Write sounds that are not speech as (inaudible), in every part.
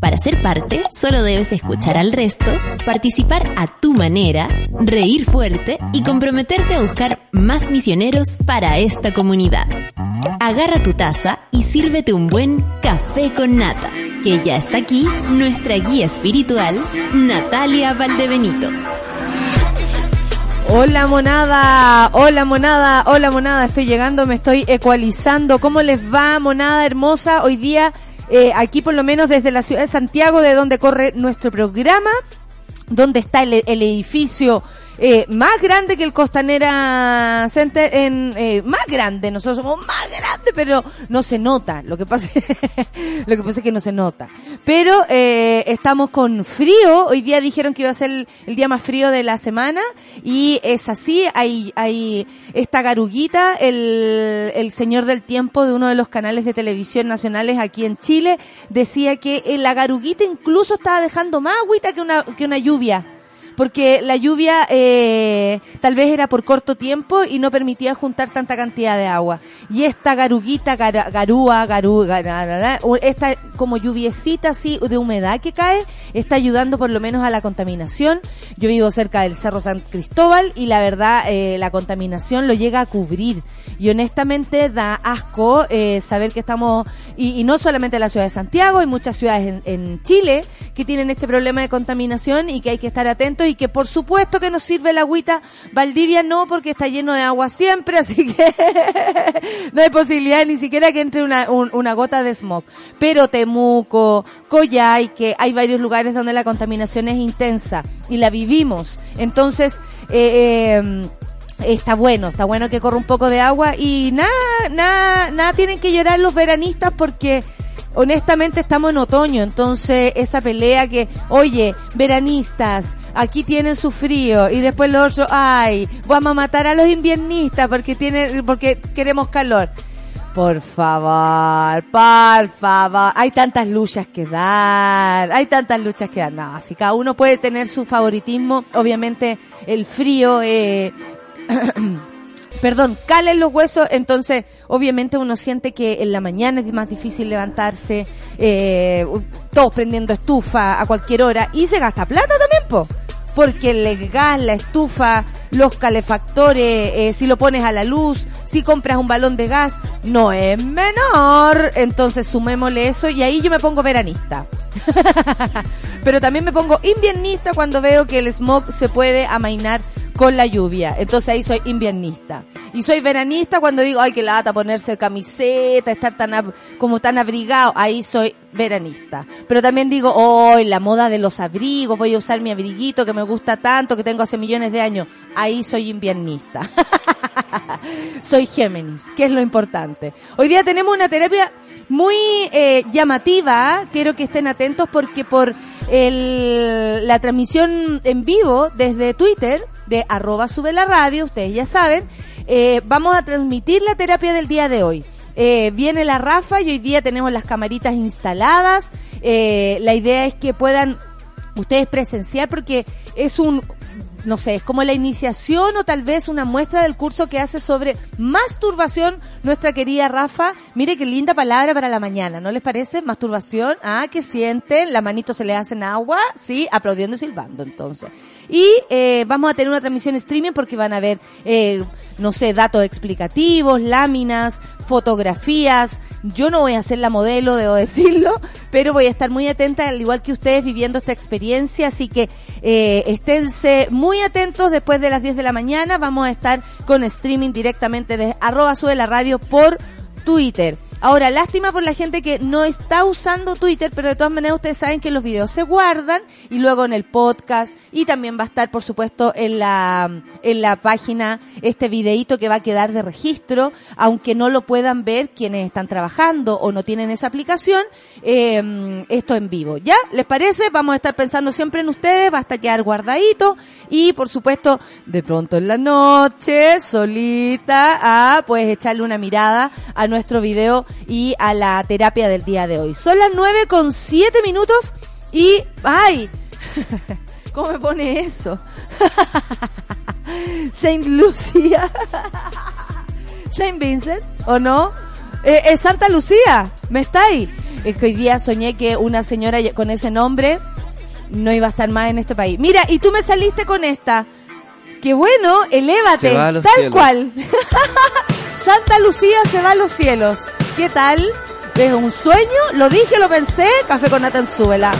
Para ser parte, solo debes escuchar al resto, participar a tu manera, reír fuerte y comprometerte a buscar más misioneros para esta comunidad. Agarra tu taza y sírvete un buen café con nata, que ya está aquí nuestra guía espiritual, Natalia Valdebenito. Hola monada, hola monada, hola monada, estoy llegando, me estoy ecualizando. ¿Cómo les va monada hermosa? Hoy día eh, aquí por lo menos desde la ciudad de Santiago, de donde corre nuestro programa, donde está el, el edificio eh, más grande que el Costanera Center, en, eh, más grande, nosotros somos más grandes, pero no se nota, lo que pasa, (laughs) lo que pasa es que no se nota. Pero eh, estamos con frío, hoy día dijeron que iba a ser el, el, día más frío de la semana, y es así, hay, hay esta garuguita, el, el señor del tiempo de uno de los canales de televisión nacionales aquí en Chile, decía que la garuguita incluso estaba dejando más agüita que una, que una lluvia porque la lluvia eh, tal vez era por corto tiempo y no permitía juntar tanta cantidad de agua. Y esta garuguita, gar, garúa, garú, esta como lluviecita así de humedad que cae, está ayudando por lo menos a la contaminación. Yo vivo cerca del Cerro San Cristóbal y la verdad eh, la contaminación lo llega a cubrir. Y honestamente da asco eh, saber que estamos, y, no solamente en la ciudad de Santiago, hay muchas ciudades en, en Chile que tienen este problema de contaminación y que hay que estar atentos y que por supuesto que nos sirve la agüita. Valdivia no, porque está lleno de agua siempre, (laughs) así que no hay posibilidad ni siquiera que entre una, un, una gota de smog. Pero Temuco, Coyhaique, hay varios lugares donde la contaminación es intensa y la vivimos. Entonces, eh, eh, está bueno, está bueno que corra un poco de agua y nada, nada, nada tienen que llorar los veranistas porque honestamente estamos en otoño, entonces esa pelea que, oye, veranistas, aquí tienen su frío y después los otros, ay, vamos a matar a los inviernistas porque tienen, porque queremos calor. Por favor, por favor. Hay tantas luchas que dar, hay tantas luchas que dar. No, si cada uno puede tener su favoritismo, obviamente el frío, eh, (clears throat) perdón, calen los huesos, entonces obviamente uno siente que en la mañana es más difícil levantarse, eh, todos prendiendo estufa a cualquier hora y se gasta plata también, po. Porque el gas, la estufa, los calefactores, eh, si lo pones a la luz, si compras un balón de gas, no es menor. Entonces sumémosle eso y ahí yo me pongo veranista. (laughs) Pero también me pongo inviernista cuando veo que el smog se puede amainar con la lluvia. Entonces ahí soy inviernista. Y soy veranista cuando digo, ay, que lata ponerse camiseta, estar tan como tan abrigado. Ahí soy veranista. Pero también digo, hoy la moda de los abrigos, voy a usar mi abriguito que me gusta tanto, que tengo hace millones de años. Ahí soy inviernista. (laughs) soy Géminis, que es lo importante. Hoy día tenemos una terapia muy eh, llamativa. Quiero que estén atentos porque por el, la transmisión en vivo desde Twitter de arroba sube la radio, ustedes ya saben, eh, vamos a transmitir la terapia del día de hoy. Eh, viene la Rafa y hoy día tenemos las camaritas instaladas. Eh, la idea es que puedan ustedes presenciar porque es un no sé, es como la iniciación o tal vez una muestra del curso que hace sobre masturbación nuestra querida Rafa. Mire qué linda palabra para la mañana, ¿no les parece? Masturbación, ah, que sienten, la manito se le hacen agua, sí, aplaudiendo y silbando entonces. Y eh, vamos a tener una transmisión streaming porque van a ver, eh, no sé, datos explicativos, láminas, fotografías. Yo no voy a ser la modelo, debo decirlo, (laughs) pero voy a estar muy atenta, al igual que ustedes, viviendo esta experiencia. Así que eh, esténse muy atentos después de las 10 de la mañana. Vamos a estar con streaming directamente de arroba sube la radio por Twitter. Ahora, lástima por la gente que no está usando Twitter, pero de todas maneras ustedes saben que los videos se guardan y luego en el podcast y también va a estar, por supuesto, en la, en la página este videíto que va a quedar de registro, aunque no lo puedan ver quienes están trabajando o no tienen esa aplicación, eh, esto en vivo. ¿Ya? ¿Les parece? Vamos a estar pensando siempre en ustedes, va a quedar guardadito y, por supuesto, de pronto en la noche, solita, a pues echarle una mirada a nuestro video y a la terapia del día de hoy. Son las nueve con siete minutos y... ¡Ay! (laughs) ¿Cómo me pone eso? (laughs) Saint Lucia. (laughs) Saint Vincent, ¿o no? Eh, es Santa Lucía, ¿me está ahí? Es que hoy día soñé que una señora con ese nombre no iba a estar más en este país. Mira, y tú me saliste con esta. Qué bueno, elévate, tal cual. (laughs) Santa Lucía se va a los cielos. ¿Qué tal? ¿Es un sueño? Lo dije, lo pensé. Café con Natanzuela.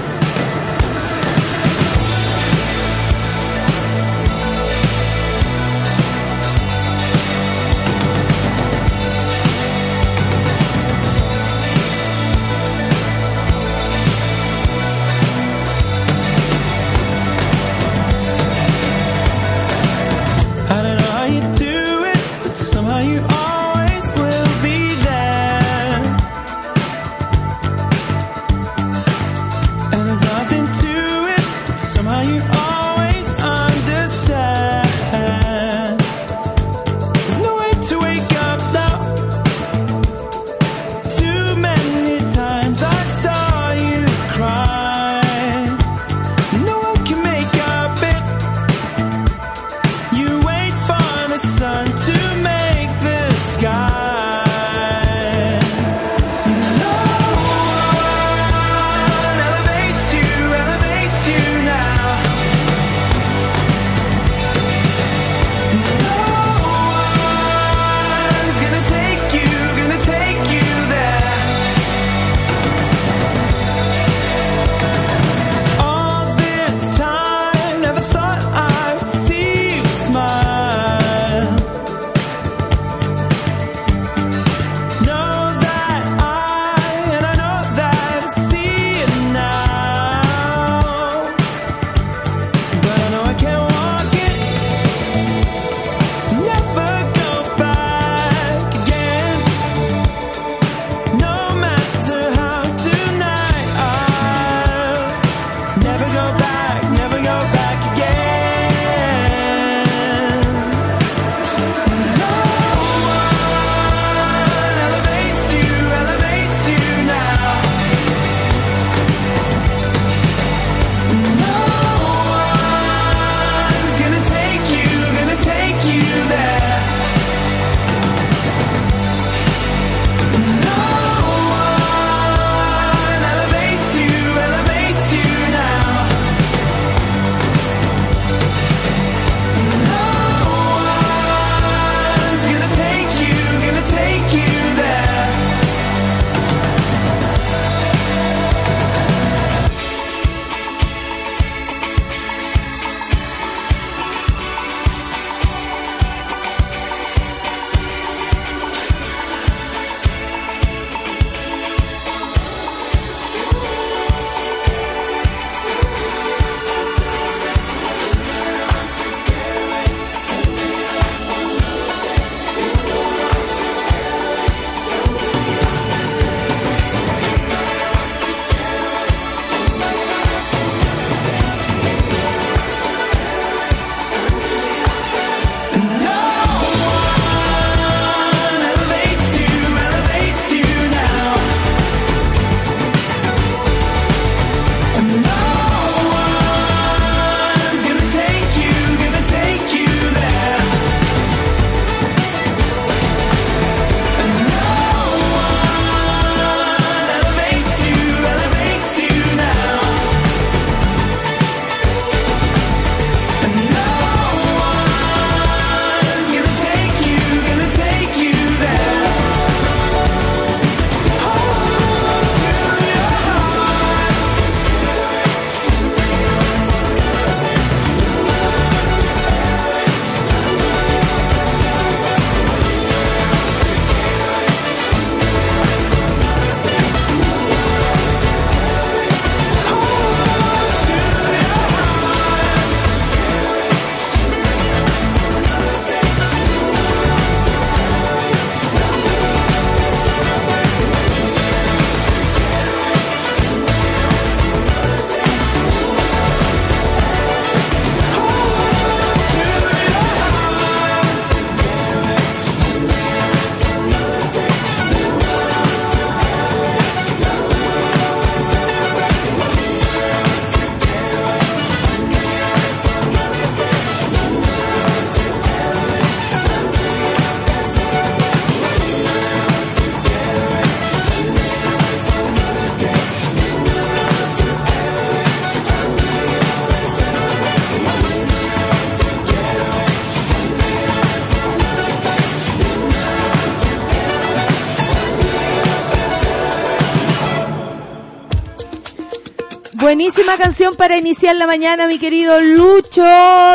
Buenísima canción para iniciar la mañana, mi querido Lucho,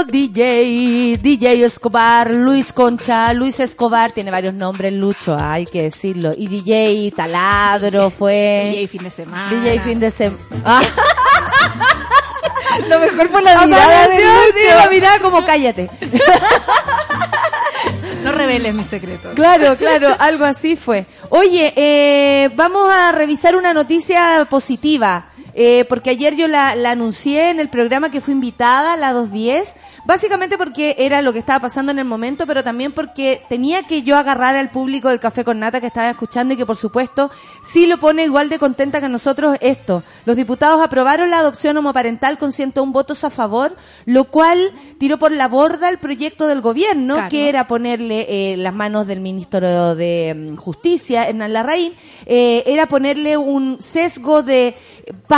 DJ, DJ Escobar, Luis Concha, Luis Escobar, tiene varios nombres, Lucho, hay que decirlo, y DJ Taladro fue. DJ fin de semana. DJ fin de semana. (laughs) Lo mejor fue la mirada de Lucho. la mirada como cállate. (laughs) No reveles mi secreto. Claro, claro, algo así fue. Oye, eh, vamos a revisar una noticia positiva. Eh, porque ayer yo la, la, anuncié en el programa que fui invitada, la 210, básicamente porque era lo que estaba pasando en el momento, pero también porque tenía que yo agarrar al público del Café con Nata que estaba escuchando y que por supuesto sí lo pone igual de contenta que nosotros esto. Los diputados aprobaron la adopción homoparental con 101 votos a favor, lo cual tiró por la borda el proyecto del gobierno, claro. que era ponerle eh, las manos del ministro de mm, Justicia, Hernán Larraín, eh, era ponerle un sesgo de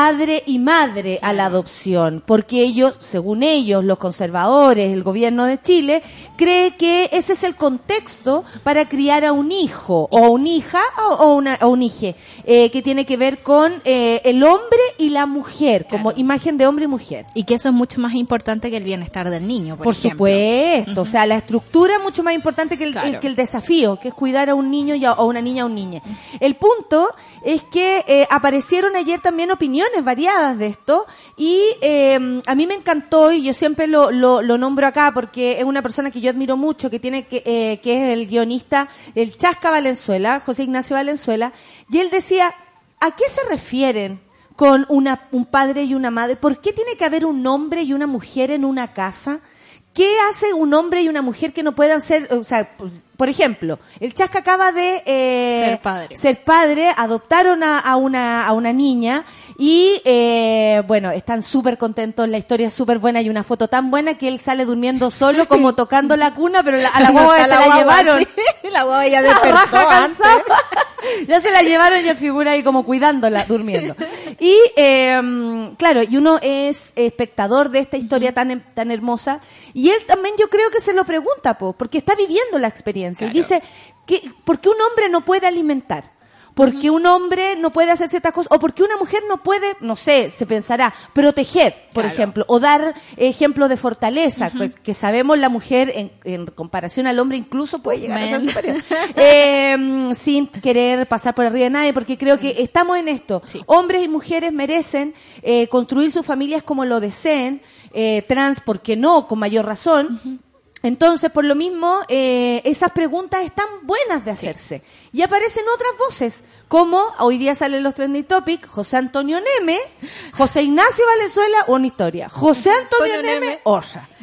padre y madre a la adopción, porque ellos, según ellos, los conservadores, el gobierno de Chile, cree que ese es el contexto para criar a un hijo, o una hija, o, una, o un hije, eh, que tiene que ver con eh, el hombre y la mujer, como claro. imagen de hombre y mujer. Y que eso es mucho más importante que el bienestar del niño, por, por ejemplo. supuesto, uh -huh. o sea, la estructura es mucho más importante que el, claro. el, que el desafío, que es cuidar a un niño y a, o una niña o un niño. El punto es que eh, aparecieron ayer también opiniones variadas de esto y eh, a mí me encantó y yo siempre lo, lo, lo, nombro acá porque es una persona que yo admiro mucho, que tiene que, eh, que es el guionista el Chasca Valenzuela, José Ignacio Valenzuela, y él decía, ¿a qué se refieren con una, un padre y una madre? ¿Por qué tiene que haber un hombre y una mujer en una casa? ¿Qué hace un hombre y una mujer que no puedan ser, o sea, por ejemplo, el Chasca acaba de eh, ser, padre. ser padre, adoptaron a, a, una, a una niña y eh, bueno, están súper contentos, la historia es súper buena, hay una foto tan buena que él sale durmiendo solo (laughs) como tocando la cuna, pero la, a la guagua se la, guagua, llevaron. Sí. (laughs) La guagua ya despertó antes. ya se la llevaron y figura ahí como cuidándola, durmiendo. Y eh, claro, y uno es espectador de esta historia tan, tan hermosa y él también yo creo que se lo pregunta, po, porque está viviendo la experiencia. Claro. Y dice, que, ¿por qué un hombre no puede alimentar? Porque un hombre no puede hacer ciertas cosas, o porque una mujer no puede, no sé, se pensará, proteger, por Claro. ejemplo, o dar ejemplo de fortaleza, pues, que sabemos la mujer en, en comparación al hombre incluso puede llegar a ser superior, (laughs) Eh, sin querer pasar por arriba de nadie, porque creo que estamos en esto. Sí. Hombres y mujeres merecen eh, construir sus familias como lo deseen, eh, trans, ¿por qué no? Con mayor razón. Entonces, por lo mismo, eh, esas preguntas están buenas de hacerse. Y aparecen otras voces, como hoy día salen los trending topics, José Antonio Neme, José Ignacio Valenzuela, una historia. José Antonio Neme, Neme.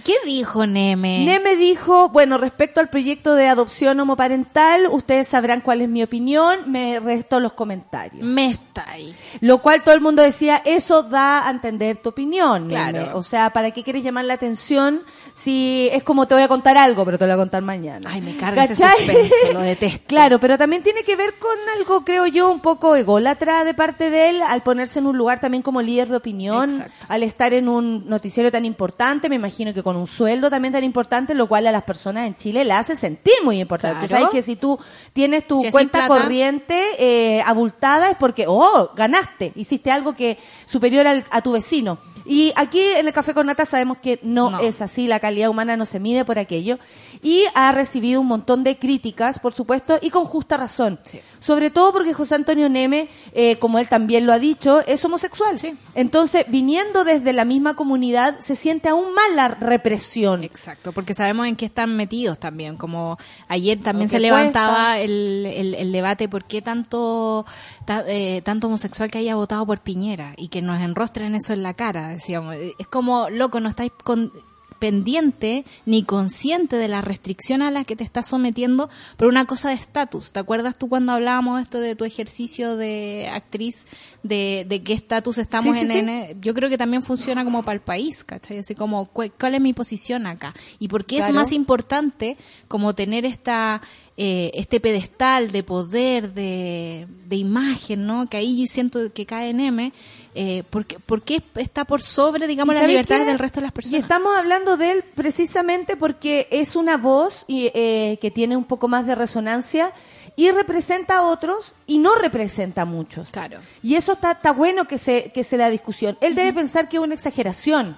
¿Qué dijo Neme? Neme dijo, bueno, respecto al proyecto de adopción homoparental, ustedes sabrán cuál es mi opinión, me restó los comentarios. Me está ahí. Lo cual todo el mundo decía, eso da a entender tu opinión. Claro. Neme. O sea, ¿para qué quieres llamar la atención si es como te voy a contar algo, pero te lo voy a contar mañana? Ay, me carga ese suspenso, lo (laughs) detesto. Claro, pero también tiene que ver con algo, creo yo, un poco ególatra de parte de él, al ponerse en un lugar también como líder de opinión, Exacto. al estar en un noticiero tan importante, me imagino que con un sueldo también tan importante, lo cual a las personas en Chile le hace sentir muy importante. Tú Claro. sabes que si tú tienes tu Si cuenta plata- corriente eh, abultada es porque, oh, ganaste, hiciste algo que superior al- a tu vecino. Y aquí en el Café con Nata sabemos que no, No. es así, la calidad humana no se mide por aquello. Y ha recibido un montón de críticas, por supuesto, y con justa razón. Sí. Sobre todo porque José Antonio Neme, eh, como él también lo ha dicho, es homosexual. Sí. Entonces, viniendo desde la misma comunidad, se siente aún más la represión. Exacto, porque sabemos en qué están metidos también. Como ayer también se levantaba el, el, el debate por qué tanto, ta- eh, tanto homosexual que haya votado por Piñera y que nos enrostren eso en la cara, decíamos. Es como, loco, no estáis con- pendiente ni consciente de la restricción a la que te estás sometiendo por una cosa de estatus. ¿Te acuerdas tú cuando hablábamos esto de tu ejercicio de actriz, de, de qué estatus estamos Sí, sí, en, sí. en- Yo creo que también funciona como para el país, ¿cachai? Así como, cu- ¿cuál es mi posición acá? ¿Y por qué Claro. es más importante como tener esta eh, este pedestal de poder, de, de imagen, ¿no? Que ahí yo siento que cae en M, eh, porque, porque está por sobre, digamos, ¿Y las libertades del resto de las personas. Y estamos hablando de él precisamente porque es una voz y, eh, que tiene un poco más de resonancia y representa a otros y no representa a muchos. Claro. Y eso está, está bueno que se, que se da discusión. Él debe pensar que es una exageración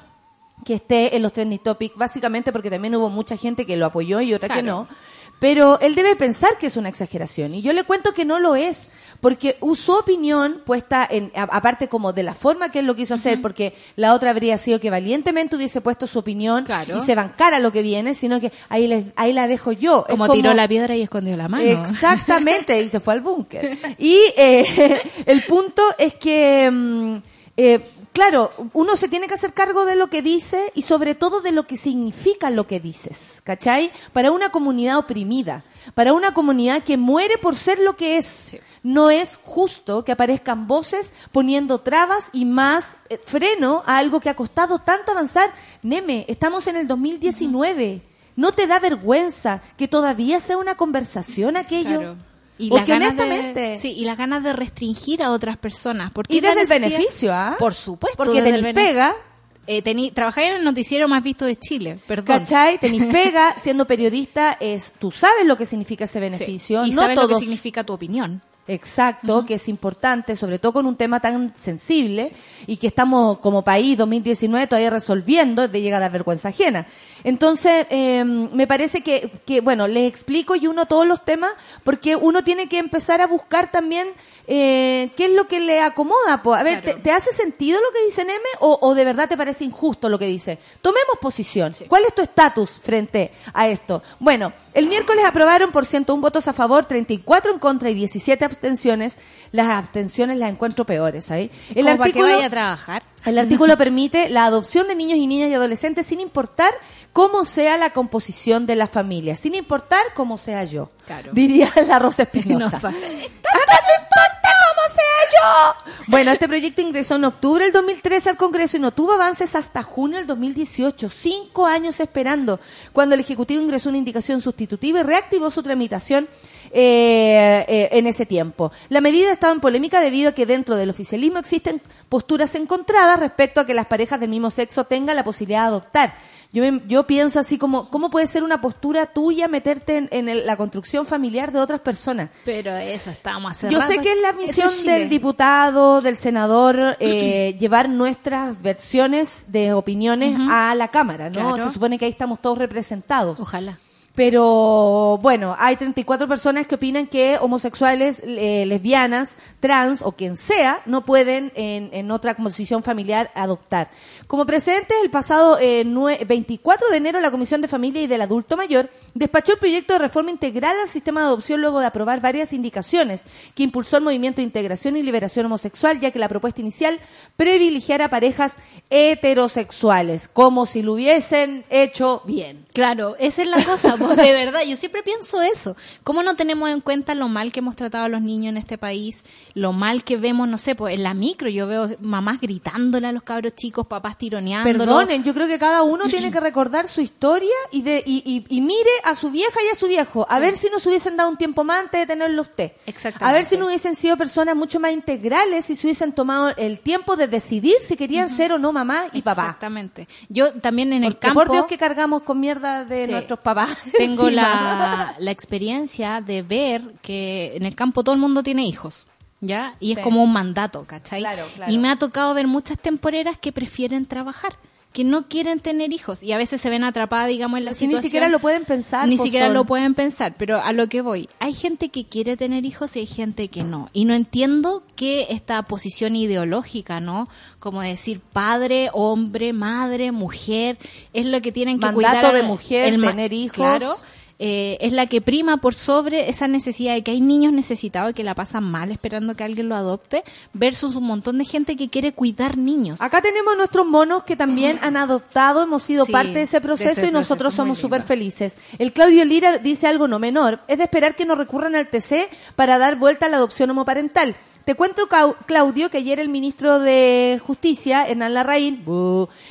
que esté en los trending topics, básicamente porque también hubo mucha gente que lo apoyó y otra que no. Pero él debe pensar que es una exageración. Y yo le cuento que no lo es, porque su opinión puesta en, aparte como de la forma que él lo quiso hacer, porque la otra habría sido que valientemente hubiese puesto su opinión Claro. y se bancara lo que viene, sino que ahí, le- ahí la dejo yo. Como, tiró la piedra y escondió la mano. Exactamente, y se fue al búnker. (laughs) Y eh, (laughs) el punto es que, mm, eh, claro, uno se tiene que hacer cargo de lo que dice y sobre todo de lo que significa lo que dices, ¿cachai? Para una comunidad oprimida, para una comunidad que muere por ser lo que es. No es justo que aparezcan voces poniendo trabas y más eh, freno a algo que ha costado tanto avanzar. Neme, estamos en el 2019. ¿No te da vergüenza que todavía sea una conversación aquello? Claro. Y Porque las ganas de, sí, y las ganas de restringir a otras personas. Porque Y desde el beneficio, ¿ah? Por supuesto. Porque el bene- pega, Eh, tení, trabajáis en el noticiero más visto de Chile, perdón. ¿cachai? Tenéis (laughs) pega, siendo periodista, es, tú sabes lo que significa ese Sí. beneficio. Y no sabes lo que todos significa tu opinión. Exacto, que es importante, sobre todo con un tema tan sensible y que estamos como país 2019 todavía resolviendo, de llegar a vergüenza ajena. Entonces, eh, me parece que, que, bueno, les explico y uno todos los temas porque uno tiene que empezar a buscar también eh, qué es lo que le acomoda. po. A ver, Claro. ¿te, te hace sentido lo que dice Neme o, o de verdad te parece injusto lo que dice? Tomemos posición. ¿Cuál es tu estatus frente a esto? Bueno, el miércoles aprobaron por 101 votos a favor, 34 en contra y 17 abstenciones. Las abstenciones las encuentro peores, ¿sabes? El Como para que artículo, vaya a trabajar. El artículo permite la adopción de niños y niñas y adolescentes sin importar cómo sea la composición de la familia, sin importar cómo sea yo. Claro. Diría (laughs) la Rosa Espinosa. No, ¡Ah, importa cómo sea yo! Bueno, este proyecto ingresó en octubre del 2013 al Congreso y no tuvo avances hasta junio del 2018. Cinco años esperando, cuando el Ejecutivo ingresó una indicación sustitutiva y reactivó su tramitación eh, eh, en ese tiempo. La medida estaba en polémica debido a que dentro del oficialismo existen posturas encontradas respecto a que las parejas del mismo sexo tengan la posibilidad de adoptar. Yo, me- yo pienso así como, ¿cómo puede ser una postura tuya meterte en, en el- la construcción familiar de otras personas? Pero eso estábamos hace Yo sé que es la misión del diputado, del senador, eh, (clears throat) llevar nuestras versiones de opiniones a la Cámara, ¿no? Claro. Se supone que ahí estamos todos representados. Ojalá. Pero bueno, hay 34 personas que opinan que homosexuales, eh, lesbianas, trans o quien sea no pueden en, en otra composición familiar adoptar. Como precedente, el pasado eh, nue- 24 de enero la Comisión de Familia y del Adulto Mayor despachó el proyecto de reforma integral al sistema de adopción luego de aprobar varias indicaciones que impulsó el movimiento de integración y liberación homosexual, ya que la propuesta inicial privilegiara parejas heterosexuales, como si lo hubiesen hecho bien. Claro, esa es la cosa, (laughs) pues, de verdad. Yo siempre pienso eso. ¿Cómo no tenemos en cuenta lo mal que hemos tratado a los niños en este país? Lo mal que vemos, no sé, pues en la micro yo veo mamás gritándole a los cabros chicos, papás tironeándolos. Perdonen, yo creo que cada uno tiene que recordar su historia y, de, y, y- y mire a su vieja y a su viejo. A ver si nos hubiesen dado un tiempo más antes de tenerlo usted. Exactamente. A ver si no hubiesen sido personas mucho más integrales y se hubiesen tomado el tiempo de decidir si querían ser o no mamá y papá. Exactamente. Yo también en el campo... por Dios que cargamos con mierda de Sí. nuestros papás. (laughs) Tengo la experiencia de ver que en el campo todo el mundo tiene hijos. ¿Ya? Y es como un mandato, ¿cachai? Claro, claro. Y me ha tocado ver muchas temporeras que prefieren trabajar, que no quieren tener hijos y a veces se ven atrapadas, digamos, en la Si ni situación. siquiera lo pueden pensar. Ni siquiera lo pueden pensar, pero a lo que voy, hay gente que quiere tener hijos y hay gente que no. Y no entiendo que esta posición ideológica, ¿no? Como decir padre, hombre, madre, mujer, es lo que tienen que Mandato cuidar. de mujer, ma- tener hijos. Claro. Eh, es la que prima por sobre esa necesidad de que hay niños necesitados y que la pasan mal esperando que alguien lo adopte, versus un montón de gente que quiere cuidar niños. Acá tenemos nuestros monos que también han adoptado, hemos sido Sí, parte de ese de proceso ese y nosotros proceso, somos súper felices. El Claudio Lira dice algo no menor, es de esperar que nos recurran al TC para dar vuelta a la adopción homoparental. Te cuento, Claudio, que ayer el ministro de Justicia, Hernán Larraín,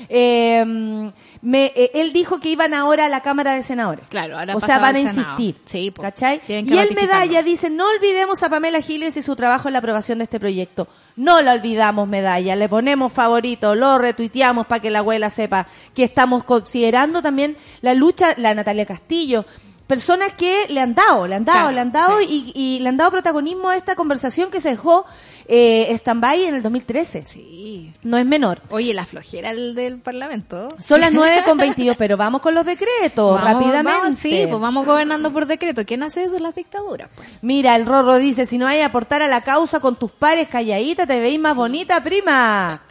eh, me, eh, él dijo que iban ahora a la Cámara de Senadores. Claro, ahora O sea, van a insistir. Sí, po. ¿Cachai? Y el. Medalla dice, no olvidemos a Pamela Giles y su trabajo en la aprobación de este proyecto. No la olvidamos, Medalla. Le ponemos favorito, lo retuiteamos para que la abuela sepa que estamos considerando también la lucha, la Natalia Castillo. Personas que le han dado, le han dado, Claro, le han dado sí. y, y le han dado protagonismo a esta conversación que se dejó eh, stand-by en el 2013. Sí. No es menor. Oye, la flojera el del Parlamento. Son las 9 con (laughs) 22, pero vamos con los decretos, Vamos- rápidamente. vamos- sí, pues vamos gobernando por decreto. ¿Quién hace eso? Las dictaduras, pues. Mira, el Rorro dice, si no hay aportar a la causa con tus pares calladita, te veis más bonita, prima.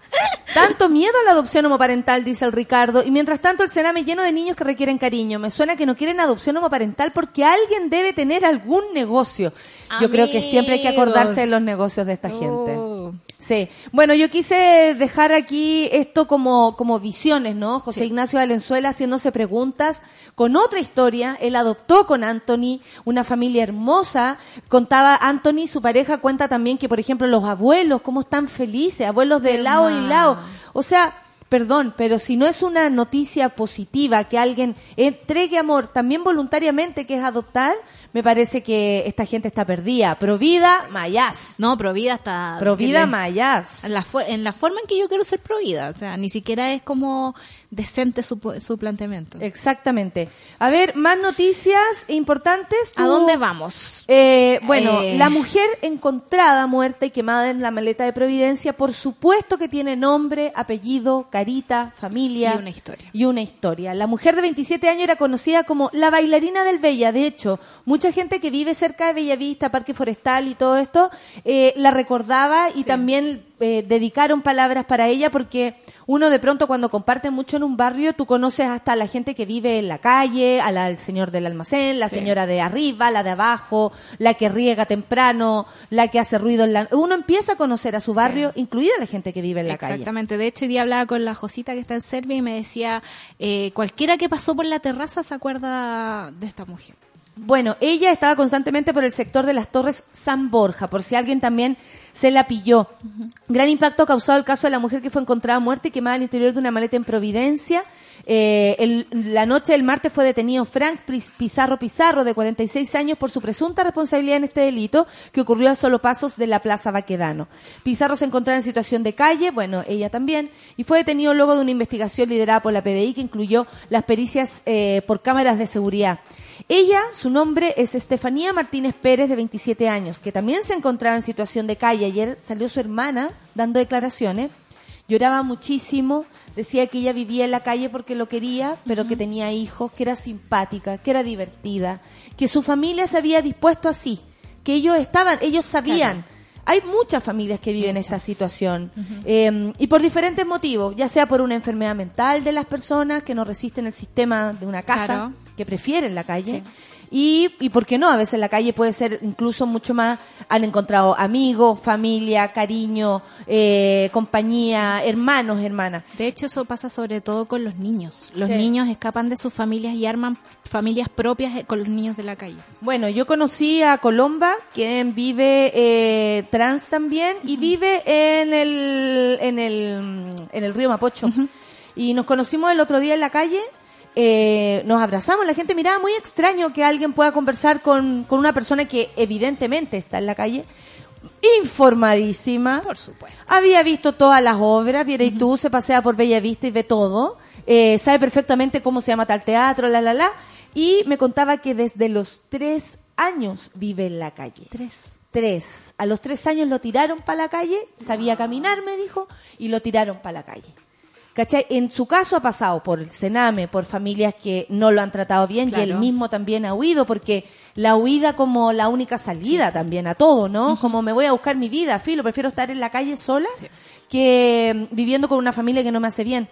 Tanto miedo a la adopción homoparental, dice el Ricardo, y mientras tanto el Sename lleno de niños que requieren cariño. Me suena que no quieren adopción homoparental porque alguien debe tener algún negocio. Yo creo que siempre hay que acordarse de los negocios de esta gente. Oh. Sí. Bueno, yo quise dejar aquí esto como, como visiones, ¿no? José Ignacio Valenzuela haciéndose preguntas con otra historia. Él adoptó con Anthony una familia hermosa. Contaba Anthony, su pareja, cuenta también que, por ejemplo, los abuelos, cómo están felices, abuelos de lado y lado. O sea, perdón, pero si no es una noticia positiva que alguien entregue amor también voluntariamente, que es adoptar, me parece que esta gente está perdida. Provida, mayas. No, Provida está... Provida, mayas. En la, en la forma en que yo quiero ser provida. O sea, ni siquiera es como decente su, su planteamiento. Exactamente. A ver, más noticias importantes. ¿A dónde vamos? Eh, bueno, Eh. la mujer encontrada muerta y quemada en la maleta de Providencia, por supuesto que tiene nombre, apellido, carita, familia. Y una historia. Y una historia. La mujer de 27 años era conocida como la bailarina del Bella. De hecho, mucha gente que vive cerca de Bellavista, Parque Forestal y todo esto, eh, la recordaba y también eh, dedicaron palabras para ella porque uno de pronto cuando comparte mucho en un barrio, tú conoces hasta a la gente que vive en la calle, a la- al señor del almacén, la Sí. señora de arriba, la de abajo, la que riega temprano, la que hace ruido en la... Uno empieza a conocer a su barrio, incluida la gente que vive en la calle. Exactamente. De hecho, hoy día hablaba con la Josita que está en Serbia y me decía, eh, cualquiera que pasó por la terraza se acuerda de esta mujer. Bueno, ella estaba constantemente por el sector de las Torres San Borja, por si alguien también se la pilló. Gran impacto ha causado el caso de la mujer que fue encontrada muerta y quemada al interior de una maleta en Providencia. Eh, el- la noche del martes fue detenido Frank Pizarro Pizarro, de 46 años, por su presunta responsabilidad en este delito que ocurrió a solo pasos de la Plaza Baquedano. Pizarro se encontraba en situación de calle, bueno, ella también, y fue detenido luego de una investigación liderada por la PDI que incluyó las pericias eh, por cámaras de seguridad. Ella, su nombre es Estefanía Martínez Pérez, de 27 años, que también se encontraba en situación de calle. Ayer salió su hermana dando declaraciones. Lloraba muchísimo, decía que ella vivía en la calle porque lo quería, pero que tenía hijos, que era simpática, que era divertida, que su familia se había dispuesto así, que ellos estaban, ellos sabían. Hay muchas familias que viven esta situación eh, y por diferentes motivos, ya sea por una enfermedad mental de las personas que no resisten el sistema de una casa, Claro. Que prefieren la calle. Y, y por qué no, a veces la calle puede ser incluso mucho más, han encontrado amigos, familia, cariño, eh, compañía, hermanos, hermanas. De hecho, eso pasa sobre todo con los niños. Los Sí. niños escapan de sus familias y arman familias propias eh, con los niños de la calle. Bueno, yo conocí a Colomba, quien vive eh, trans también y vive en el, en el, en el río Mapocho. Y nos conocimos el otro día en la calle, eh, nos abrazamos, la gente miraba muy extraño que alguien pueda conversar con, con una persona que evidentemente está en la calle, informadísima. Por supuesto. Había visto todas las obras, viera y tú, se pasea por Bella Vista y ve todo. Eh, sabe perfectamente cómo se llama tal teatro, la, la, la. Y me contaba que desde los tres años vive en la calle. Tres. Tres. A los tres años lo tiraron para la calle, sabía caminar, me dijo, y lo tiraron para la calle. ¿Cachai? En su caso ha pasado por el Sename, por familias que no lo han tratado bien y él mismo también ha huido porque la huida como la única salida también a todo, ¿no? Como me voy a buscar mi vida, filo, prefiero estar en la calle sola que mm, viviendo con una familia que no me hace bien.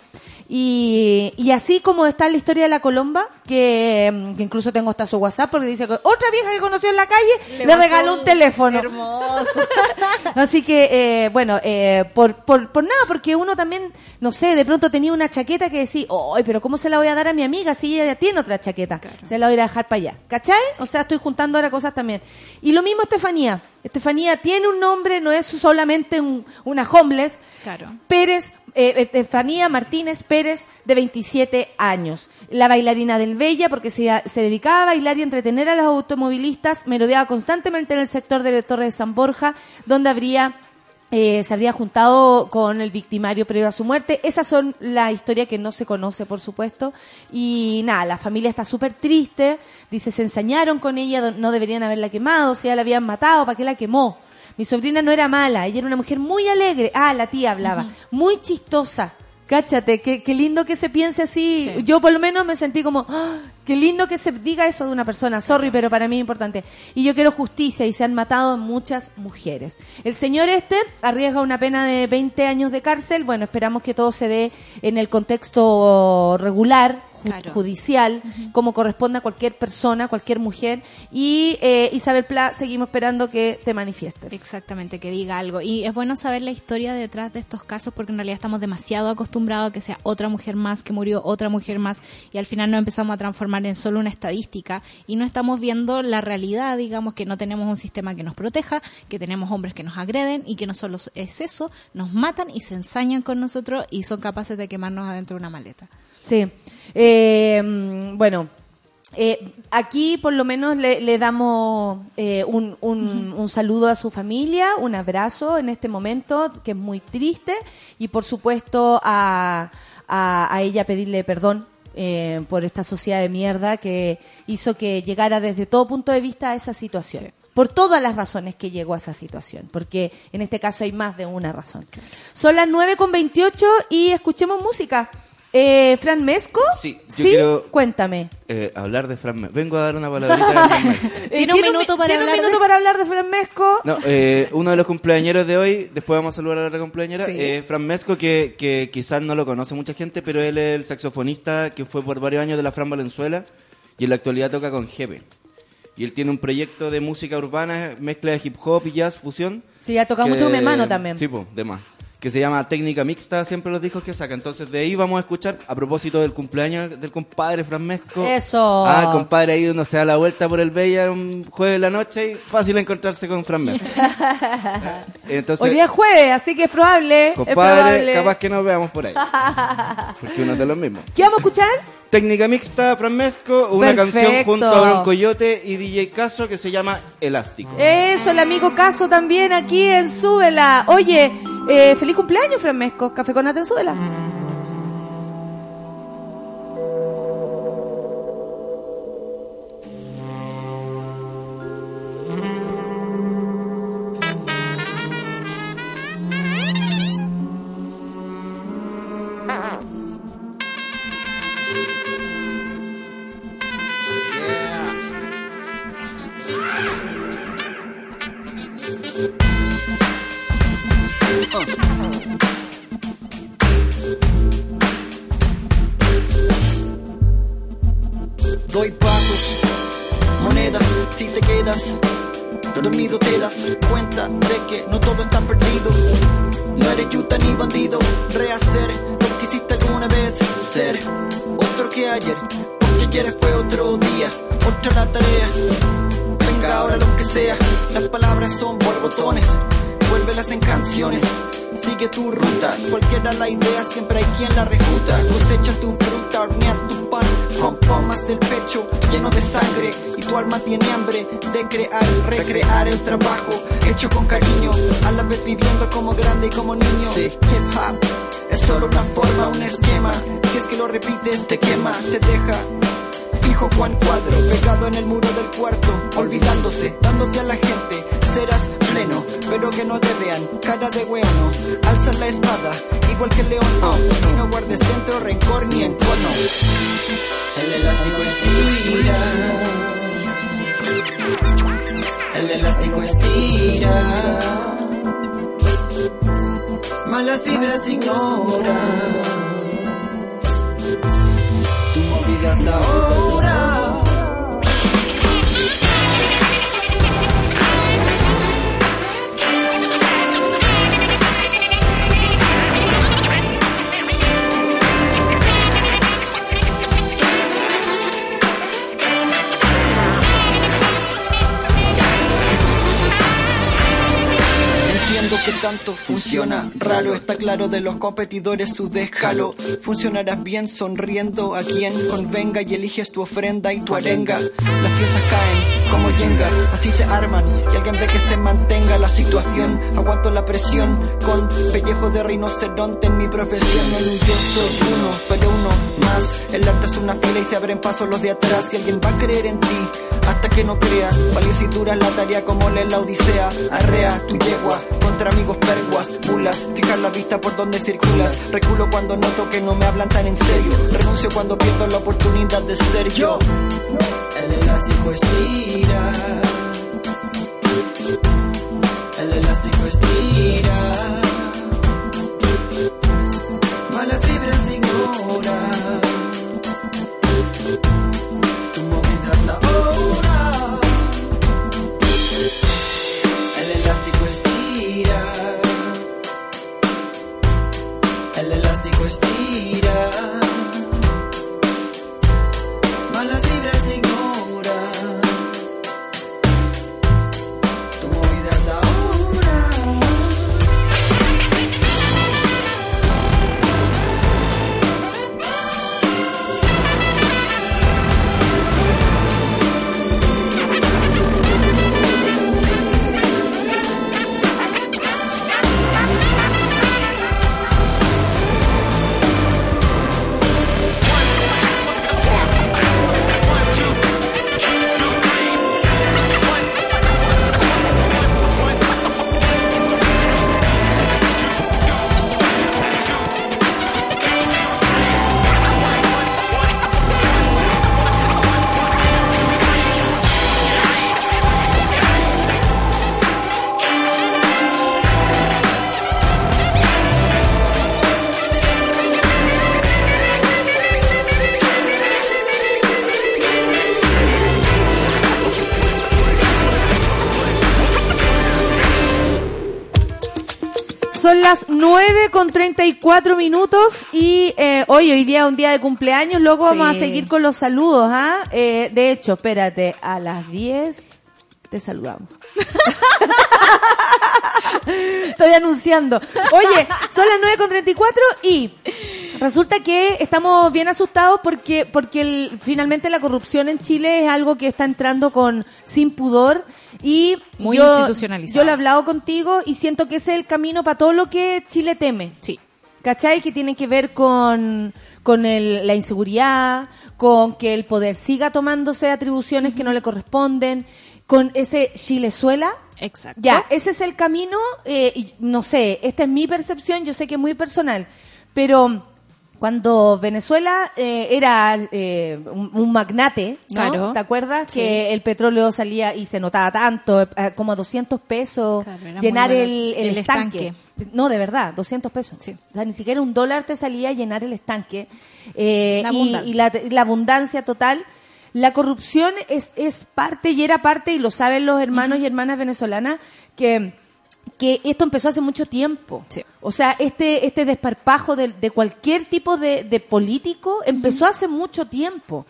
Y, y así como está la historia de la Colomba, que, que incluso tengo hasta su WhatsApp porque dice que otra vieja que conoció en la calle le, regaló un teléfono. Hermoso. (laughs) Así que, eh, bueno, eh, por, por, por nada, porque uno también, no sé, de pronto tenía una chaqueta que decía, ¡ay, pero cómo se la voy a dar a mi amiga si ella ya tiene otra chaqueta! Se la voy a dejar para allá. ¿Cachai? O sea, estoy juntando ahora cosas también. Y lo mismo Estefanía. Estefanía tiene un nombre, no es solamente un- una homeless. Claro. Pérez, eh, Estefanía Martínez Pérez, de 27 años. La bailarina del Bella, porque se, se dedicaba a bailar y entretener a los automovilistas, merodeaba constantemente en el sector de la Torre de San Borja, donde habría eh, se habría juntado con el victimario previo a su muerte. Esas son la historia que no se conoce, por supuesto. Y nada, la familia está súper triste. Dice, se ensañaron con ella, no deberían haberla quemado, si ya la habían matado, ¿para qué la quemó? Mi sobrina no era mala, ella era una mujer muy alegre. Ah, la tía hablaba. Muy chistosa. Cáchate, qué, qué lindo que se piense así. Sí. Yo por lo menos me sentí como, "Ah, qué lindo que se diga eso de una persona. Sorry, pero para mí es importante. Y yo quiero justicia y se han matado muchas mujeres. El señor este arriesga una pena de 20 años de cárcel. Bueno, esperamos que todo se dé en el contexto regular, ju- Claro. judicial, como corresponde a cualquier persona, cualquier mujer. Y eh, Isabel Pla, seguimos esperando que te manifiestes. Exactamente, que diga algo. Y es bueno saber la historia detrás de estos casos porque en realidad estamos demasiado acostumbrados a que sea otra mujer más que murió, otra mujer más, y al final nos empezamos a transformar en solo una estadística y no estamos viendo la realidad, digamos, que no tenemos un sistema que nos proteja, que tenemos hombres que nos agreden y que no solo es eso, nos matan y se ensañan con nosotros y son capaces de quemarnos adentro de una maleta. Sí. Eh, mm, bueno, eh, aquí por lo menos le, le damos eh, un, un- un saludo a su familia, un abrazo en este momento que es muy triste y por supuesto a, a, a ella pedirle perdón. eh, por esta sociedad de mierda que hizo que llegara desde todo punto de vista a esa situación. Sí. Por todas las razones que llegó a esa situación, porque en este caso hay más de una razón. Son las 9 con 28 y escuchemos música. Eh, Fran Mesco. Sí, yo quiero- Cuéntame. Eh, hablar de Fran Mesco. Vengo a dar una palabrita de Fran Mesco. (laughs) Eh, Tiene un minuto para tiene un hablar de- minuto para hablar de Fran Mesco. No, eh, uno de los cumpleañeros de hoy, después vamos a saludar a la otra cumpleañera, Sí. eh, Fran Mesco, que, que quizás no lo conoce mucha gente, pero él es el saxofonista que fue por varios años de la Fran Valenzuela y en la actualidad toca con Jepe. Y él tiene un proyecto de música urbana, mezcla de hip hop y jazz, fusión. Sí, ha tocado que- mucho con mi hermano también. Sí, pues, de más. Que se llama Técnica Mixta, siempre los discos que saca. Entonces de ahí vamos a escuchar, a propósito del cumpleaños del compadre Fran Mesco. Eso. Ah, el compadre ahí uno se da la vuelta por el Bella un jueves de la noche y fácil encontrarse con Fran Mesco. (laughs) Entonces, Hoy día es jueves, así que es probable. es compadre, probable. capaz que nos veamos por ahí. (laughs) Porque uno es de los mismos. ¿Qué vamos a escuchar? Técnica Mixta, Fran Mesco, una Perfecto. canción junto a Bron Coyote y DJ Caso que se llama Elástico. Eso, el amigo Caso también aquí en Súbela. Oye, eh, feliz cumpleaños, Fran Mesco. Café con nata funciona. Raro está claro de los competidores su descalo. Funcionarás bien sonriendo a quien convenga y eliges tu ofrenda y tu arenga. Las piezas caen como yenga, así se arman y alguien ve que se mantenga la situación. Aguanto la presión con pellejo de rinoceronte en mi profesión. No yo uno, pero uno más. El arte es una fila y se abren pasos los de atrás y alguien va a creer en ti hasta que no crea. Dura la tarea como leer la odisea. Arrea tu yegua contra amigos perguas, mulas. Fijar la vista por donde circulas. Reculo cuando noto que no me hablan tan en serio. Renuncio cuando pierdo la oportunidad de ser yo. El elástico estira. El elástico 9 con 34 minutos y eh, hoy, hoy día es un día de cumpleaños, luego vamos a seguir con los saludos, ¿ah? Eh, de hecho, espérate, a las 10 te saludamos. (laughs) Estoy anunciando. Oye, son las 9 con 34 y resulta que estamos bien asustados porque, porque el- finalmente la corrupción en Chile es algo que está entrando con sin pudor y Muy yo, institucionalizado. Yo lo he hablado contigo y siento que ese es el camino para todo lo que Chile teme. Sí. ¿Cachai? Que tiene que ver con, con el- la inseguridad, con que el poder siga tomándose atribuciones que no le corresponden, con ese Chilezuela. Exacto. Ya, ese es el camino, eh, y no sé, esta es mi percepción, yo sé que es muy personal, pero cuando Venezuela eh, era eh, un, un magnate, ¿no? Claro. ¿Te acuerdas? Sí. Que el petróleo salía y se notaba tanto, eh, como a 200 pesos, Claro, llenar el, el El estanque. No, de verdad, 200 pesos. Sí. O sea, ni siquiera un dólar te salía a llenar el estanque. Eh, La y- abundancia. y la, la abundancia total. La corrupción es, es parte y era parte, y lo saben los hermanos y hermanas venezolanas, que, que esto empezó hace mucho tiempo. Sí. O sea, este, este desparpajo de, de cualquier tipo de, de político empezó hace mucho tiempo.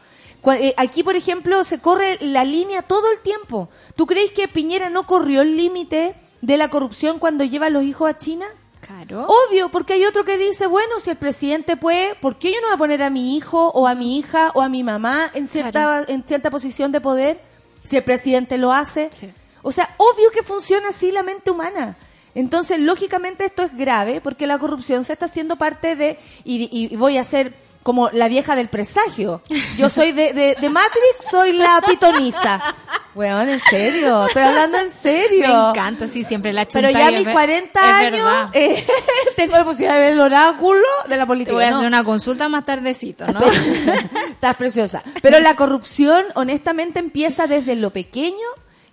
Eh, Aquí, por ejemplo, se corre la línea todo el tiempo. ¿Tú crees que Piñera no corrió el límite de la corrupción cuando lleva a los hijos a China? Claro. Obvio, porque hay otro que dice, bueno, si el presidente puede, ¿por qué yo no voy a poner a mi hijo o a mi hija o a mi mamá en cierta, Claro. en cierta posición de poder? Si el presidente lo hace. Sí. O sea, obvio que funciona así la mente humana. Entonces, lógicamente esto es grave porque la corrupción se está haciendo parte de, y, y voy a ser como la vieja del presagio. Yo soy de, de, de Matrix, soy la pitonisa. Weón, en serio, estoy hablando en serio. Me encanta, sí, siempre la Pero chunta ya a mis ver- 40 es años eh, (laughs) tengo la posibilidad de ver el oráculo de la política. Te voy a ¿no? hacer una consulta más tardecito, ¿no? (laughs) Estás preciosa. Pero la corrupción, honestamente, empieza desde lo pequeño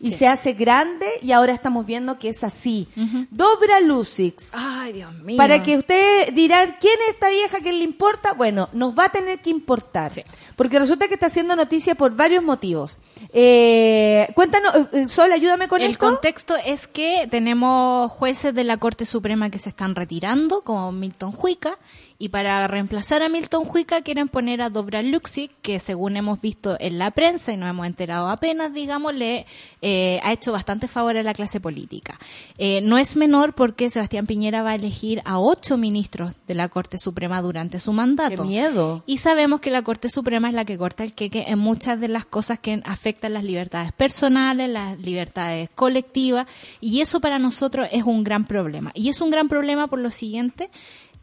y se hace grande y ahora estamos viendo que es así. Dobra Lucix. Ay, Dios mío. Para que usted dirá, ¿quién es esta vieja que le importa? Bueno, nos va a tener que importar. Sí. porque resulta que está haciendo noticia por varios motivos. Eh, cuéntanos, eh, eh, Sol, ayúdame con el esto. contexto es que tenemos jueces de la Corte Suprema que se están retirando, como Milton Huica, y para reemplazar a Milton Huica quieren poner a Dobra Luxic, que según hemos visto en la prensa y nos hemos enterado apenas, digamos, le eh, ha hecho bastante favor a la clase política. Eh, no es menor porque Sebastián Piñera va a elegir a ocho ministros de la Corte Suprema durante su mandato. Qué miedo. Y sabemos que la Corte Suprema es la que corta el queque en muchas de las cosas que afectan las libertades personales, las libertades colectivas, y eso para nosotros es un gran problema. Y es un gran problema por lo siguiente,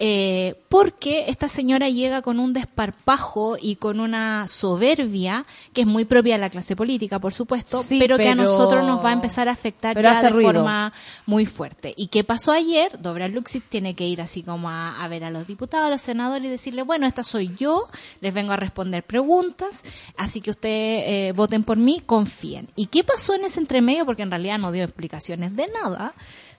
eh, porque esta señora llega con un desparpajo y con una soberbia que es muy propia de la clase política, por supuesto, Sí, pero, que a nosotros nos va a empezar a afectar ya de ruido. forma muy fuerte. ¿Y qué pasó ayer? Dobra Luxit tiene que ir así como a, a ver a los diputados, a los senadores y decirle, bueno, esta soy yo, les vengo a responder preguntas, así que ustedes eh, voten por mí, confíen. ¿Y qué pasó en ese entremedio? Porque en realidad no dio explicaciones de nada,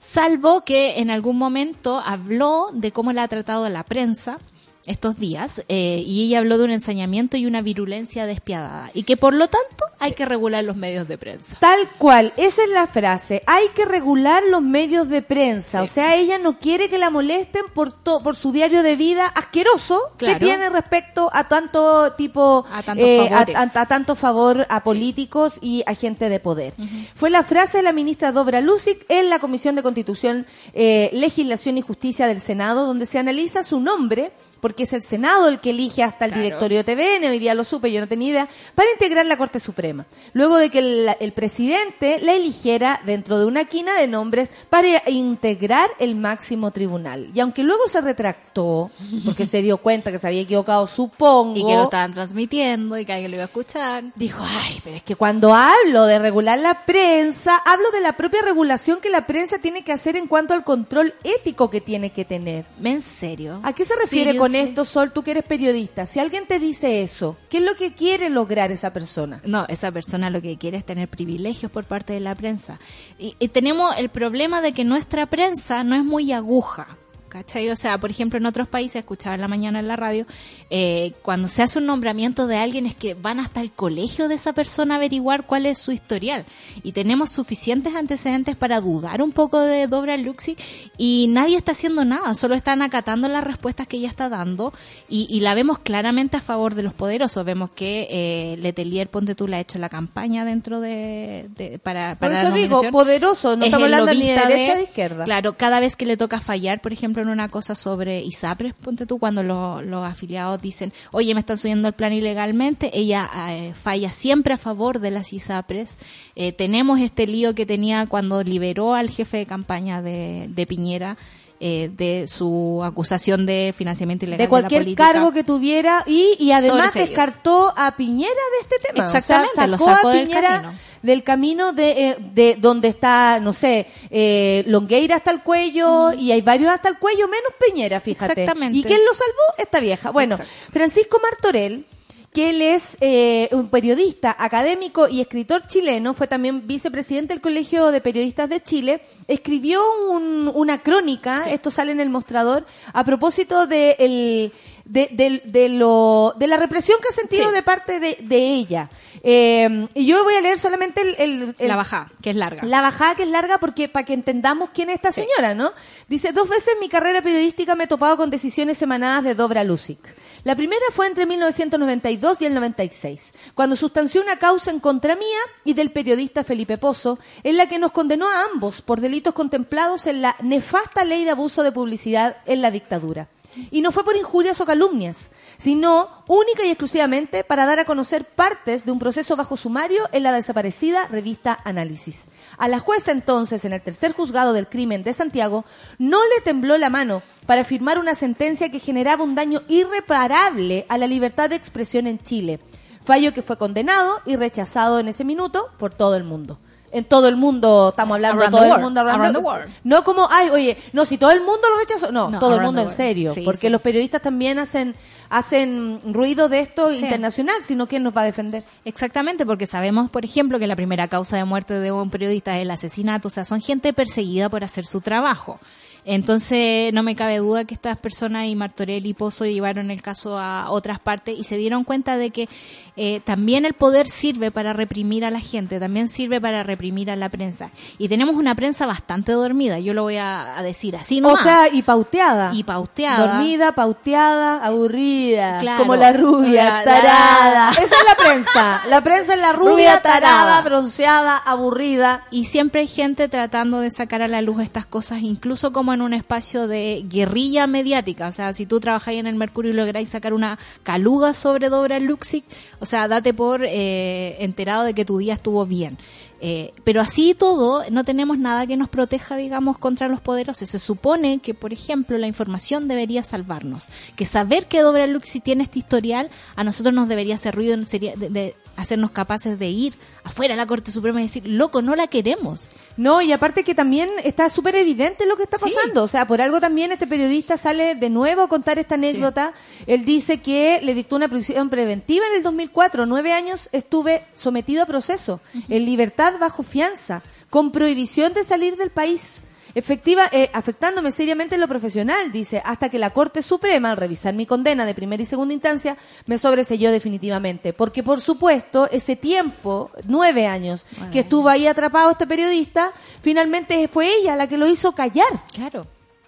salvo que en algún momento habló de cómo la ha tratado la prensa estos días eh, y ella habló de un ensañamiento y una virulencia despiadada y que por lo tanto hay que regular los medios de prensa. Tal cual, esa es la frase. Hay que regular los medios de prensa. O sea, ella no quiere que la molesten por to- por su diario de vida asqueroso que tiene respecto a tanto tipo A tantos eh, a- a tanto favor a políticos y a gente de poder. Fue la frase de la ministra Dobra Lucic en la Comisión de Constitución, eh, Legislación y Justicia del Senado, donde se analiza su nombre porque es el Senado el que elige hasta el Claro. directorio de TVN, hoy día lo supe, yo no tenía idea, para integrar la Corte Suprema. Luego de que el, el presidente la eligiera dentro de una quina de nombres para integrar el máximo tribunal. Y aunque luego se retractó, porque se dio cuenta que se había equivocado, supongo. Y que lo estaban transmitiendo y que alguien lo iba a escuchar. Dijo, ay, pero es que cuando hablo de regular la prensa, hablo de la propia regulación que la prensa tiene que hacer en cuanto al control ético que tiene que tener. ¿En serio? ¿A qué se refiere con Seriously? esto, Sol, tú que eres periodista? Si alguien te dice eso, ¿qué es lo que quiere lograr esa persona? No, esa persona lo que quiere es tener privilegios por parte de la prensa. Y, y tenemos el problema de que nuestra prensa no es muy aguja. ¿Cachai? O sea, por ejemplo, en otros países, escuchaba en la mañana en la radio, eh, cuando se hace un nombramiento de alguien es que van hasta el colegio de esa persona a averiguar cuál es su historial. Y tenemos suficientes antecedentes para dudar un poco de Dobra Luxi y nadie está haciendo nada, solo están acatando las respuestas que ella está dando y, y la vemos claramente a favor de los poderosos. Vemos que eh, Letelier, ponte tú, le ha hecho la campaña dentro de, de- para, Por para eso la digo, poderoso, no Es estamos hablando ni de derecha ni de izquierda. Claro, cada vez que le toca fallar, por ejemplo, una cosa sobre ISAPRES, ponte tú, cuando lo- los afiliados dicen, oye, me están subiendo el plan ilegalmente, ella eh, falla siempre a favor de las ISAPRES. Eh, tenemos este lío que tenía cuando liberó al jefe de campaña de, de Piñera. Eh, de su acusación de financiamiento ilegal de cualquier cargo que tuviera y, y además descartó a Piñera de este tema. Exactamente, o sea, lo sacó a del Piñera camino. del camino de, eh, de donde está, no sé, eh, Longueira hasta el cuello y hay varios hasta el cuello, menos Piñera, fíjate. Exactamente. ¿Y quién lo salvó? Esta vieja. Bueno, Exacto. Francisco Martorell, que él es eh, un periodista, académico y escritor chileno, fue también vicepresidente del Colegio de Periodistas de Chile, escribió un- una crónica, esto sale en el mostrador, a propósito de, el, de, del- de lo, de la represión que ha sentido Sí. de parte de, de ella. Eh, y yo voy a leer solamente el, el- el- La bajada, que es larga. la bajada que es larga porque para que entendamos quién es esta señora, ¿no? Dice, dos veces en mi carrera periodística me he topado con decisiones emanadas de Dobra Lusic. La primera fue entre 1992 y el 96, cuando sustanció una causa en contra mía y del periodista Felipe Pozo, en la que nos condenó a ambos por delitos contemplados en la nefasta ley de abuso de publicidad en la dictadura. Y no fue por injurias o calumnias, sino única y exclusivamente para dar a conocer partes de un proceso bajo sumario en la desaparecida revista Análisis. A la jueza entonces, en el tercer juzgado del crimen de Santiago, no le tembló la mano para firmar una sentencia que generaba un daño irreparable a la libertad de expresión en Chile. Fallo que fue condenado y rechazado en ese minuto por todo el mundo. En todo el mundo, estamos hablando todo the el mundo around the world. no como, ay, oye, no, si todo el mundo lo rechazó, no, No, todo el mundo en serio, Sí, porque sí. los periodistas también hacen hacen ruido de esto Sí. internacional, sino quién nos va a defender. Exactamente, porque sabemos, por ejemplo, que la primera causa de muerte de un periodista es el asesinato, o sea, son gente perseguida por hacer su trabajo. Entonces, no me cabe duda que estas personas y Martorell y Pozo llevaron el caso a otras partes y se dieron cuenta de que eh, también el poder sirve para reprimir a la gente, también sirve para reprimir a la prensa. Y tenemos una prensa bastante dormida, yo lo voy a, a decir así, ¿no? O sea, y pauteada. y pauteada. Dormida, pauteada, aburrida. Claro. Como la rubia, tarada. (laughs) Esa es la prensa. La prensa es la rubia, Rubia tarada, tarada. bronceada, aburrida. Y siempre hay gente tratando de sacar a la luz estas cosas, incluso como en un espacio de guerrilla mediática. O sea, si tú trabajáis en el Mercurio y lográis sacar una caluga sobre Dobra Luxic, o sea, date por eh, enterado de que tu día estuvo bien. Eh, pero así todo, no tenemos nada que nos proteja, digamos, contra los poderosos. Se supone que, por ejemplo, la información debería salvarnos. Que saber que Dobra Luxi tiene este historial, a nosotros nos debería hacer ruido, sería de, de hacernos capaces de ir afuera a la Corte Suprema y decir, loco, no la queremos. No, y aparte que también está súper evidente lo que está Sí. pasando. O sea, por algo también este periodista sale de nuevo a contar esta anécdota. Él dice que le dictó una prisión preventiva en el 2004. Nueve años estuve sometido a proceso, en libertad bajo fianza, con prohibición de salir del país. Efectiva, eh, afectándome seriamente en lo profesional, dice, hasta que la Corte Suprema, al revisar mi condena de primera y segunda instancia, me sobreselló definitivamente. Porque, por supuesto, ese tiempo, nueve años, que estuvo ahí atrapado este periodista, finalmente fue ella la que lo hizo callar. Claro.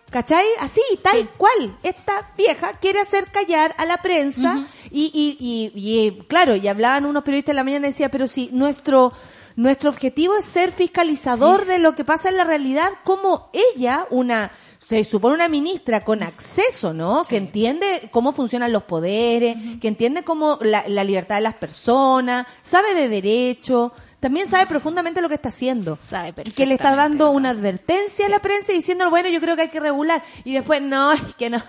¿Cachai? Así, tal Sí. cual. Esta vieja quiere hacer callar a la prensa y, y, y, y, claro, y hablaban unos periodistas en la mañana y decía, pero si nuestro, nuestro objetivo es ser fiscalizador de lo que pasa en la realidad, como ella, una, se supone una ministra con acceso, ¿no? Que entiende cómo funcionan los poderes, que entiende cómo la, la libertad de las personas, sabe de derecho, también sabe profundamente lo que está haciendo. Sabe Y que le está dando una advertencia a la prensa y diciendo, bueno, yo creo que hay que regular. Y después, no, es que no,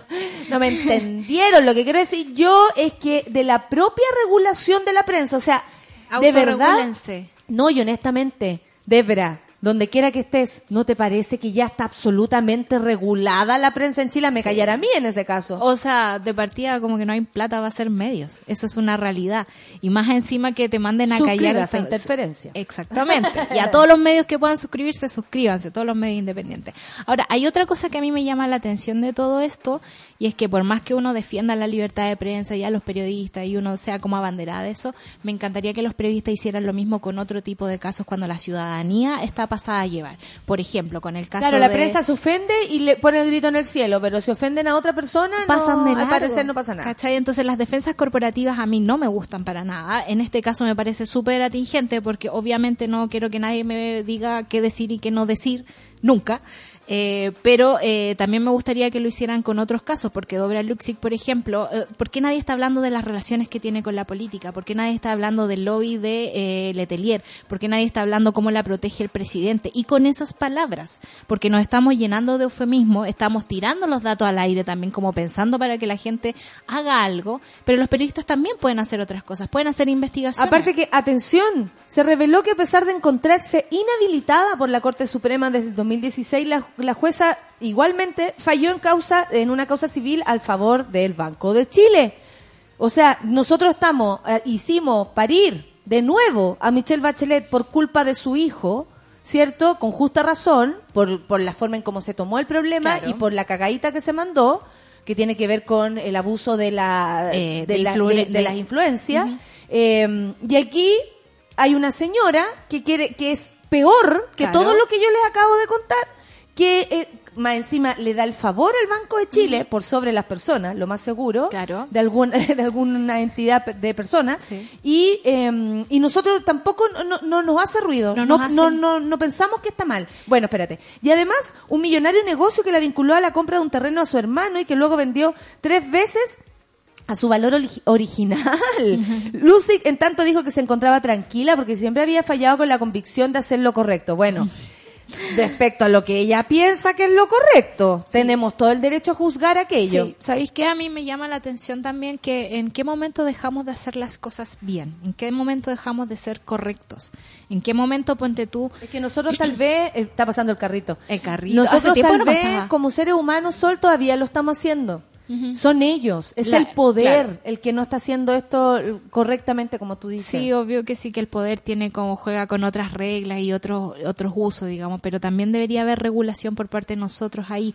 no me (laughs) entendieron. Lo que quiero decir yo es que de la propia regulación de la prensa, o sea, de verdad. No, y honestamente, Debra, donde quiera que estés, ¿no te parece que ya está absolutamente regulada la prensa en Chile? Me callará a mí en ese caso. O sea, de partida como que no hay plata va a ser medios. Eso es una realidad. Y más encima que te manden a callar esa- Interferencia. Exactamente. (laughs) Y a todos los medios que puedan suscribirse, suscríbanse, todos los medios independientes. Ahora, hay otra cosa que a mí me llama la atención de todo esto, y es que por más que uno defienda la libertad de prensa y a los periodistas y uno sea como abanderada de eso, me encantaría que los periodistas hicieran lo mismo con otro tipo de casos cuando la ciudadanía está pasada a llevar. Por ejemplo, con el caso Claro, la de- prensa se ofende y le pone el grito en el cielo, pero si ofenden a otra persona, pasan no, de al largo. parecer no pasa nada. ¿Cachai? Entonces las defensas corporativas a mí no me gustan para nada. En este caso me parece súper atingente porque obviamente no quiero que nadie me diga qué decir y qué no decir nunca. Eh, pero eh, también me gustaría que lo hicieran con otros casos, porque Dobra Luxic, por ejemplo, eh, ¿por qué nadie está hablando de las relaciones que tiene con la política? ¿Por qué nadie está hablando del lobby de eh, Letelier? ¿Por qué nadie está hablando cómo la protege el presidente? Y con esas palabras, porque nos estamos llenando de eufemismo, estamos tirando los datos al aire también, como pensando para que la gente haga algo, pero los periodistas también pueden hacer otras cosas, pueden hacer investigaciones. Aparte que, atención, se reveló que a pesar de encontrarse inhabilitada por la Corte Suprema desde el 2016, la, la jueza igualmente falló en causa en una causa civil al favor del Banco de Chile. O sea, nosotros estamos eh, hicimos parir de nuevo a Michelle Bachelet por culpa de su hijo, ¿cierto? Con justa razón, por, por la forma en cómo se tomó el problema Claro. y por la cagadita que se mandó, que tiene que ver con el abuso de la Eh, de, de la- influ- de- de de- las influencias. Eh, y aquí hay una señora que quiere que es peor que Claro. todo lo que yo les acabo de contar, que eh, más encima le da el favor al Banco de Chile por sobre las personas, lo más seguro, Claro. de algún (laughs) de alguna entidad de personas Sí. y eh, y nosotros tampoco no, no- no nos hace ruido, No no nos no, no, no pensamos que está mal. Bueno, espérate. Y además un millonario negocio que la vinculó a la compra de un terreno a su hermano y que luego vendió tres veces a su valor ori- original. Lucy, en tanto, dijo que se encontraba tranquila porque siempre había fallado con la convicción de hacer lo correcto. Bueno, respecto a lo que ella piensa que es lo correcto, tenemos todo el derecho a juzgar aquello. Sí, ¿sabéis qué? A mí me llama la atención también que en qué momento dejamos de hacer las cosas bien, en qué momento dejamos de ser correctos, en qué momento ponte tú Es que nosotros tal vez, está pasando el carrito. El carrito. Nosotros tal no vez, pasaba. como seres humanos, Sol, todavía lo estamos haciendo. Son ellos, es La- el poder claro. el que no está haciendo esto correctamente como tú dices. Sí, obvio que sí que el poder tiene como juega con otras reglas y otros otros usos, digamos, pero también debería haber regulación por parte de nosotros ahí.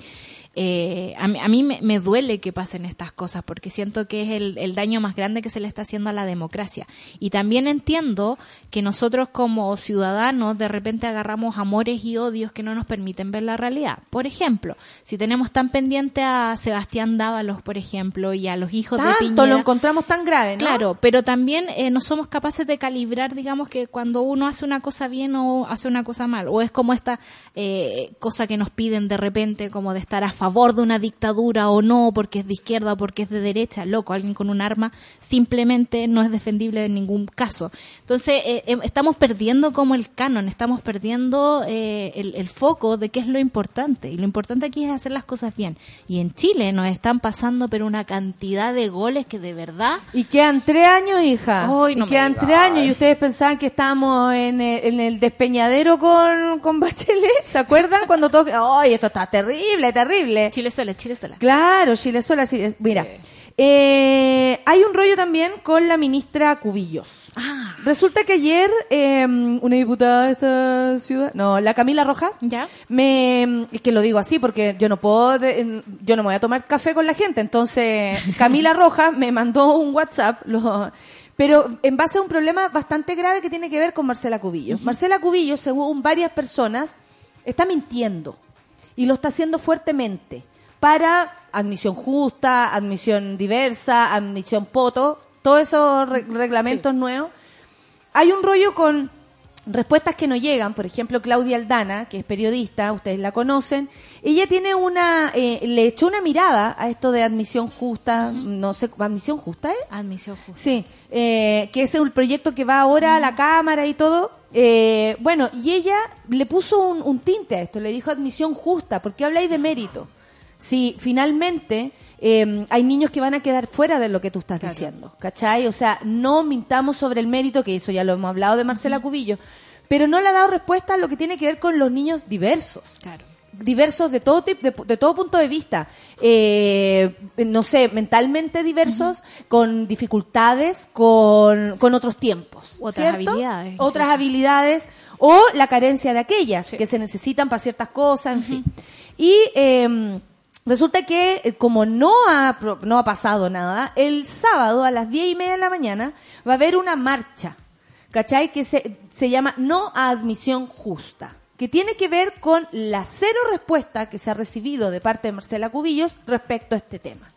Eh, a mí, a mí me, me duele que pasen estas cosas porque siento que es el, el daño más grande que se le está haciendo a la democracia. Y también entiendo que nosotros como ciudadanos de repente agarramos amores y odios que no nos permiten ver la realidad. Por ejemplo, si tenemos tan pendiente a Sebastián Dávalos, por ejemplo, y a los hijos de Tanto Piñera. lo encontramos tan grave, ¿no? Claro, pero también eh, no somos capaces de calibrar, digamos, que cuando uno hace una cosa bien o hace una cosa mal. O es como esta eh, cosa que nos piden de repente, como de estar a favor de una dictadura o no, porque es de izquierda o porque es de derecha. Loco, alguien con un arma simplemente no es defendible en ningún caso. Entonces, eh, eh, estamos perdiendo como el canon, estamos perdiendo eh, el, el foco de qué es lo importante. Y lo importante aquí es hacer las cosas bien. Y en Chile nos están pasando, pero una cantidad de goles que de verdad Y quedan tres años, hija. Ay, Y no me quedan tres años y ustedes pensaban que estábamos en el, en el despeñadero con, con Bachelet. ¿Se acuerdan? Cuando todos... ¡Ay, esto está terrible, terrible! Chile sola, Chile sola. Claro, Chile sola, sí, es- mira. eh, hay un rollo también con la ministra Cubillos. Ah, Resulta que ayer eh, una diputada de esta ciudad, no, la Camila Rojas, Ya. me, es que lo digo así porque yo no puedo, yo no me voy a tomar café con la gente, entonces (laughs) Camila Rojas me mandó un WhatsApp, lo- pero en base a un problema bastante grave que tiene que ver con Marcela Cubillos. Marcela Cubillos, según varias personas, está mintiendo y lo está haciendo fuertemente para admisión justa, admisión diversa, admisión poto, todos esos re- reglamentos nuevos. Hay un rollo con respuestas que no llegan, por ejemplo, Claudia Aldana, que es periodista, ustedes la conocen, ella tiene una, eh, le echó una mirada a esto de admisión justa, no sé, admisión justa, ¿eh? admisión justa. Sí, eh, que es el proyecto que va ahora a la Cámara y todo. Eh, bueno, y ella le puso un, un tinte a esto, le dijo admisión justa, porque habláis de mérito. Si finalmente eh, hay niños que van a quedar fuera de lo que tú estás Claro. diciendo, ¿cachai? O sea, no mintamos sobre el mérito, que eso ya lo hemos hablado de Marcela Cubillo, pero no le ha dado respuesta a lo que tiene que ver con los niños diversos Claro. diversos de todo tipo, de, de todo punto de vista, eh, no sé, mentalmente diversos, con dificultades, con, con otros tiempos, Otras ¿cierto? habilidades, otras incluso. habilidades o la carencia de aquellas que se necesitan para ciertas cosas, en fin. Y eh, resulta que eh, como no ha no ha pasado nada, el sábado a las diez y media de la mañana va a haber una marcha ¿cachai? Que se, se llama no a admisión justa, que tiene que ver con la cero respuesta que se ha recibido de parte de Marcela Cubillos respecto a este tema.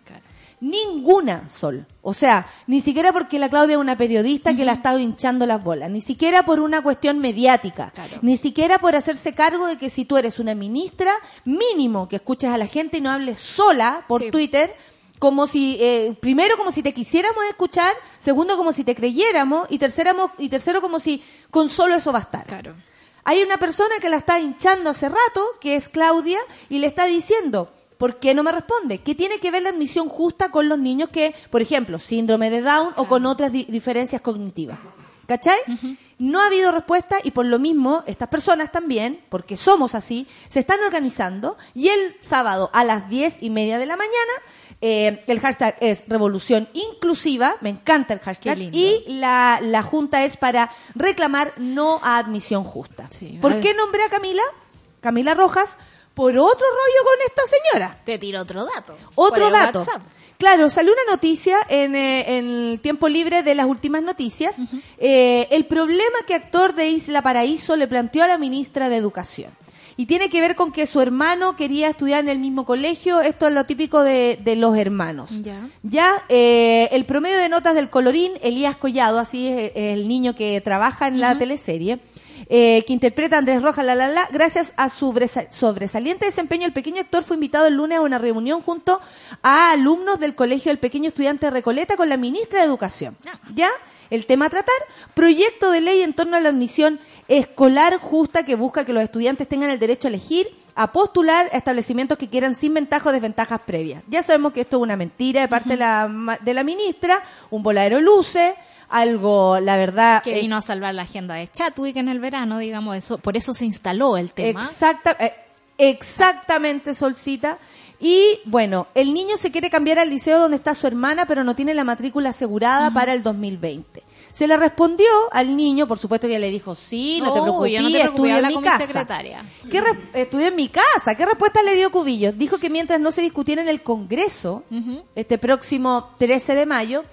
Ninguna, Sol. O sea, ni siquiera porque la Claudia es una periodista que la ha estado hinchando las bolas, ni siquiera por una cuestión mediática, Claro. ni siquiera por hacerse cargo de que si tú eres una ministra, mínimo que escuches a la gente y no hables sola por Sí. Twitter, como si, eh, primero como si te quisiéramos escuchar, segundo como si te creyéramos y, terceramo- y tercero como si con solo eso bastara. Claro. Hay una persona que la está hinchando hace rato, que es Claudia, y le está diciendo, ¿por qué no me responde? ¿Qué tiene que ver la admisión justa con los niños que, por ejemplo, síndrome de Down o con otras di- diferencias cognitivas? ¿Cachai? No ha habido respuesta y por lo mismo estas personas también, porque somos así, se están organizando y el sábado a las diez y media de la mañana eh, el hashtag es revolución inclusiva, me encanta el hashtag, y la, la junta es para reclamar no a admisión justa. Sí, ¿Por qué nombré a Camila? Camila Rojas, por otro rollo con esta señora. Te tiro otro dato. Otro dato. WhatsApp. Claro, salió una noticia en, eh, en el tiempo libre de las últimas noticias. eh, el problema que actor de Isla Paraíso le planteó a la ministra de Educación. Y tiene que ver con que su hermano quería estudiar en el mismo colegio. Esto es lo típico de, de los hermanos. Ya. Ya, eh, el promedio de notas del colorín, Elías Collado, así es, eh, el niño que trabaja en la teleserie, eh, que interpreta a Andrés Rojas, la, la, la, gracias a su bresa- sobresaliente desempeño, el pequeño actor fue invitado el lunes a una reunión junto a alumnos del Colegio del Pequeño Estudiante Recoleta con la ministra de Educación. ¿Ya? El tema a tratar, proyecto de ley en torno a la admisión escolar justa que busca que los estudiantes tengan el derecho a elegir a postular a establecimientos que quieran sin ventajas o desventajas previas. Ya sabemos que esto es una mentira de parte de, la, de la ministra, un voladero luce, algo, la verdad... Que eh, vino a salvar la agenda de Chatwick en el verano, digamos, eso. Por eso se instaló el tema. Exacta, eh, exactamente, Solcita. Y bueno, el niño se quiere cambiar al liceo donde está su hermana, pero no tiene la matrícula asegurada para el 2020. Se le respondió al niño, por supuesto que le dijo, sí, no te preocupes, yo no te en mi casa. secretaria. ¿Qué estudié en mi casa. ¿Qué respuesta le dio Cubillo? Dijo que mientras no se discutiera en el Congreso, este próximo 13 de mayo,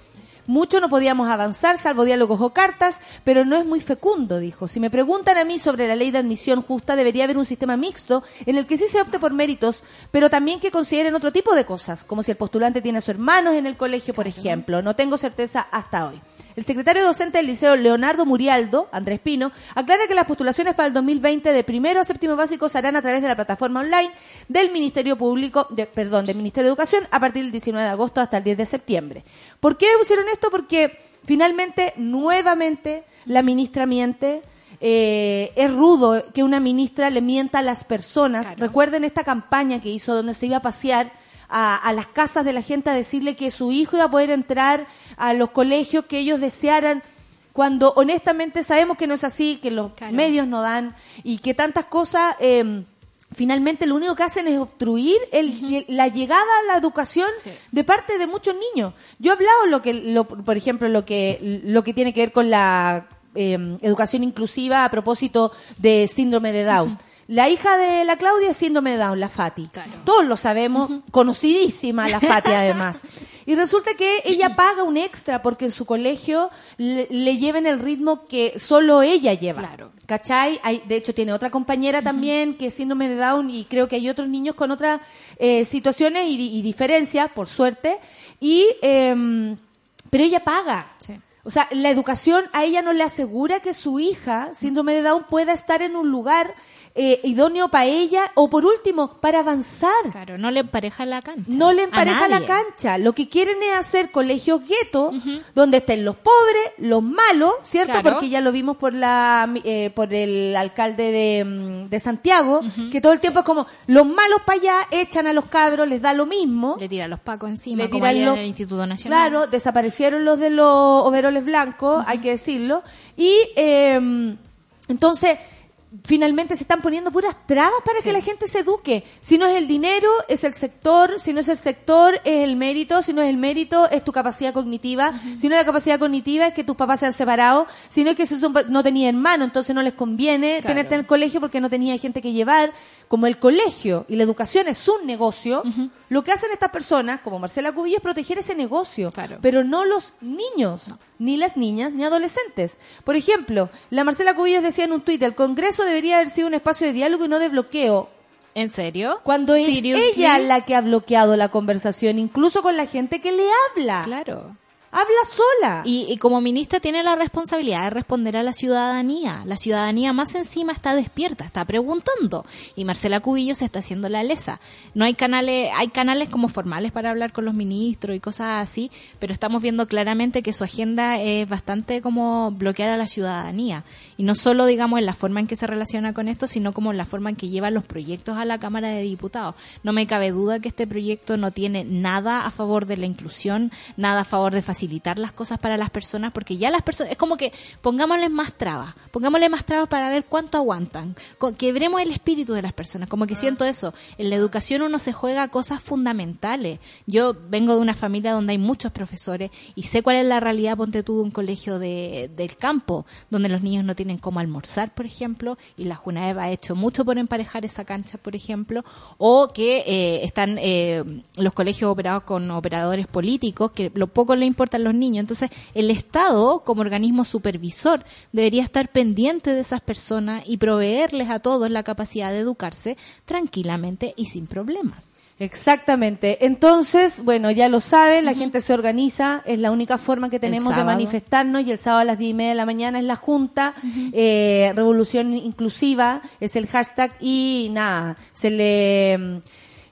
mucho no podíamos avanzar, salvo diálogos o cartas, pero no es muy fecundo, dijo. Si me preguntan a mí sobre la ley de admisión justa, debería haber un sistema mixto en el que sí se opte por méritos, pero también que consideren otro tipo de cosas, como si el postulante tiene a sus hermanos en el colegio, por ejemplo. No tengo certeza hasta hoy. El secretario docente del Liceo, Leonardo Murialdo, Andrés Pino, aclara que las postulaciones para el 2020 de primero a séptimo básico se harán a través de la plataforma online del Ministerio Público, de- perdón, del Ministerio de Educación a partir del 19 de agosto hasta el 10 de septiembre. ¿Por qué pusieron esto? Porque finalmente, nuevamente, la ministra miente. Eh, es rudo que una ministra le mienta a las personas. Recuerden esta campaña que hizo donde se iba a pasear a, a las casas de la gente a decirle que su hijo iba a poder entrar a los colegios que ellos desearan, cuando honestamente sabemos que no es así, que los Claro. medios no dan y que tantas cosas eh, finalmente lo único que hacen es obstruir el- la llegada a la educación Sí. de parte de muchos niños. Yo he hablado lo que, lo- por ejemplo, lo que lo que tiene que ver con la eh, educación inclusiva a propósito de síndrome de Down. La hija de la Claudia es síndrome de Down, la Fati. Claro. Todos lo sabemos, conocidísima la Fati (laughs) además. Y resulta que ella paga un extra porque en su colegio le, le lleven el ritmo que solo ella lleva. Claro. ¿Cachai? Hay, de hecho, tiene otra compañera también que es síndrome de Down y creo que hay otros niños con otras eh, situaciones y, di- y diferencias, por suerte. Y, em, pero ella paga. Sí. O sea, la educación a ella no le asegura que su hija, síndrome de Down, pueda estar en un lugar eh, idóneo para ella o, por último, para avanzar. Claro, no le empareja la cancha. No le empareja la cancha. Lo que quieren es hacer colegios guetos donde estén los pobres, los malos, ¿cierto? Claro. Porque ya lo vimos por la eh, por el alcalde de, mm, de Santiago, que todo el tiempo es como los malos para allá echan a los cabros, les da lo mismo. Le tira los pacos encima, Le como tiran los- en el Instituto Nacional. Claro, desaparecieron los de los overoles blancos, hay que decirlo. Y eh, entonces, finalmente se están poniendo puras trabas para que la gente se eduque. Si no es el dinero, es el sector. Si no es el sector, es el mérito. Si no es el mérito, es tu capacidad cognitiva. Si no es la capacidad cognitiva, es que tus papás se han separado. Si no es que son- no tenían hermano, entonces no les conviene Claro. tenerte en el colegio porque no tenía gente que llevar. Como el colegio y la educación es un negocio, lo que hacen estas personas, como Marcela Cubillo, es proteger ese negocio, Claro. pero no los niños, ni las niñas, ni adolescentes. Por ejemplo, la Marcela Cubillos decía en un tuit, el Congreso debería haber sido un espacio de diálogo y no de bloqueo. ¿En serio? Cuando es ella la que ha bloqueado la conversación, incluso con la gente que le habla. Claro. Habla sola. Y, y como ministra tiene la responsabilidad de responder a la ciudadanía. La ciudadanía más encima está despierta, está preguntando. Y Marcela Cubillo se está haciendo la lesa. No hay canales, hay canales como formales para hablar con los ministros y cosas así, pero estamos viendo claramente que su agenda es bastante como bloquear a la ciudadanía. Y no solo, digamos, en la forma en que se relaciona con esto, sino como en la forma en que lleva los proyectos a la Cámara de Diputados. No me cabe duda que este proyecto no tiene nada a favor de la inclusión, nada a favor de facilitar las cosas para las personas, porque ya las personas, es como que pongámosles más trabas, pongámosle más trabas para ver cuánto aguantan, quebremos el espíritu de las personas, como que siento eso, en la educación uno se juega cosas fundamentales. Yo vengo de una familia donde hay muchos profesores y sé cuál es la realidad, ponte tú, de un colegio de, del campo, donde los niños no tienen cómo almorzar, por ejemplo, y la Junaev ha hecho mucho por emparejar esa cancha, por ejemplo, o que eh, están eh, los colegios operados con operadores políticos, que lo poco le los niños. Entonces, el Estado, como organismo supervisor, debería estar pendiente de esas personas y proveerles a todos la capacidad de educarse tranquilamente y sin problemas. Exactamente. Entonces, bueno, ya lo saben, la gente se organiza, es la única forma que tenemos de manifestarnos y el sábado a las diez y media de la mañana es la Junta, eh, Revolución Inclusiva es el hashtag y nada, se le...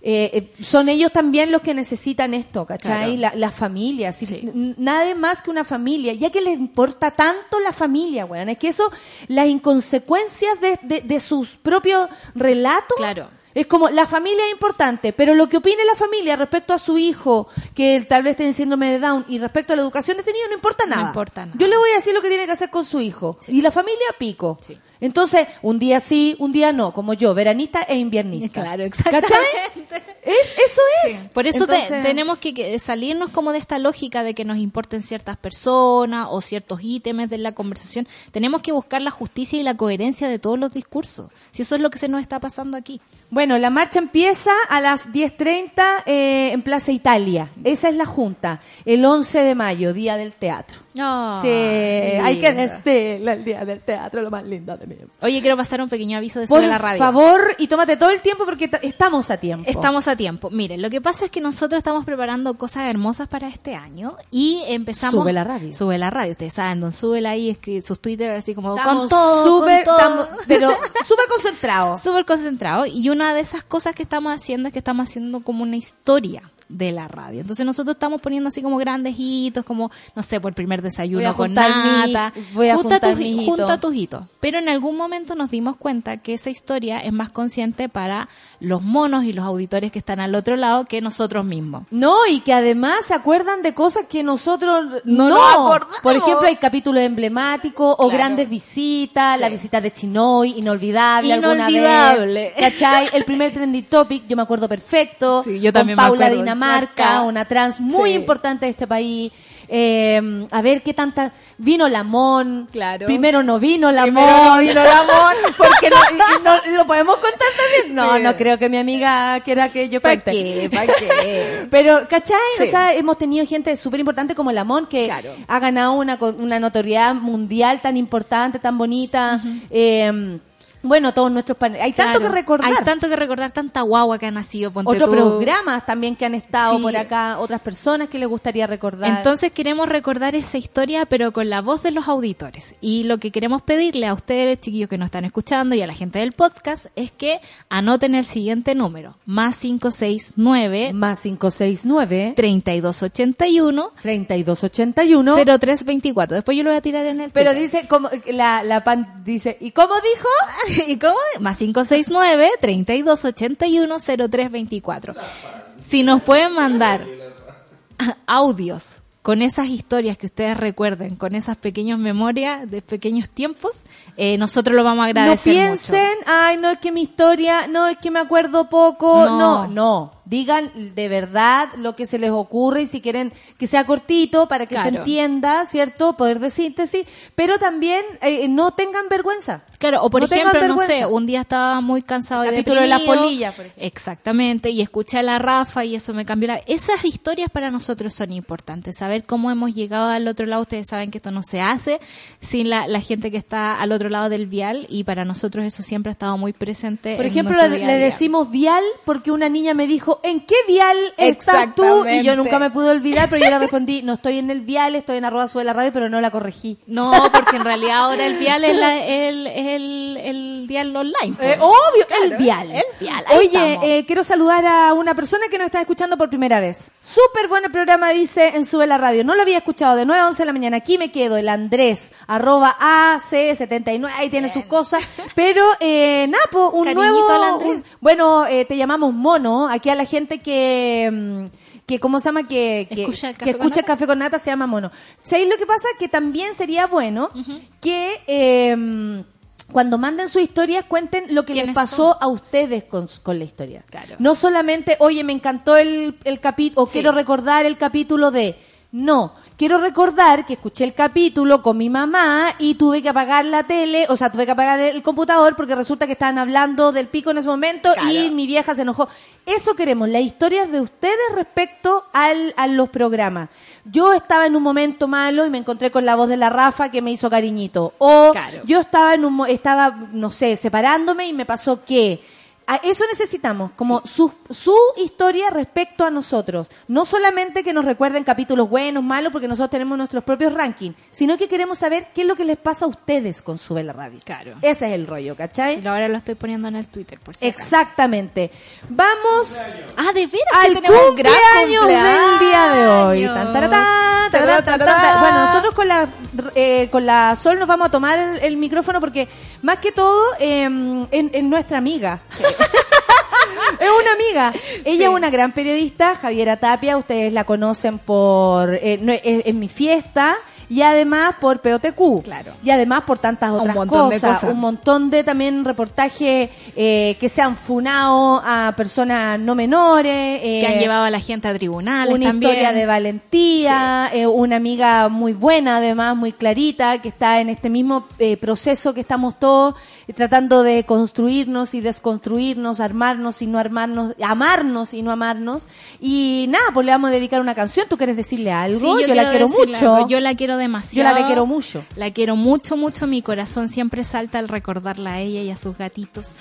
eh, eh, son ellos también los que necesitan esto, ¿cachai? Claro. La, las familias, Sí. nada más que una familia, ya que les importa tanto la familia, weón, es que eso, las inconsecuencias de, de- de sus propios relatos, Claro. es como, la familia es importante, pero lo que opine la familia respecto a su hijo, que tal vez tiene síndrome de Down, y respecto a la educación de este niño, no importa No nada. importa nada. Yo le voy a decir lo que tiene que hacer con su hijo. Y la familia, pico. Sí. Entonces, un día sí, un día no, como yo, veranista e inviernista. Claro, ¿Cachai? exactamente. Es, eso es. Por eso te- tenemos que, que salirnos como de esta lógica de que nos importen ciertas personas o ciertos ítems de la conversación. Tenemos que buscar la justicia y la coherencia de todos los discursos. Si eso es lo que se nos está pasando aquí. Bueno, la marcha empieza a las 10.30 eh, en Plaza Italia. Esa es la junta. El 11 de mayo, Día del Teatro. Sí, hay que decirlo, el Día del Teatro, lo más lindo de mí. Oye, quiero pasar un pequeño aviso de Por sobre la radio. favor, y tómate todo el tiempo porque ta- estamos a tiempo. Estamos a tiempo. Miren, lo que pasa es que nosotros estamos preparando cosas hermosas para este año y empezamos. Sube la radio. Sube la radio. Ustedes saben, don Sube ahí, escribe sus Twitter así como Estamos con todo. súper- con todo. estamos- pero (laughs) súper concentrados. Súper concentrado. Y una de esas cosas que estamos haciendo es que estamos haciendo como una historia de la radio. Entonces nosotros estamos poniendo así como grandes hitos, como, no sé, por el primer desayuno con mi- nata. voy a Junta tus- hitos. junta tus hitos. Pero en algún momento nos dimos cuenta que esa historia es más consciente para los monos y los auditores que están al otro lado que nosotros mismos. No, y que además se acuerdan de cosas que nosotros No no. acordamos. Por ejemplo, hay capítulos emblemáticos o Claro. grandes visitas, la visita de Chinoy, inolvidable, alguna Inolvidable. vez. ¿Cachai? El primer trending topic, yo me acuerdo perfecto. Sí, yo con también me Paula acuerdo. Dinamarca, una trans muy Sí. importante de este país. Eh, a ver qué tanta vino Lamón Claro. primero no vino Lamón no vino (laughs) Lamón. porque no, lo podemos contar también no Sí. no creo que mi amiga quiera que yo ¿Para cuente qué? ¿Para qué? (laughs) pero, ¿cachai? Sí. O sea, hemos tenido gente súper importante como Lamón que Claro. ha ganado una, una notoriedad mundial tan importante, tan bonita. Eh, bueno, todos nuestros paneles. Hay tanto que recordar. Hay tanto que recordar, tanta guagua que ha nacido. Ponte Otros tú. programas también que han estado Sí. por acá, otras personas que les gustaría recordar. Entonces queremos recordar esa historia, pero con la voz de los auditores. Y lo que queremos pedirle a ustedes, chiquillos que nos están escuchando, y a la gente del podcast, es que anoten el siguiente número. Más 569 más 569 3281 3281 0324. Después yo lo voy a tirar en el Pero dice, como, la, la pan dice, ¿y cómo dijo? (laughs) (laughs) ¿Y cómo? Más 569-3281-0324. Si nos pueden mandar audios con esas historias que ustedes recuerden, con esas pequeñas memorias de pequeños tiempos, eh, nosotros lo vamos a No agradecer piensen, ay, no es que mi historia, no es que me acuerdo poco, No. no, no. Digan de verdad lo que se les ocurre y si quieren que sea cortito para que se entienda, ¿cierto? Poder de síntesis, pero también eh, no tengan vergüenza. Claro, o por No ejemplo, no sé, un día estaba muy cansado capítulo de las polillas, por ejemplo. Exactamente, y escuché a la Rafa y eso me cambió la... Esas historias para nosotros son importantes, saber cómo hemos llegado al otro lado, ustedes saben que esto no se hace sin la, la gente que está al otro lado del vial y para nosotros eso siempre ha estado muy presente. Por ejemplo, le, día a le día. decimos vial porque una niña me dijo, ¿en qué vial estás tú? Y yo nunca me pude olvidar, pero yo le respondí, no estoy en el vial, estoy en arroba sube la radio, pero no la corregí. No, porque en realidad ahora el vial es la- el, el, el dial online. Eh, obvio, el vial. el vial, Oye, eh, quiero saludar a una persona que nos está escuchando por primera vez. Súper buen el programa, dice en Sube la Radio. No lo había escuchado de 9 a 11 de la mañana. Aquí me quedo, el Andrés, arroba AC79, ahí tiene sus cosas. Pero, eh, Napo, un Cariñito nuevo... al Andrés. bueno, te llamamos mono. Aquí a la gente que... mm, que ¿Cómo se llama? Que, que Escucha el Café que con escucha Nata. Café con Nata se llama mono. ¿Sabéis lo que pasa? Que también sería bueno que... eh, cuando manden sus historias, cuenten lo que les ¿Quiénes pasó a ustedes con, con la historia. Claro. No solamente, oye, me encantó el, el capítulo, o Sí. quiero recordar el capítulo de... No, quiero recordar que escuché el capítulo con mi mamá y tuve que apagar la tele, o sea, tuve que apagar el computador porque resulta que estaban hablando del pico en ese momento y mi vieja se enojó. Eso queremos, las historias de ustedes respecto al, a los programas. Yo estaba en un momento malo y me encontré con la voz de la Rafa que me hizo cariñito. O Claro. yo estaba en un, estaba, no sé, separándome y me pasó que a eso necesitamos, como su, su historia respecto a nosotros. No solamente que nos recuerden capítulos buenos, malos, porque nosotros tenemos nuestros propios rankings, sino que queremos saber qué es lo que les pasa a ustedes con Sube la Radio. Claro. Ese es el rollo, Y ¿cachai? ahora lo estoy poniendo en el Twitter, por si. Exactamente. Vamos Ah, de veras al que tenemos un gran cumpleaños del día de hoy. cumpleaños. Tan, taratán, taratán, tan. Bueno, nosotros con la eh, con la Sol nos vamos a tomar el, el micrófono porque más que todo eh, en, en nuestra amiga. (laughs) (laughs) es una amiga. Ella es una gran periodista, Javiera Tapia. Ustedes la conocen por eh, no, es, es mi fiesta. y además por POTQ. Claro. Y además por tantas Un otras de cosas, cosas. Un montón de también reportajes eh, que se han funado a personas no menores. eh, que han llevado a la gente a tribunales una también. historia de valentía, eh, una amiga muy buena, además, muy clarita, que está en este mismo eh, proceso que estamos todos tratando de construirnos y desconstruirnos, armarnos y no armarnos, amarnos y no amarnos. Y nada, pues le vamos a dedicar una canción. ¿Tú quieres decirle algo? Sí, yo, la quiero mucho. algo. Yo la quiero demasiado. Yo la quiero mucho. La quiero mucho, mucho. Mi corazón siempre salta al recordarla a ella y a sus gatitos. (laughs)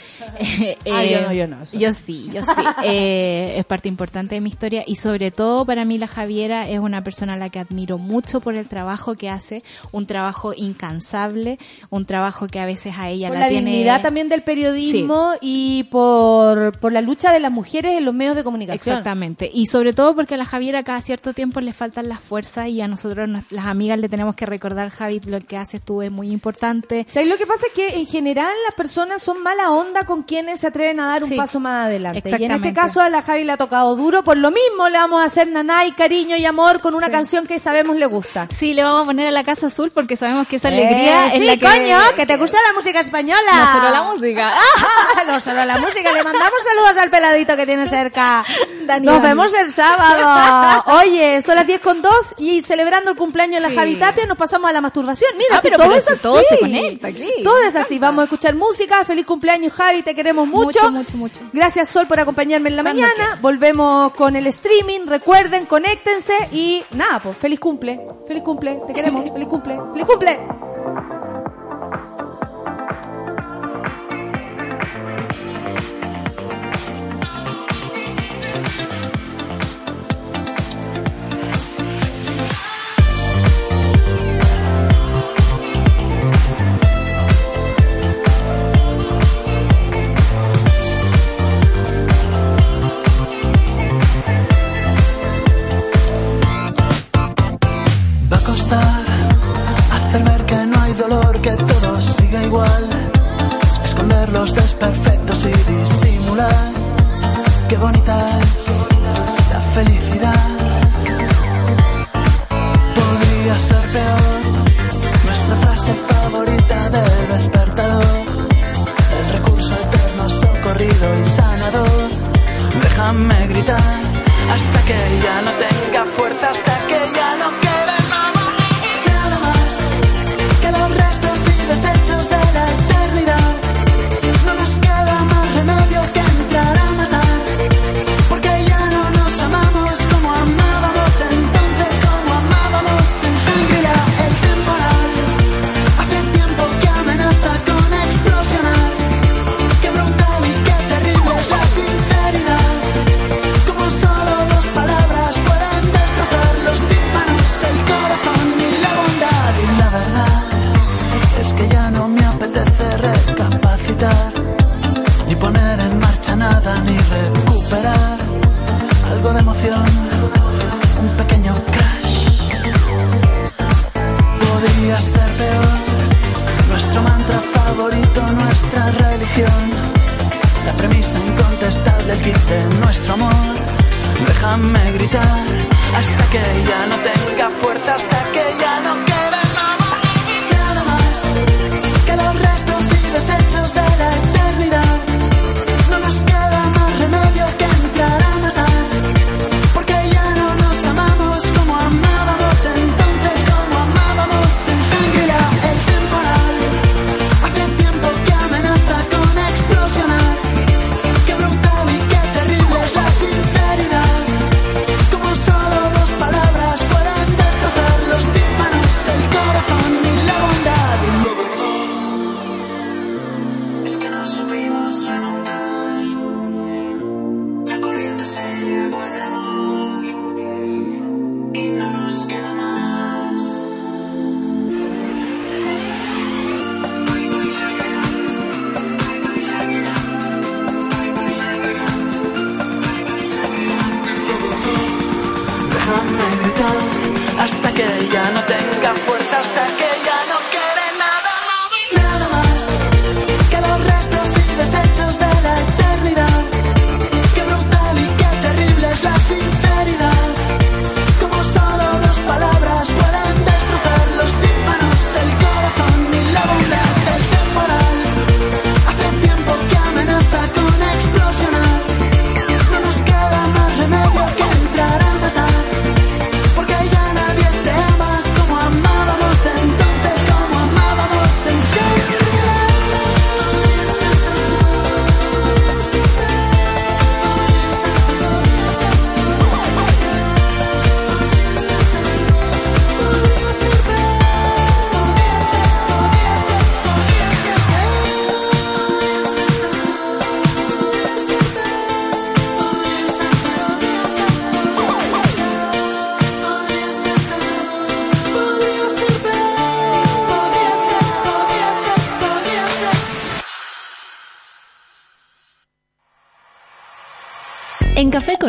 Eh, Ah, yo eh, no, yo no, eso no. Yo sí, yo sí. (laughs) Eh, es parte importante de mi historia y sobre todo para mí la Javiera es una persona a la que admiro mucho por el trabajo que hace, un trabajo incansable, un trabajo que a veces a ella la tiene dignidad también del periodismo y por, por la lucha de las mujeres en los medios de comunicación. Exactamente. Y sobre todo porque a la Javiera cada cierto tiempo le faltan las fuerzas y a nosotros, nos- las amigas, le tenemos que recordar, Javi, lo que haces tú es muy importante. ¿Sabes? Lo que pasa es que en general las personas son mala onda con quienes se atreven a dar un paso más adelante. Y en este caso a la Javi le ha tocado duro. Por lo mismo le vamos a hacer nanay, cariño y amor con una Sí. canción que sabemos le gusta. Sí, le vamos a poner a la Casa Azul porque sabemos que esa alegría Eh, es sí, la que... coño, que te gusta la música española. No solo la música. (laughs) no solo la música. Le mandamos saludos al peladito que tiene cerca. Dani, Nos vemos el sábado. (laughs) Oye, son las 10 con 2 y celebrando el cumpleaños de la Sí. Javi Tapia nos pasamos a la masturbación. Mira, Ah, si pero- todo pero es así. todo se conecta aquí. Todo es así. Vamos a escuchar música. Feliz cumpleaños, Javi. Te queremos mucho. Mucho, mucho, mucho. Gracias, Sol, por acompañarme en la mañana. Volvemos con el streaming. Recuerden, conéctense y nada, pues feliz cumple. Feliz cumple. Te queremos. (laughs) Feliz cumple. Feliz cumple.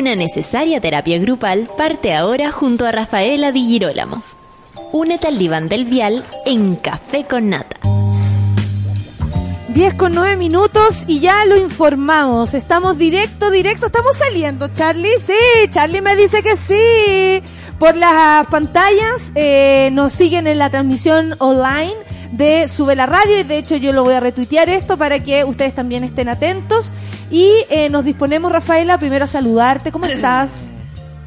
Una necesaria terapia grupal parte ahora junto a Rafaela Di Girolamo. Únete al del vial en Café con Nata. 10 con 9 minutos y ya lo informamos. Estamos directo, directo. Estamos saliendo, Charlie. Sí, Charlie me dice que sí. Por las pantallas eh, nos siguen en la transmisión online de Sube la Radio y de hecho yo lo voy a retuitear esto para que ustedes también estén atentos. Y eh, nos disponemos, Rafaela, primero a saludarte. ¿Cómo (clears throat) estás?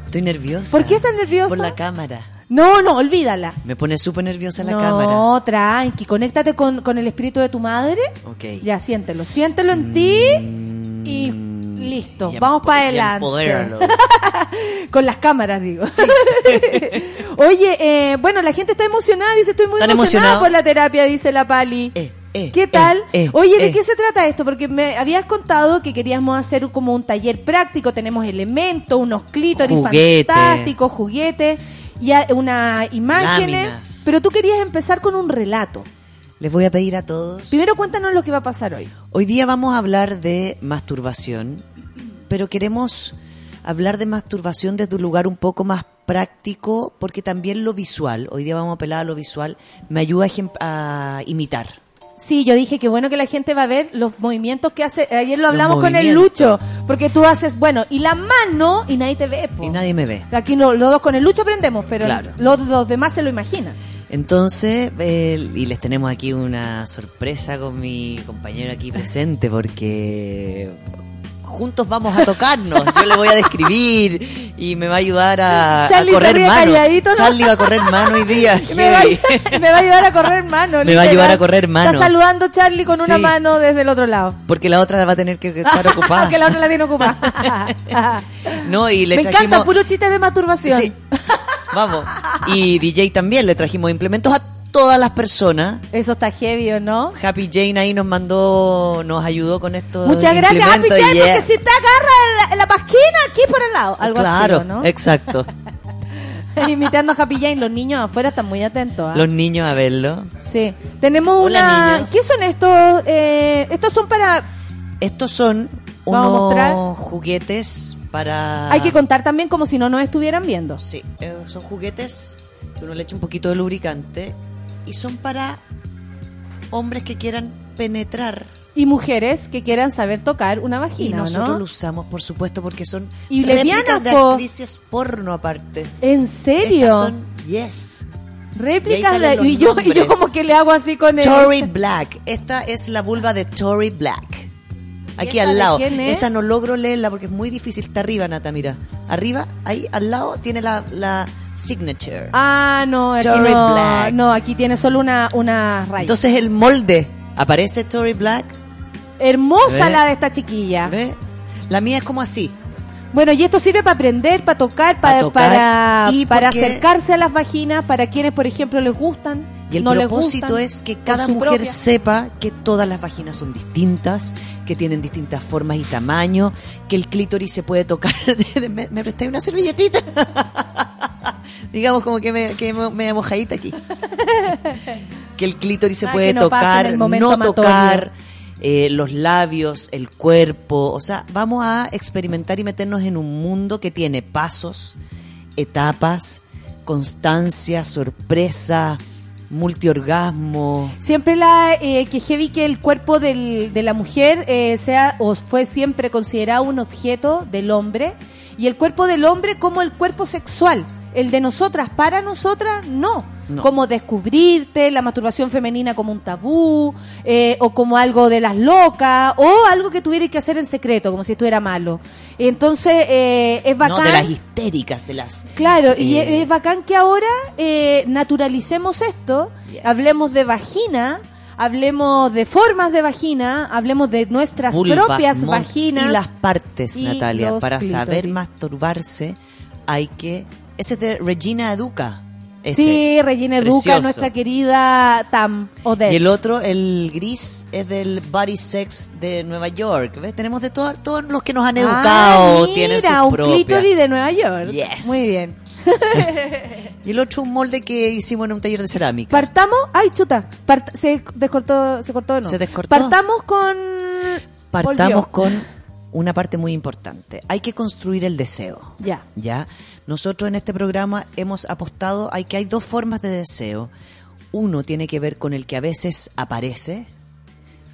Estoy nerviosa. ¿Por qué estás nerviosa? Por la cámara. No, no, olvídala. Me pone súper nerviosa la no, cámara. No, tranqui, conéctate con, con el espíritu de tu madre. Ok. Ya, siéntelo, siéntelo en ti y listo, Y vamos empo- para adelante. (laughs) con las cámaras, digo. (laughs) Oye, eh, bueno, la gente está emocionada, dice, estoy muy ¿Están emocionada por la terapia, dice la Pali. Eh, eh, ¿Qué eh, tal? eh, Oye, ¿de eh. qué se trata esto? Porque me habías contado que queríamos hacer como un taller práctico, tenemos elementos, unos clítoris Juguete. fantásticos, juguetes, y a- una imágenes, Láminas. pero tú querías empezar con un relato. Les voy a pedir a todos. Primero cuéntanos lo que va a pasar hoy. Hoy día vamos a hablar de masturbación, pero queremos hablar de masturbación desde un lugar un poco más práctico, porque también lo visual, hoy día vamos a apelar a lo visual, me ayuda a, imitar. Sí, yo dije que bueno que la gente va a ver los movimientos que hace. Ayer lo hablamos con el. Lucho, porque tú haces, bueno, y la mano y nadie te ve. po. Y nadie me ve. Aquí no, los dos con el Lucho aprendemos, pero Claro. los, los demás se lo imaginan. Entonces, eh, y les tenemos aquí una sorpresa con mi compañero aquí presente, porque juntos vamos a tocarnos. Yo le voy a describir y me va a ayudar a, a correr mano. calladito, ¿no? Charlie va a correr mano hoy día. (laughs) Me va, a, (laughs) me va a ayudar a correr mano. Me va a ayudar a correr mano. Está saludando Charlie con una mano desde el otro lado. Porque la otra va a tener que (laughs) estar ocupada. que la otra la tiene ocupada. No, y le Me trajimos... encanta, puro chiste de masturbación. Sí. Vamos. Y DJ también le trajimos implementos a todas las personas. Eso está heavy, ¿o no? Happy Jane ahí nos mandó, nos ayudó con esto. Muchas gracias, Happy Jane, porque si te agarra la, la pasquina aquí por el lado. Algo claro, así, ¿o ¿no? exacto. (laughs) Imitando a Happy Jane, los niños afuera están muy atentos. ¿ah? Los niños a verlo. Sí. Tenemos Hola, una. niños. ¿Qué son estos? Eh, estos son para. Estos son unos juguetes para... Hay que contar también como si no nos estuvieran viendo. Sí, eh, son juguetes que uno le echa un poquito de lubricante y son para hombres que quieran penetrar. Y mujeres que quieran saber tocar una Y vagina, nosotros ¿no? lo usamos, por supuesto, porque son Y réplicas de actrices porno aparte. ¿En serio? Estas son, yes. Réplicas Y de... Y yo, y yo como que le hago así con el... Tory (laughs) Black. Esta es la vulva de Tory Black. Aquí al lado. es? Esa no logro leerla porque es muy difícil. Está arriba, Nata, mira. Arriba, ahí al lado, tiene la, la signature. Ah, no, aquí Tory no, Black. no, aquí tiene solo una, una raya. Entonces el molde. Aparece Tory Black. Hermosa ¿Ve? la de esta chiquilla. ¿Ve? La mía es como así. Bueno, y esto sirve para aprender, para tocar, Pa' para, tocar, para, y para porque- acercarse a las vaginas, para quienes, por ejemplo, les gustan. Y el no propósito es que cada mujer propia. sepa que todas las vaginas son distintas, que tienen distintas formas y tamaños, que el clítoris se puede tocar. (laughs) ¿Me, me prestáis una servilletita? Digamos como que me, que mojadita aquí. (laughs) que el clítoris se puede no tocar, no tocar. eh, los labios, el cuerpo, o sea, vamos a experimentar y meternos en un mundo que tiene pasos, etapas, constancia, sorpresa, multiorgasmo. Siempre la eh, que heavy que el cuerpo del- de la mujer eh, sea o fue siempre considerado un objeto del hombre y el cuerpo del hombre como el cuerpo sexual. El de nosotras, para nosotras, no. No. Como descubrirte, la masturbación femenina como un tabú, eh, o como algo de las locas, o algo que tuvierais que hacer en secreto, como si estuviera malo. Entonces, eh, es bacán. No, de las histéricas, de las... Claro, y Eh, es, es bacán que ahora eh, naturalicemos esto, Yes. hablemos de vagina, hablemos de formas de vagina, hablemos de nuestras vulvas, propias vaginas. Y las partes, y Natalia. Para saber masturbarse hay que... Ese es de Regina Educa. Ese. Sí, Regina Educa, Precioso. nuestra querida Tam Odette. Y el otro, el gris, es del Body Sex de Nueva York. ¿Ves? Tenemos de todo- todos los que nos han educado. Ah, tienen mira, sus un clítoris de Nueva York. Yes. Muy bien. (laughs) Y el otro, un molde que hicimos en un taller de cerámica. Partamos, ay chuta, Part- se descortó, se cortó nuevo. Se descortó. Partamos con Partamos con una parte muy importante. Hay que construir el deseo. Ya. ¿ya? Nosotros en este programa hemos apostado a que hay dos formas de deseo. Uno tiene que ver con el que a veces aparece,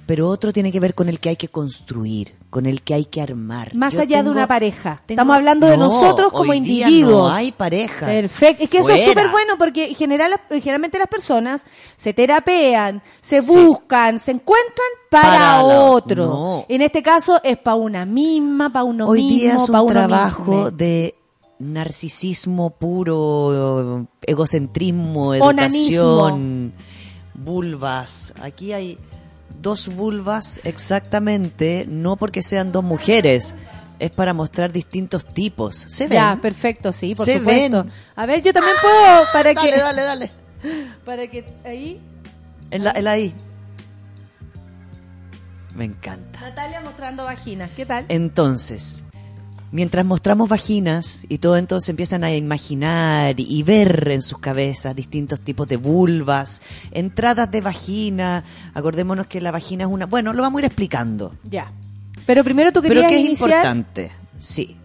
pero otro tiene que ver con el que hay que construir, con el que hay que armar. Más Yo allá de una pareja. tengo- Estamos hablando de No, nosotros como hoy día individuos. No hay parejas. Perfecto. Es que eso es súper bueno porque en general, generalmente las personas se terapean, se Sí. buscan, se encuentran para, Para la- otro. no. En este caso es para una misma, para uno Hoy mismo, día es un trabajo mismo. de narcisismo puro, egocentrismo, Onanismo. educación, vulvas. Aquí hay dos vulvas exactamente, no porque sean dos mujeres, es para mostrar distintos tipos. ¿Se ven? Ya, perfecto, sí, por Se supuesto. ven. A ver, yo también puedo para Dale, que dale, dale. (laughs) para que ahí en la ahí. Me encanta. Natalia mostrando vaginas. ¿Qué tal? Entonces, mientras mostramos vaginas y todo entonces empiezan a imaginar y ver en sus cabezas distintos tipos de vulvas, entradas de vagina, acordémonos que la vagina es una... Bueno, lo vamos a ir explicando. Ya. Pero primero tú Pero querías que es iniciar importante, sí.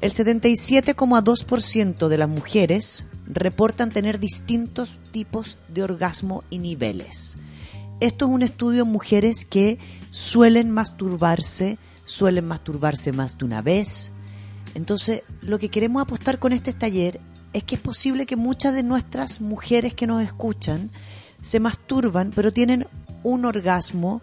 El 77,2% de las mujeres reportan tener distintos tipos de orgasmo y niveles. Esto es un estudio en mujeres que suelen masturbarse, suelen masturbarse más de una vez. Entonces, lo que queremos apostar con este taller es que es posible que muchas de nuestras mujeres que nos escuchan se masturban, pero tienen un orgasmo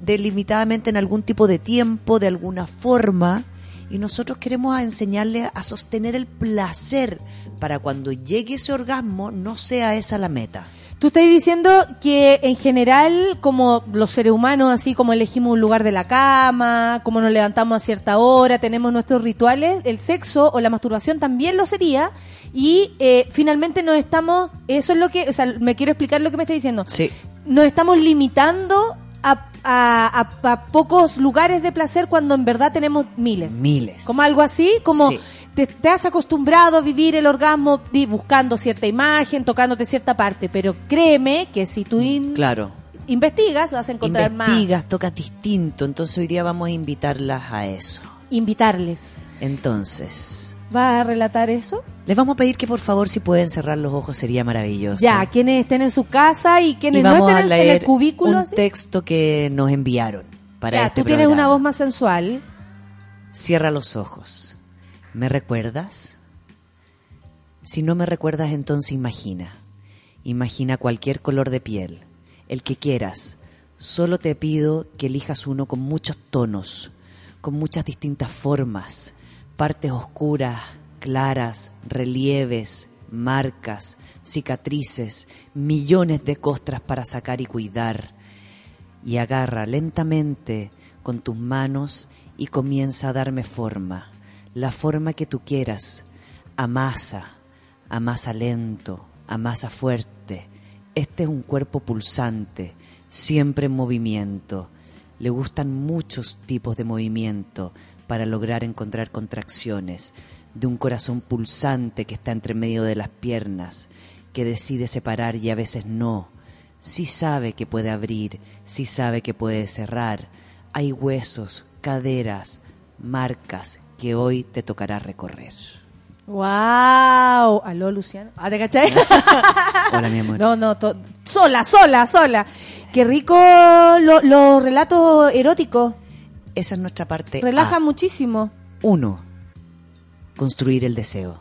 delimitadamente en algún tipo de tiempo, de alguna forma, y nosotros queremos a enseñarle a sostener el placer para cuando llegue ese orgasmo no sea esa la meta. Tú estás diciendo que en general, como los seres humanos, así como elegimos un lugar de la cama, como nos levantamos a cierta hora, tenemos nuestros rituales, el sexo o la masturbación también lo sería. Y eh, finalmente nos estamos, eso es lo que, o sea, me quiero explicar lo que me está diciendo. Sí. Nos estamos limitando a, a- a- a pocos lugares de placer cuando en verdad tenemos miles. Miles. Como algo así, como Sí. Te, te has acostumbrado a vivir el orgasmo buscando cierta imagen, tocándote cierta parte, pero créeme que si tú in- Claro. investigas, vas a encontrar investigas, más. tocas distinto. Entonces hoy día vamos a invitarlas a eso. Invitarles. Entonces, ¿Va a relatar eso? les vamos a pedir que por favor si pueden cerrar los ojos sería maravilloso. Ya, quienes estén en su casa y quienes y no estén a en- en leer el cubículo. un texto que nos enviaron para ya, este tú tienes una voz más sensual. Cierra los ojos. ¿Me recuerdas? Si no me recuerdas, entonces imagina. Imagina cualquier color de piel, el que quieras. Solo te pido que elijas uno con muchos tonos, con muchas distintas formas, partes oscuras, claras, relieves, marcas, cicatrices, millones de costras para sacar y cuidar y agarra lentamente con tus manos y comienza a darme forma, la forma que tú quieras. Amasa, amasa lento, amasa fuerte. Este es un cuerpo pulsante, siempre en movimiento. Le gustan muchos tipos de movimiento para lograr encontrar contracciones de un corazón pulsante que está entre medio de las piernas, que decide separar y a veces no sí sabe que puede abrir, sí sabe que puede cerrar. Hay huesos, caderas, marcas que hoy te tocará recorrer. ¡Wow! ¿Aló, Luciano? ¿Ah, te cachai? (laughs) Hola, mi amor. No, no, sola, sola, sola. Qué rico lo- los relatos eróticos. Esa es nuestra parte. Relajan A. muchísimo. Uno, construir el deseo.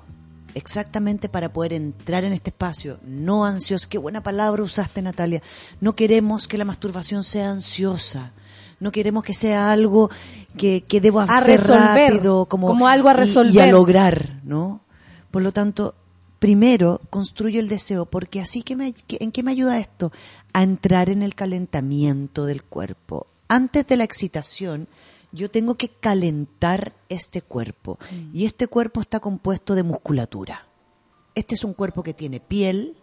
Exactamente para poder entrar en este espacio, no ansioso. Qué buena palabra usaste, Natalia. No queremos que la masturbación sea ansiosa. No queremos que sea algo que, que debo hacer resolver, rápido, como, como algo a y- Y, a resolver. lograr, ¿no? Por lo tanto, primero construyo el deseo, porque así que me, que- ¿en qué me ayuda esto? A entrar en el calentamiento del cuerpo. Antes de la excitación, yo tengo que calentar este cuerpo. Y este cuerpo está compuesto de musculatura. Este es un cuerpo que tiene piel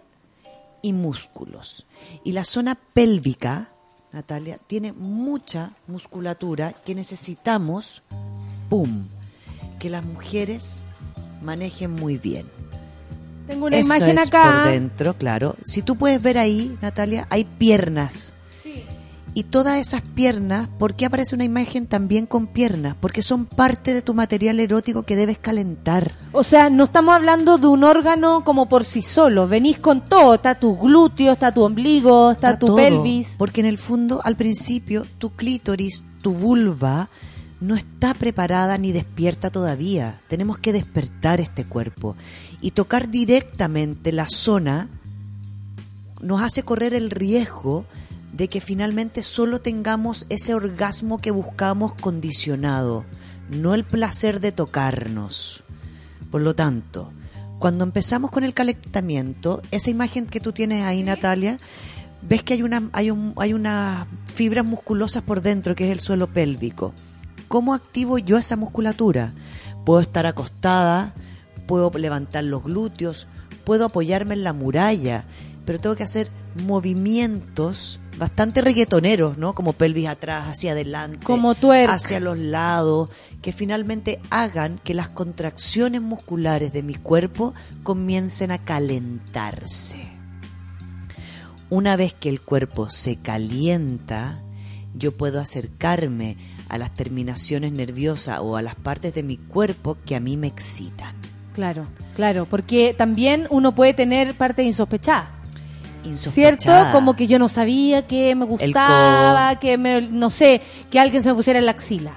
y músculos. Y la zona pélvica, Natalia, tiene mucha musculatura que necesitamos, ¡pum!, que las mujeres manejen muy bien. Tengo una Eso imagen es acá. por dentro, claro. Si tú puedes ver ahí, Natalia, hay piernas. Y todas esas piernas, ¿por qué aparece una imagen también con piernas? Porque son parte de tu material erótico que debes calentar. O sea, no estamos hablando de un órgano como por sí solo. Venís con todo. Está tu glúteo, está tu ombligo, está, tu todo. pelvis. Porque en el fondo, al principio, tu clítoris, tu vulva, no está preparada ni despierta todavía. Tenemos que despertar este cuerpo. Y tocar directamente la zona nos hace correr el riesgo de que finalmente solo tengamos ese orgasmo que buscamos condicionado, no el placer de tocarnos. Por lo tanto, cuando empezamos con el calentamiento, esa imagen que tú tienes ahí, Natalia, ves que hay una, hay, un, hay unas fibras musculosas por dentro, que es el suelo pélvico. ¿Cómo activo yo esa musculatura? Puedo estar acostada, puedo levantar los glúteos, puedo apoyarme en la muralla, pero tengo que hacer movimientos bastante reggaetoneros, ¿no? Como pelvis atrás, hacia adelante, Como twerk. hacia los lados, que finalmente hagan que las contracciones musculares de mi cuerpo comiencen a calentarse. Una vez que el cuerpo se calienta, yo puedo acercarme a las terminaciones nerviosas o a las partes de mi cuerpo que a mí me excitan. Claro, claro. Porque también uno puede tener parte insospechada. ¿Cierto? Como que yo no sabía que me gustaba, que me, no sé, que alguien se me pusiera en la axila.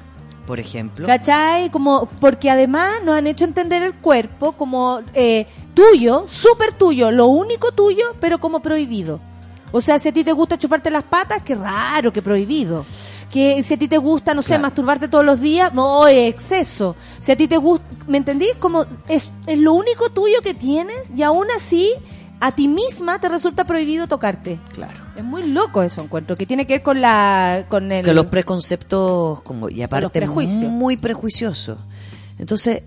Por ejemplo, ¿Cachai? Como, porque además nos han hecho entender el cuerpo como eh, tuyo, súper tuyo, lo único tuyo, pero como prohibido. O sea, si a ti te gusta chuparte las patas, qué raro, qué prohibido. Que si a ti te gusta, no sé, masturbarte todos los días, no, es exceso. Si a ti te gusta, ¿me entendís? Como es, es lo único tuyo que tienes y aún así a ti misma te resulta prohibido tocarte. claro. Es muy loco eso, encuentro, que tiene que ver con la... Con el, que los preconceptos como y aparte prejuicios. muy prejuiciosos. Entonces,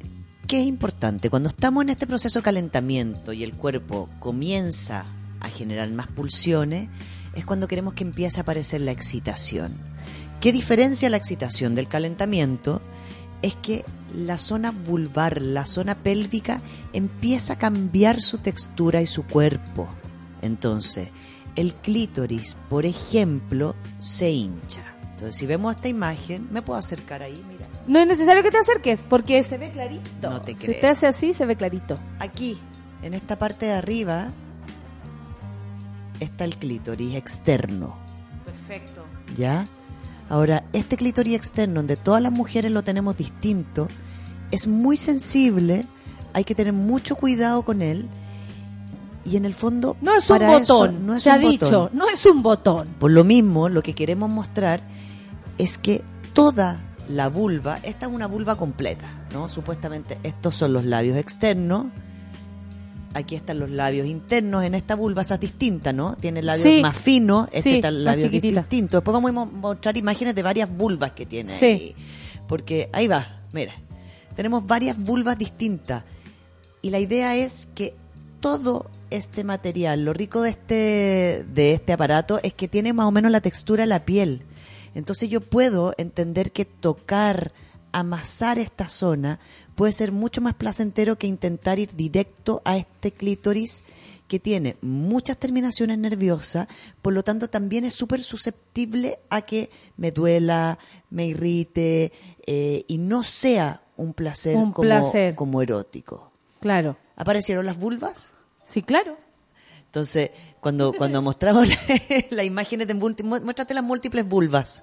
¿qué es importante? Cuando estamos en este proceso de calentamiento y el cuerpo comienza a generar más pulsiones, es cuando queremos que empiece a aparecer la excitación. ¿Qué diferencia la excitación del calentamiento? Es que la zona vulvar, la zona pélvica, empieza a cambiar su textura y su cuerpo. Entonces, el clítoris, por ejemplo, se hincha. Entonces, si vemos esta imagen, me puedo acercar ahí, mira. No es necesario que te acerques porque se ve clarito. No te Si creo. usted hace así, se ve clarito. Aquí, en esta parte de arriba, está el clítoris externo. Perfecto. ¿Ya? Ahora, este clítoris externo, donde todas las mujeres lo tenemos distinto, es muy sensible, hay que tener mucho cuidado con él. Y en el fondo, No es un para eso, botón. no es se un ha botón. dicho, no es un botón. Por lo mismo, lo que queremos mostrar es que toda la vulva, esta es una vulva completa, ¿no? Supuestamente estos son los labios externos, aquí están los labios internos, en esta vulva esa es distinta, ¿no? Tiene labios Sí. más finos, este Sí, está más labios chiquitita. distintos. Después vamos a mo- mostrar imágenes de varias vulvas que tiene Sí. ahí. Porque ahí va, mira, tenemos varias vulvas distintas. Y la idea es que todo este material, lo rico de este, de este aparato es que tiene más o menos la textura de la piel. Entonces yo puedo entender que tocar, amasar esta zona puede ser mucho más placentero que intentar ir directo a este clítoris que tiene muchas terminaciones nerviosas, por lo tanto también es súper susceptible a que me duela, me irrite eh, y no sea un placer, Un como, placer. como erótico. Claro. ¿Aparecieron las vulvas? Sí, claro. Entonces, cuando, cuando mostramos (laughs) la- las imágenes de múltiples, muéstrate las múltiples vulvas.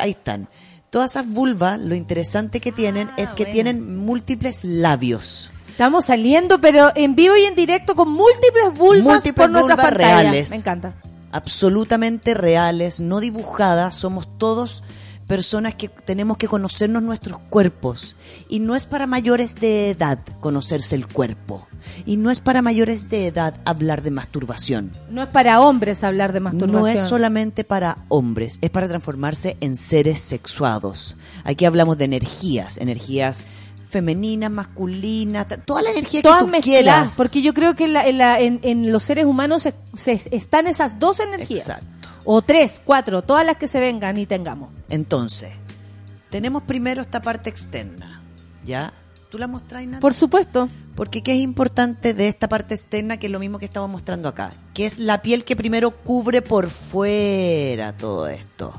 Ahí están. Todas esas vulvas, lo interesante que tienen es que tienen múltiples labios. Estamos saliendo, pero en vivo y en directo con múltiples vulvas Múltiples por vulvas reales. Me encanta. absolutamente reales, no dibujadas, somos todos personas que tenemos que conocernos nuestros cuerpos. Y no es para mayores de edad conocerse el cuerpo. Y no es para mayores de edad hablar de masturbación. No es para hombres hablar de masturbación. No es solamente para hombres, es para transformarse en seres sexuados. Aquí hablamos de energías, energías femeninas, masculinas, toda la energía Todas que tú quieras. porque yo creo que en, la- en la- en- en los seres humanos se- se- están esas dos energías. Exacto. O tres, cuatro, todas las que se vengan y tengamos. Entonces, tenemos primero esta parte externa, ¿ya? ¿Tú la mostras, Nata? Por supuesto. Porque ¿qué es importante de esta parte externa que es lo mismo que estamos mostrando acá? Que es la piel que primero cubre por fuera todo esto.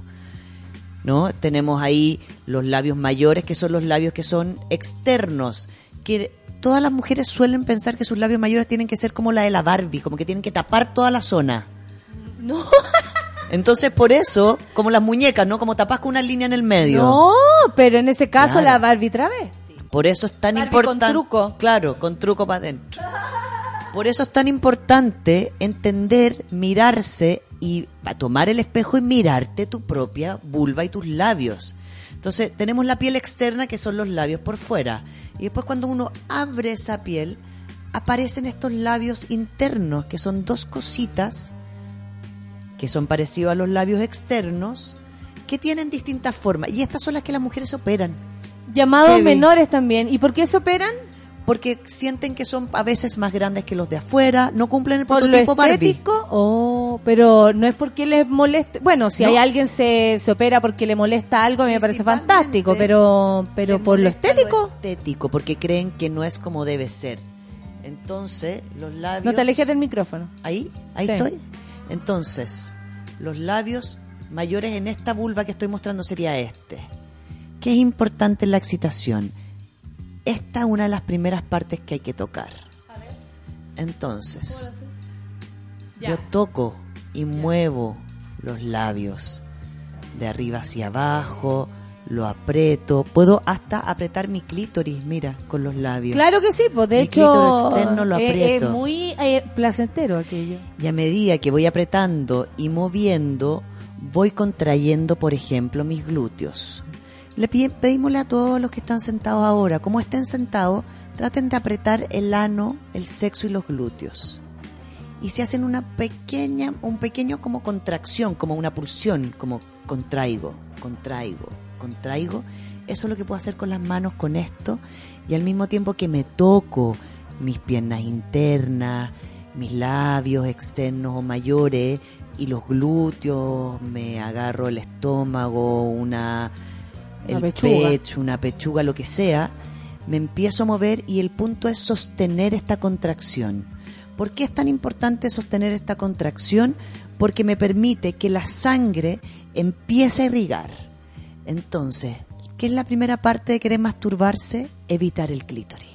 ¿No? Tenemos ahí los labios mayores, que son los labios que son externos, que todas las mujeres suelen pensar que sus labios mayores tienen que ser como la de la Barbie, como que tienen que tapar toda la zona. No. (laughs) Entonces, por eso, como las muñecas, ¿no? Como tapas con una línea en el medio. No, pero en ese caso Claro. la Barbie travesti. Por eso es tan Barbie con importante. truco. Claro, con truco para adentro. Por eso es tan importante entender, mirarse y a tomar el espejo y mirarte tu propia vulva y tus labios. Entonces, tenemos la piel externa que son los labios por fuera. Y después cuando uno abre esa piel, aparecen estos labios internos, que son dos cositas que son parecidos a los labios externos, que tienen distintas formas. Y estas son las que las mujeres operan. Llamados menores también. ¿Y por qué se operan? porque sienten que son a veces más grandes que los de afuera, no cumplen el ¿Por lo prototipo Barbie. estético? Oh, pero no es porque les moleste. Bueno, si No. hay alguien se, se opera porque le molesta algo, a mí me parece fantástico, pero pero por lo estético. estético, porque creen que no es como debe ser. Entonces, los labios... No te alejes del micrófono. Ahí, ahí Sí. estoy. Entonces, los labios mayores en esta vulva que estoy mostrando sería este. ¿Qué es importante en la excitación? Esta es una de las primeras partes que hay que tocar. Entonces, yo toco y muevo los labios de arriba hacia abajo, lo aprieto, puedo hasta apretar mi clítoris, mira, con los labios. Claro que sí, pues de Mi hecho externo lo eh, es aprieto. muy eh, placentero aquello. Y a medida que voy apretando y moviendo, voy contrayendo, por ejemplo, mis glúteos. Le pedimosle a todos los que están sentados ahora, como estén sentados, traten de apretar el ano, el sexo y los glúteos. Y se hacen una pequeña, un pequeño como contracción, como una pulsión, como contraigo, contraigo, contraigo. Eso es lo que puedo hacer con las manos con esto y al mismo tiempo que me toco mis piernas internas, mis labios externos o mayores y los glúteos, me agarro el estómago, una Una el pechuga. pecho, una pechuga, lo que sea, me empiezo a mover y el punto es sostener esta contracción. ¿Por qué es tan importante sostener esta contracción? Porque me permite que la sangre empiece a irrigar. Entonces, ¿qué es la primera parte de querer masturbarse? Evitar el clítoris.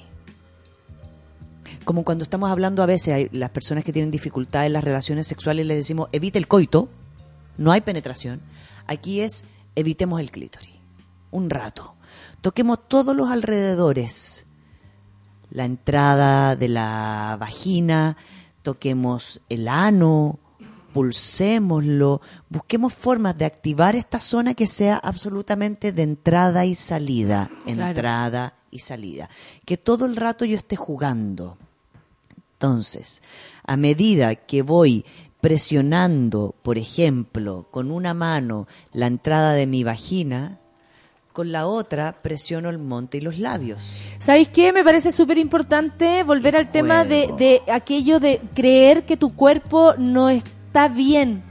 Como cuando estamos hablando a veces, hay las personas que tienen dificultades en las relaciones sexuales les decimos evite el coito, no hay penetración. Aquí es evitemos el clítoris. Un rato. Toquemos todos los alrededores. La entrada de la vagina, toquemos el ano, pulsémoslo, busquemos formas de activar esta zona que sea absolutamente de entrada y salida, Claro. entrada y salida. Que todo el rato yo esté jugando. Entonces, a medida que voy presionando, por ejemplo, con una mano la entrada de mi vagina, con la otra presiono el monte y los labios. ¿Sabéis qué? Me parece súper importante volver al tema de, de aquello de creer que tu cuerpo no está bien.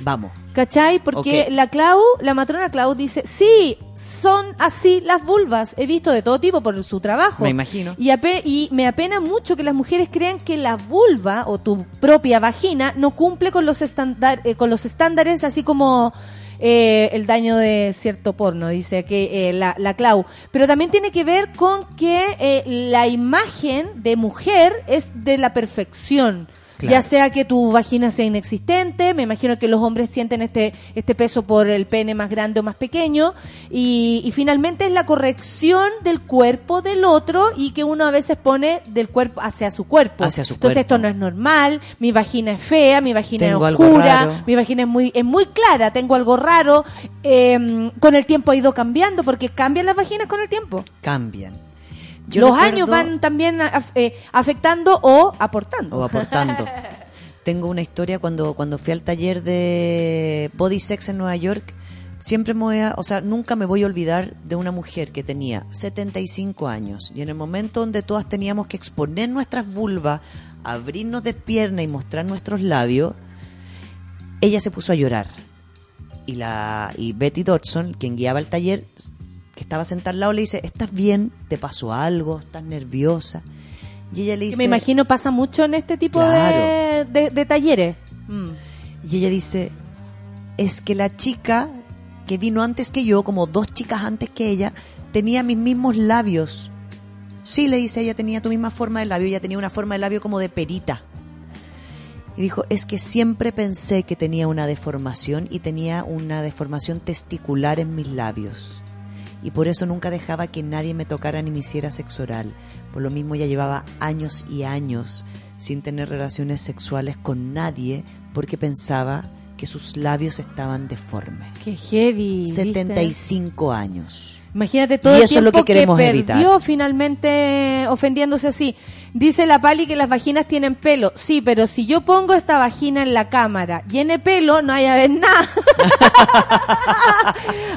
Vamos. ¿Cachai? Porque la Clau, la matrona Clau dice, sí, son así las vulvas. He visto de todo tipo por su trabajo. Me imagino. Y, ape- y me apena mucho que las mujeres crean que la vulva o tu propia vagina no cumple con los, eh, con los estándares, así como eh, el daño de cierto porno, dice que eh, la, la Clau. Pero también tiene que ver con que eh, la imagen de mujer es de la perfección. Claro. Ya sea que tu vagina sea inexistente, me imagino que los hombres sienten este, este peso por el pene más grande o más pequeño, y, y finalmente es la corrección del cuerpo del otro y que uno a veces pone del cuerpo hacia su cuerpo. Hacia su Entonces cuerpo. esto no es normal, mi vagina es fea, mi vagina Tengo es oscura, mi vagina es muy, es muy clara, tengo algo raro, eh, con el tiempo ha ido cambiando, porque cambian las vaginas con el tiempo. Cambian. Yo Los recuerdo- años van también eh, afectando o aportando. o aportando. (laughs) Tengo una historia cuando, cuando fui al taller de Body Sex en Nueva York. Siempre me voy a, o sea, nunca me voy a olvidar de una mujer que tenía 75 años y en el momento donde todas teníamos que exponer nuestras vulvas, abrirnos de pierna y mostrar nuestros labios, ella se puso a llorar. Y la y Betty Dodson, quien guiaba el taller, que estaba sentada al lado, le dice, ¿estás bien? ¿Te pasó algo? ¿Estás nerviosa? Y ella le Que dice, me imagino pasa mucho en este tipo de, Claro. de- de talleres. Mm. Y ella dice, es que la chica que vino antes que yo, como dos chicas antes que ella, tenía mis mismos labios. Sí, le dice, ella tenía tu misma forma de labio, ella tenía una forma de labio como de perita. Y dijo, es que siempre pensé que tenía una deformación y tenía una deformación testicular en mis labios. Y por eso nunca dejaba que nadie me tocara ni me hiciera sexo oral. Por lo mismo ella llevaba años y años sin tener relaciones sexuales con nadie porque pensaba que sus labios estaban deformes. Qué heavy. ¿viste? 75 años. Imagínate todo Y el eso es lo tiempo que queremos perdió evitar. finalmente ofendiéndose así. Dice la Pali que las vaginas tienen pelo. Sí, pero si yo pongo esta vagina en la cámara, llene pelo, no hay a ver nada. (laughs)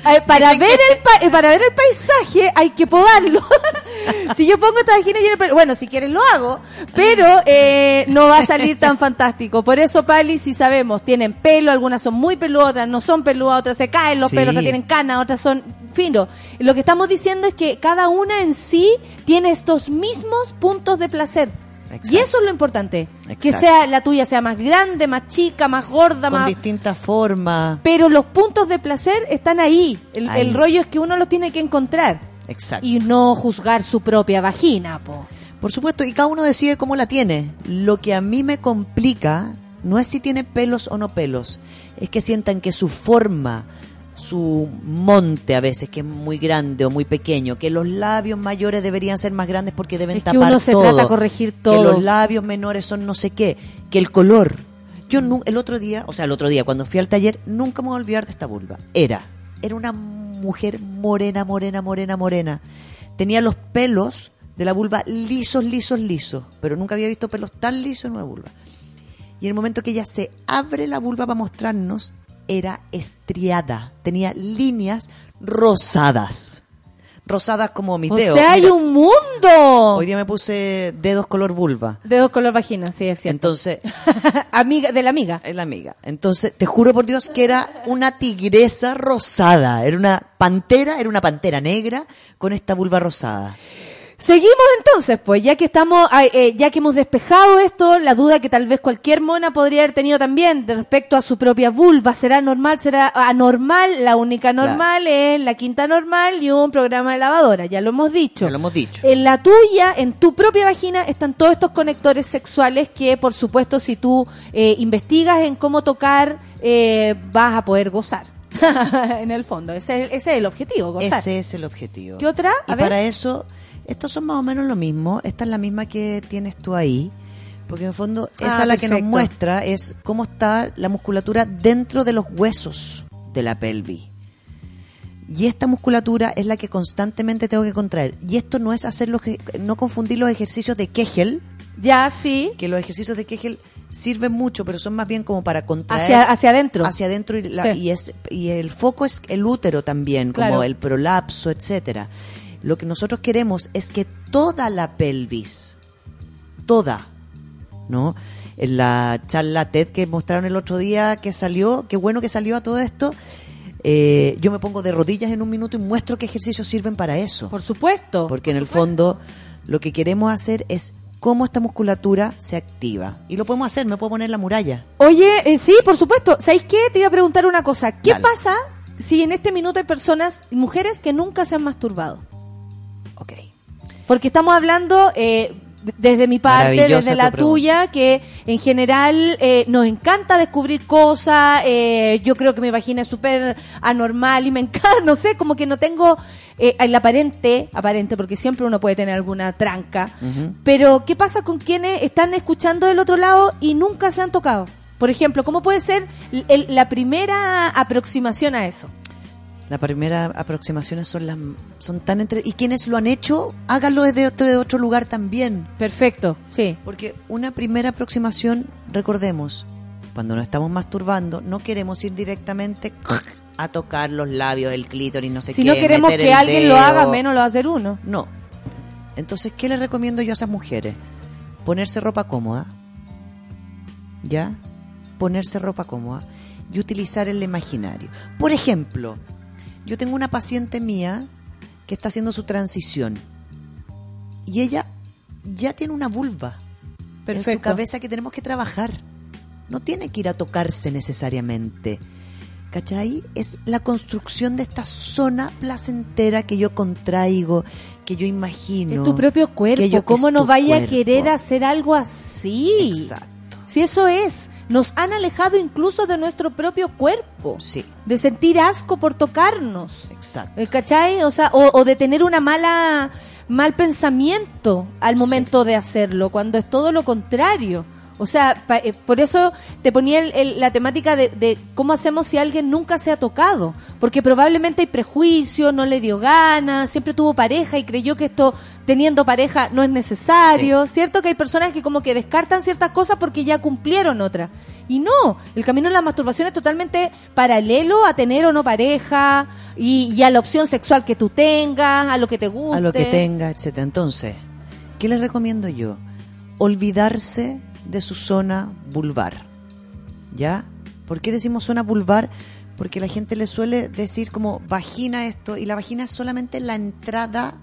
Eh, para Dicen ver el pa- eh, para ver el paisaje hay que podarlo. (laughs) si yo pongo esta vagina llena pelo, bueno, si quieres lo hago, pero eh, no va a salir tan fantástico. Por eso, Pali, si sabemos, tienen pelo, algunas son muy peludas, otras no son peludas, otras se caen los Sí. pelos, otras tienen canas, otras son finos. Lo que estamos diciendo es que cada una en sí tiene estos mismos puntos de placer. Exacto. Y eso es lo importante. Que sea la tuya sea más grande, más chica, más gorda, Con más distintas formas. pero los puntos de placer están ahí. El, Ahí. el rollo es que uno los tiene que encontrar Exacto. y no juzgar su propia vagina, po. Por supuesto, y cada uno decide cómo la tiene. Lo que a mí me complica no es si tiene pelos o no pelos, es que sientan que su forma, su monte a veces, que es muy grande o muy pequeño, que los labios mayores deberían ser más grandes porque deben Es que tapar uno se todo, trata de corregir que todo. los labios menores son no sé qué, que el color. Yo el otro día, o sea, el otro día cuando fui al taller, nunca me voy a olvidar de esta vulva. Era, era una mujer morena, morena, morena, morena. Tenía los pelos de la vulva lisos, lisos, lisos, pero nunca había visto pelos tan lisos en una vulva. Y en el momento que ella se abre la vulva para mostrarnos, era estriada, tenía líneas rosadas. Rosadas como mis O dedos. sea, hay un mundo. Hoy día me puse dedos color vulva. Dedos color vagina, sí, es cierto. Entonces, (laughs) amiga, de la amiga. es la amiga. Entonces, te juro por Dios que era una tigresa rosada. Era una pantera, era una pantera negra con esta vulva rosada. Seguimos entonces, pues, ya que estamos, eh, ya que hemos despejado esto, la duda que tal vez cualquier mona podría haber tenido también de respecto a su propia vulva, ¿será normal, será anormal? La única normal es la quinta normal y un programa de lavadora, ya lo hemos dicho. Ya lo hemos dicho. En la tuya, en tu propia vagina, están todos estos conectores sexuales que, por supuesto, si tú eh, investigas en cómo tocar, eh, vas a poder gozar. (laughs) en el fondo, ese, ese es el objetivo, gozar. Ese es el objetivo. ¿Qué otra? Y ver. para eso, estos son más o menos lo mismo. Esta es la misma que tienes tú ahí. Porque en el fondo, esa Ah, la que nos muestra es cómo está la musculatura dentro de los huesos de la pelvis. Y esta musculatura es la que constantemente tengo que contraer. Y esto no es hacer los, que- no confundir los ejercicios de Kegel, Ya, sí. que los ejercicios de Kegel sirven mucho, pero son más bien como para contraer Hacia, hacia adentro. hacia adentro y, la- Sí. y es y el foco es el útero también como Claro. el prolapso etcétera lo que nosotros queremos es que toda la pelvis toda no en la charla TED que mostraron el otro día que salió qué bueno que salió a todo esto eh, yo me pongo de rodillas en un minuto y muestro qué ejercicios sirven para eso Por supuesto. porque en el fondo lo que queremos hacer es cómo esta musculatura se activa y lo podemos hacer me puedo poner la muralla Oye, eh, sí, por supuesto. ¿Sabéis qué? Te iba a preguntar una cosa. ¿Qué Dale. pasa si en este minuto hay personas, mujeres, que nunca se han masturbado? Ok Porque estamos hablando eh, desde mi parte, desde la tuya, que en general eh, nos encanta descubrir cosas. eh, yo creo que mi vagina es súper anormal y me (laughs) encanta, no sé, como que no tengo eh, el aparente, aparente, porque siempre uno puede tener alguna tranca. Pero, ¿qué pasa con quienes están escuchando del otro lado y nunca se han tocado? Por ejemplo, ¿cómo puede ser el- el- la primera aproximación a eso? La primera aproximaciones son las son tan entre y quienes lo han hecho háganlo desde otro, de otro lugar también. Perfecto, sí. porque una primera aproximación recordemos cuando nos estamos masturbando no queremos ir directamente a tocar los labios el clítoris no sé si qué no queremos meter que el alguien lo haga, menos lo va a hacer uno. no. Entonces qué les recomiendo yo a esas mujeres ponerse ropa cómoda. Ya ponerse ropa cómoda y utilizar el imaginario. Por ejemplo yo tengo una paciente mía que está haciendo su transición y ella ya tiene una vulva en su cabeza que tenemos que trabajar. No tiene que ir a tocarse necesariamente. ¿Cachai? Es la construcción de esta zona placentera que yo contraigo, que yo imagino. Es tu propio cuerpo. que yo- ¿Cómo no vaya a querer hacer algo así? Exacto. Si eso es, nos han alejado incluso de nuestro propio cuerpo. Sí, De sentir asco por tocarnos. exacto. ¿Eh, ¿Cachai? O sea, o, o de tener una mala, mal pensamiento al momento de hacerlo, cuando es todo lo contrario. O sea, pa- eh, por eso te ponía el- el- la temática de, de cómo hacemos si alguien nunca se ha tocado. Porque probablemente hay prejuicio, no le dio ganas, siempre tuvo pareja y creyó que esto, teniendo pareja, no es necesario. ¿Cierto? Que hay personas que como que descartan ciertas cosas porque ya cumplieron otras. Y no, el camino de la masturbación es totalmente paralelo a tener o no pareja y, y a la opción sexual que tú tengas, a lo que te guste. a lo que tenga, etcétera. Entonces, ¿qué les recomiendo yo? Olvidarse de su zona vulvar. ¿Ya? ¿Por qué decimos zona vulvar? Porque la gente le suele decir como vagina esto, y la vagina es solamente la entrada,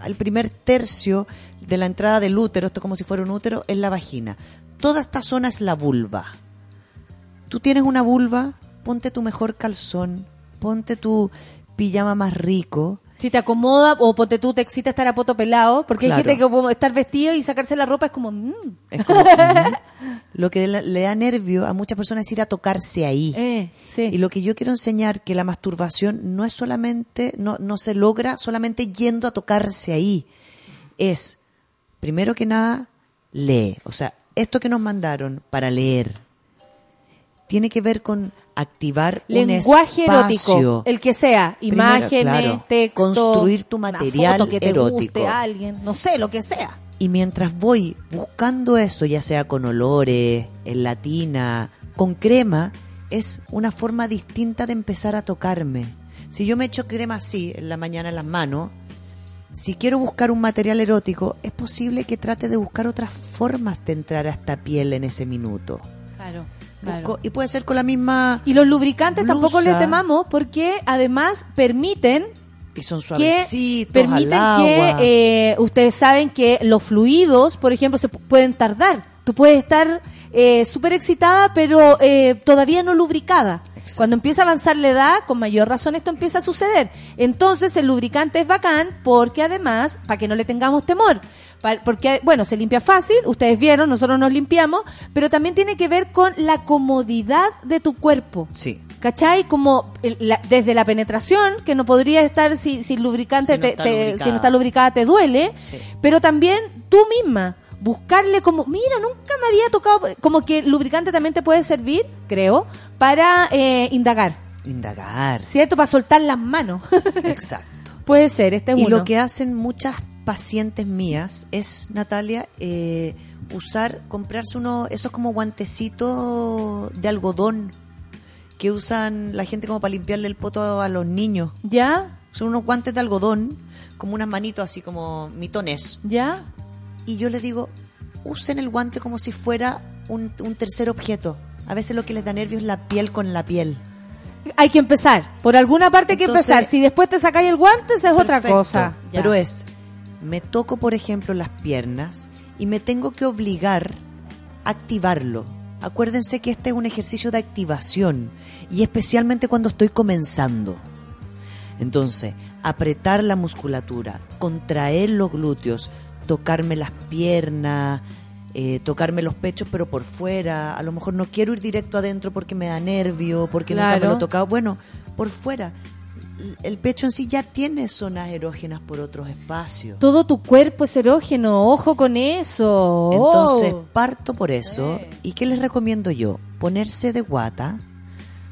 al primer tercio de la entrada del útero, esto como si fuera un útero, es la vagina. Toda esta zona es la vulva. Tú tienes una vulva, ponte tu mejor calzón, ponte tu pijama más rico, Si te acomoda o ponte tú te excita estar a poto pelado, porque Claro. hay gente que como estar vestido y sacarse la ropa es como... mm, Es como, ujú. (laughs) Lo que le, le da nervio a muchas personas es ir a tocarse ahí. eh, sí. Y lo que yo quiero enseñar que la masturbación no es solamente, no, no se logra solamente yendo a tocarse ahí. Es, primero que nada, lee. O sea, esto que nos mandaron para leer tiene que ver con activar Lenguaje un erótico, el que sea, Primero, imágenes, claro, texto, construir tu material foto que te erótico. guste a alguien, no sé, lo que sea. Y mientras voy buscando eso, ya sea con olores, en latina, con crema, es una forma distinta de empezar a tocarme. Si yo me echo crema así en la mañana en las manos, si quiero buscar un material erótico, es posible que trate de buscar otras formas de entrar a esta piel en ese minuto. Claro, Y puede ser con la misma... Y los lubricantes tampoco les temamos porque además permiten Y son que suavecitos permiten que eh, ustedes saben que los fluidos, por ejemplo, se pu- pueden tardar. Tú puedes estar eh, súper excitada, pero eh, todavía no lubricada. Cuando empieza a avanzar la edad, con mayor razón esto empieza a suceder. Entonces el lubricante es bacán porque además, para que no le tengamos temor, porque, bueno, se limpia fácil, ustedes vieron, nosotros nos limpiamos, pero también tiene que ver con la comodidad de tu cuerpo. Sí. ¿Cachai? Como el- la- desde la penetración, que no podría estar si, sin lubricante, Si no te- está te- lubricada. si no está lubricada te duele, Sí. pero también tú misma, buscarle como, mira, nunca me había tocado, como que el lubricante también te puede servir, creo, para eh, indagar, Indagar. ¿cierto? Para soltar las manos. (laughs) Exacto. puede ser, este es Y uno. lo que hacen muchas pacientes mías es, Natalia, eh, usar, comprarse uno, esos como guantecitos de algodón que usan la gente como para limpiarle el poto a los niños. ¿Ya? Son unos guantes de algodón, como unas manitos así como mitones. ¿Ya? Y yo les digo, usen el guante como si fuera un, un tercer objeto. A veces lo que les da nervio es la piel con la piel. Hay que empezar, por alguna parte hay que Entonces- empezar. Si después te sacáis el guante, esa es otra cosa. Ya. Pero es, me toco, por ejemplo, las piernas y me tengo que obligar a activarlo. Acuérdense que este es un ejercicio de activación y especialmente cuando estoy comenzando. Entonces, apretar la musculatura, contraer los glúteos, tocarme las piernas, eh, tocarme los pechos pero por fuera, a lo mejor no quiero ir directo adentro porque me da nervio, porque nunca me lo he tocado, bueno, por fuera. El pecho en sí ya tiene zonas erógenas por otros espacios. Todo tu cuerpo es erógeno, ojo con eso. Entonces, Oh. parto por eso. ¿Y qué les recomiendo yo? Ponerse de guata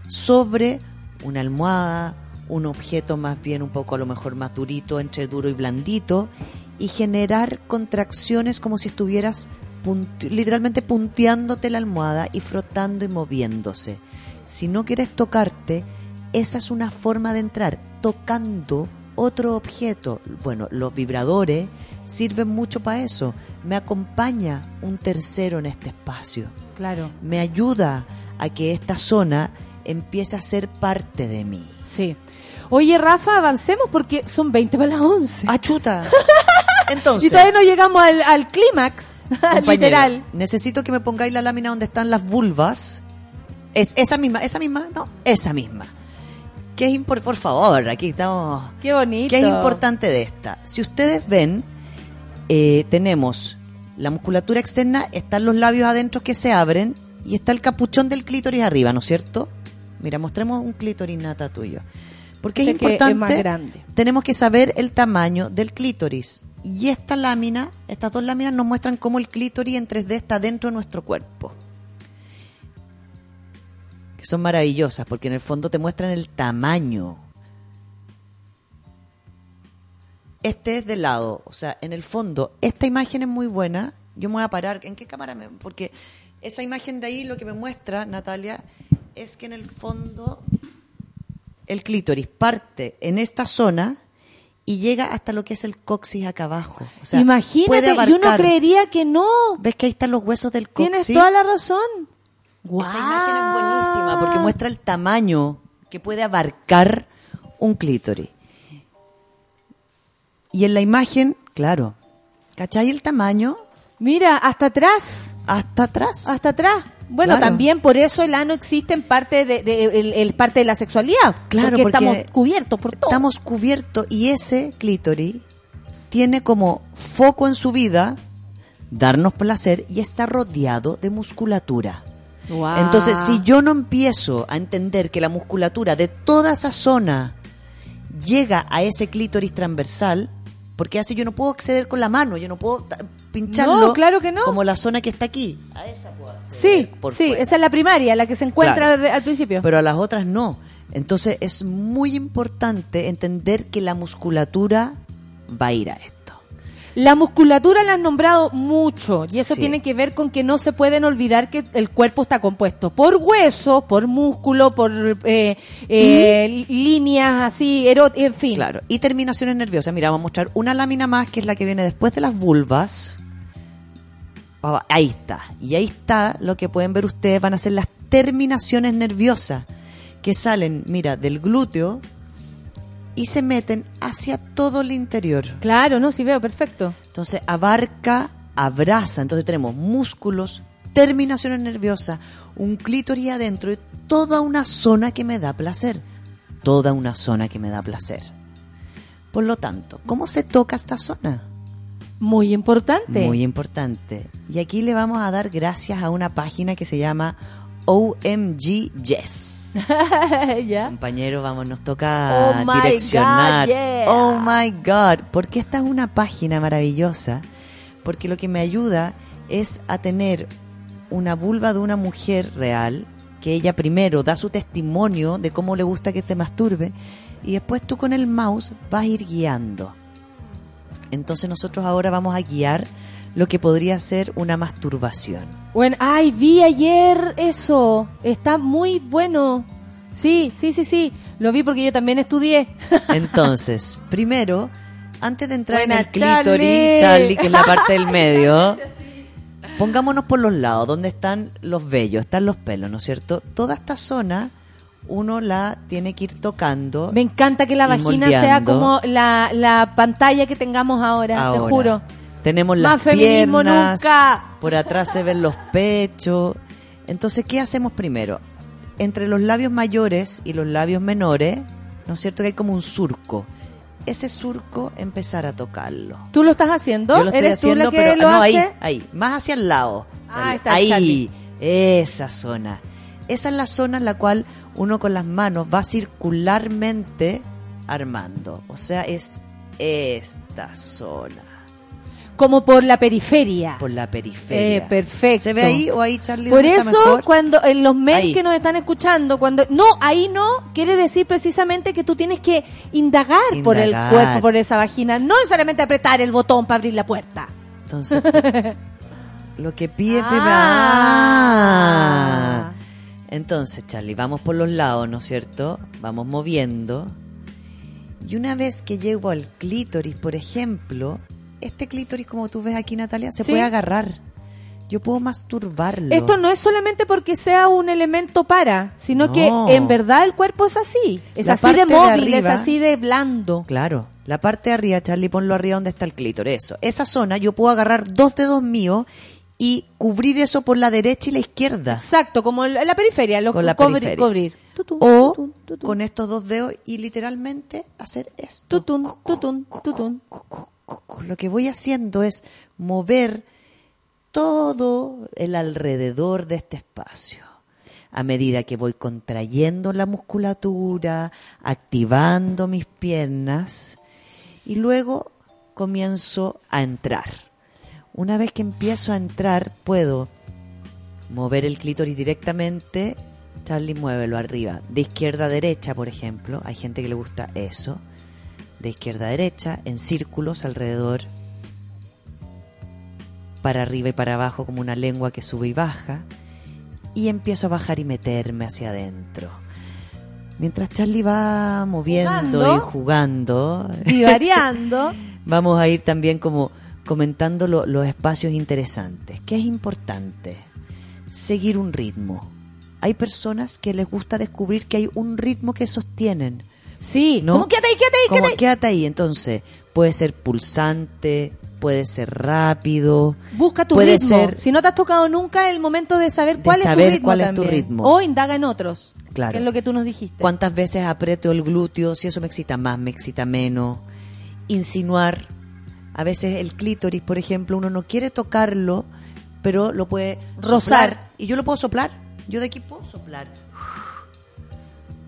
sobre una almohada, un objeto más bien un poco a lo mejor más durito, entre duro y blandito, y generar contracciones como si estuvieras punti- literalmente punteándote la almohada y frotando y moviéndose. Si no quieres tocarte, esa es una forma de entrar, tocando otro objeto. Bueno, los vibradores sirven mucho para eso. Me acompaña un tercero en este espacio. Claro. Me ayuda a que esta zona empiece a ser parte de mí. Sí. Oye, Rafa, avancemos porque son 20 para las 11. ¡Ah, chuta! (laughs) Entonces, y todavía no llegamos al, al clímax, (laughs) literal. necesito que me pongáis la lámina donde están las vulvas. Es esa misma, esa misma, no, esa misma. Que es impor- por favor, aquí estamos. Qué bonito. ¿Qué es importante de esta? Si ustedes ven, eh, tenemos la musculatura externa, están los labios adentro que se abren y está el capuchón del clítoris arriba, ¿no es cierto? Mira, mostremos un clítoris nata tuyo. Porque es Este que es importante, más grande. tenemos que saber el tamaño del clítoris. Y esta lámina, estas dos láminas nos muestran cómo el clítoris en 3D está dentro de nuestro cuerpo. Que son maravillosas porque en el fondo te muestran el tamaño. Este es de lado, o sea, en el fondo, esta imagen es muy buena. Yo me voy a parar, ¿en qué cámara? Me, porque esa imagen de ahí lo que me muestra, Natalia, es que en el fondo el clítoris parte en esta zona y llega hasta lo que es el coxis acá abajo. O sea, Imagínate, puede y uno abarcar- creería que no. ¿Ves que ahí están los huesos del coxis? Tienes toda la razón. Esa imagen es buenísima porque muestra el tamaño que puede abarcar un clítoris. Y en la imagen, claro, ¿cachai el tamaño? Mira, hasta atrás. Hasta atrás. Hasta atrás. Bueno, Claro. también por eso el ano existe en parte de, de- el, el parte de la sexualidad. Claro, porque, porque estamos cubiertos por todo. Estamos cubiertos y ese clítoris tiene como foco en su vida darnos placer y está rodeado de musculatura. Entonces, si yo no empiezo a entender que la musculatura de toda esa zona llega a ese clítoris transversal, porque así yo no puedo acceder con la mano, yo no puedo pincharlo No, claro que no. como la zona que está aquí. A esa puedo acceder Sí, por sí, fuera. esa es la primaria, la que se encuentra Claro. al principio. Pero a las otras no. Entonces es muy importante entender que la musculatura va a ir a esto. La musculatura la han nombrado mucho y eso Sí. tiene que ver con que no se pueden olvidar que el cuerpo está compuesto por huesos, por músculo, por eh, eh, líneas así, en fin. Claro. Y terminaciones nerviosas. Mira, vamos a mostrar una lámina más que es la que viene después de las vulvas. Ah, Ahí está. Y ahí está lo que pueden ver ustedes. Van a ser las terminaciones nerviosas que salen, mira, del glúteo y se meten hacia todo el interior. Claro, no, sí veo, perfecto. Entonces abarca, abraza. Entonces tenemos músculos, terminaciones nerviosas, un clítoris adentro y toda una zona que me da placer. Toda una zona que me da placer. Por lo tanto, ¿cómo se toca esta zona? Muy importante. Muy importante. Y aquí le vamos a dar gracias a una página que se llama OMG Yes. (laughs) ¿Ya? Compañero, vamos, nos toca Oh my direccionar. God, yeah. Oh my God. Porque esta es una página maravillosa. Porque lo que me ayuda es a tener una vulva de una mujer real, que ella primero da su testimonio de cómo le gusta que se masturbe, y después tú con el mouse vas a ir guiando. Entonces nosotros ahora vamos a guiar lo que podría ser una masturbación. Bueno, ay, vi ayer eso. Está muy bueno. Sí, sí, sí, sí. Lo vi porque yo también estudié. (laughs) Entonces, primero, antes de entrar Buena, en el clítoris, Charlie. Charlie, que es la parte del (laughs) medio, pongámonos por los lados, donde están los vellos, están los pelos, ¿no es cierto? Toda esta zona uno la tiene que ir tocando. Me encanta que la vagina sea como la, la pantalla que tengamos ahora, te juro. Tenemos Más las feminismo piernas, nunca. (laughs) por atrás se ven los pechos. Entonces, ¿qué hacemos primero? Entre los labios mayores y los labios menores, ¿no es cierto que hay como un surco? Ese surco empezar a tocarlo. ¿Tú lo estás haciendo? Yo lo estoy ¿Eres tú haciendo, la que pero lo no, hace? ahí, ahí, más hacia el lado. Ah, está ahí, Charlie. esa zona. Esa es la zona en la cual uno con las manos va circularmente armando. O sea, es esta zona, Como por la periferia. por la periferia. Eh, perfecto. ¿Se ve ahí o ahí, Charlie? Por eso, mejor? cuando en los mails Ahí. que nos están escuchando, cuando no, ahí no, quiere decir precisamente que tú tienes que indagar, por el cuerpo, por esa vagina, no necesariamente apretar el botón para abrir la puerta. Entonces, (laughs) lo que pide Ah. Ah. Entonces, Charlie, vamos por los lados, ¿no es cierto? Vamos moviendo. Y una vez que llego al clítoris, por ejemplo, este clítoris, como tú ves aquí, Natalia, se Sí. puede agarrar. Yo puedo masturbarlo. Esto no es solamente porque sea un elemento para, sino No. que en verdad el cuerpo es así, es La así de móvil, es así de blando. Claro. La parte de arriba, Charlie, ponlo arriba donde está el clítoris. Eso. Esa zona yo puedo agarrar dos dedos míos y cubrir eso por la derecha y la izquierda. Exacto, como en la periferia, lo Con la cubri- periferia. cubrir. Tutun, O tutun, tutun, con estos dos dedos y literalmente hacer esto. tutun, tutun, tutun. Lo que voy haciendo es mover todo el alrededor de este espacio. A medida que voy contrayendo la musculatura, activando mis piernas y luego comienzo a entrar. Una vez que empiezo a entrar, puedo mover el clítoris directamente. Charlie, muévelo arriba. De izquierda a derecha, por ejemplo. Hay gente que le gusta eso. De izquierda a derecha, en círculos alrededor. Para arriba y para abajo, como una lengua que sube y baja. Y empiezo a bajar y meterme hacia adentro. Mientras Charlie va moviendo Jugando. y jugando, Y variando. (laughs) vamos a ir también como comentando lo- los espacios interesantes. ¿Qué es importante? Seguir un ritmo. Hay personas que les gusta descubrir que hay un ritmo que sostienen. Sí, ¿no? ¿cómo quédate ahí, quédate ahí, Como, quédate ahí? quédate ahí. Entonces, puede ser pulsante, puede ser rápido. Busca tu puede ritmo. ser- Si no te has tocado nunca, el momento de saber De cuál es tu ritmo cuál es tu ritmo. O indaga en otros. Claro. Que es lo que tú nos dijiste. ¿Cuántas veces aprieto el glúteo? Si eso me excita más, me excita menos. Insinuar. A veces el clítoris, por ejemplo, uno no quiere tocarlo, pero lo puede Rozar. soplar. Y yo lo puedo soplar. Yo de aquí puedo soplar.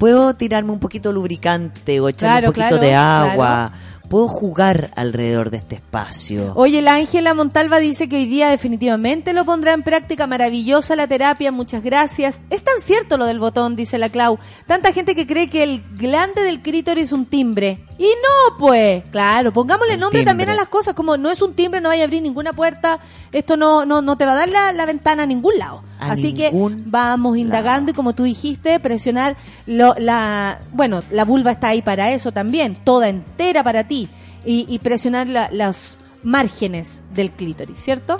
Puedo tirarme un poquito de lubricante o echarme Claro, un poquito claro, de agua. claro. Puedo jugar alrededor de este espacio. Oye, la Ángela Montalva dice que hoy día definitivamente lo pondrá en práctica. Maravillosa la terapia, muchas gracias. Es tan cierto lo del botón, dice la Clau. Tanta gente que cree que el glande del clítoris es un timbre. Y no, pues. Claro, pongámosle El nombre timbre. también a las cosas. Como no es un timbre, no vaya a abrir ninguna puerta. Esto no, no, no te va a dar la, la ventana a ningún lado. A Así que vamos indagando y como tú dijiste, presionar lo, la... Bueno, la vulva está ahí para eso también. Toda entera para ti. Y, y presionar la- los márgenes del clítoris, ¿cierto?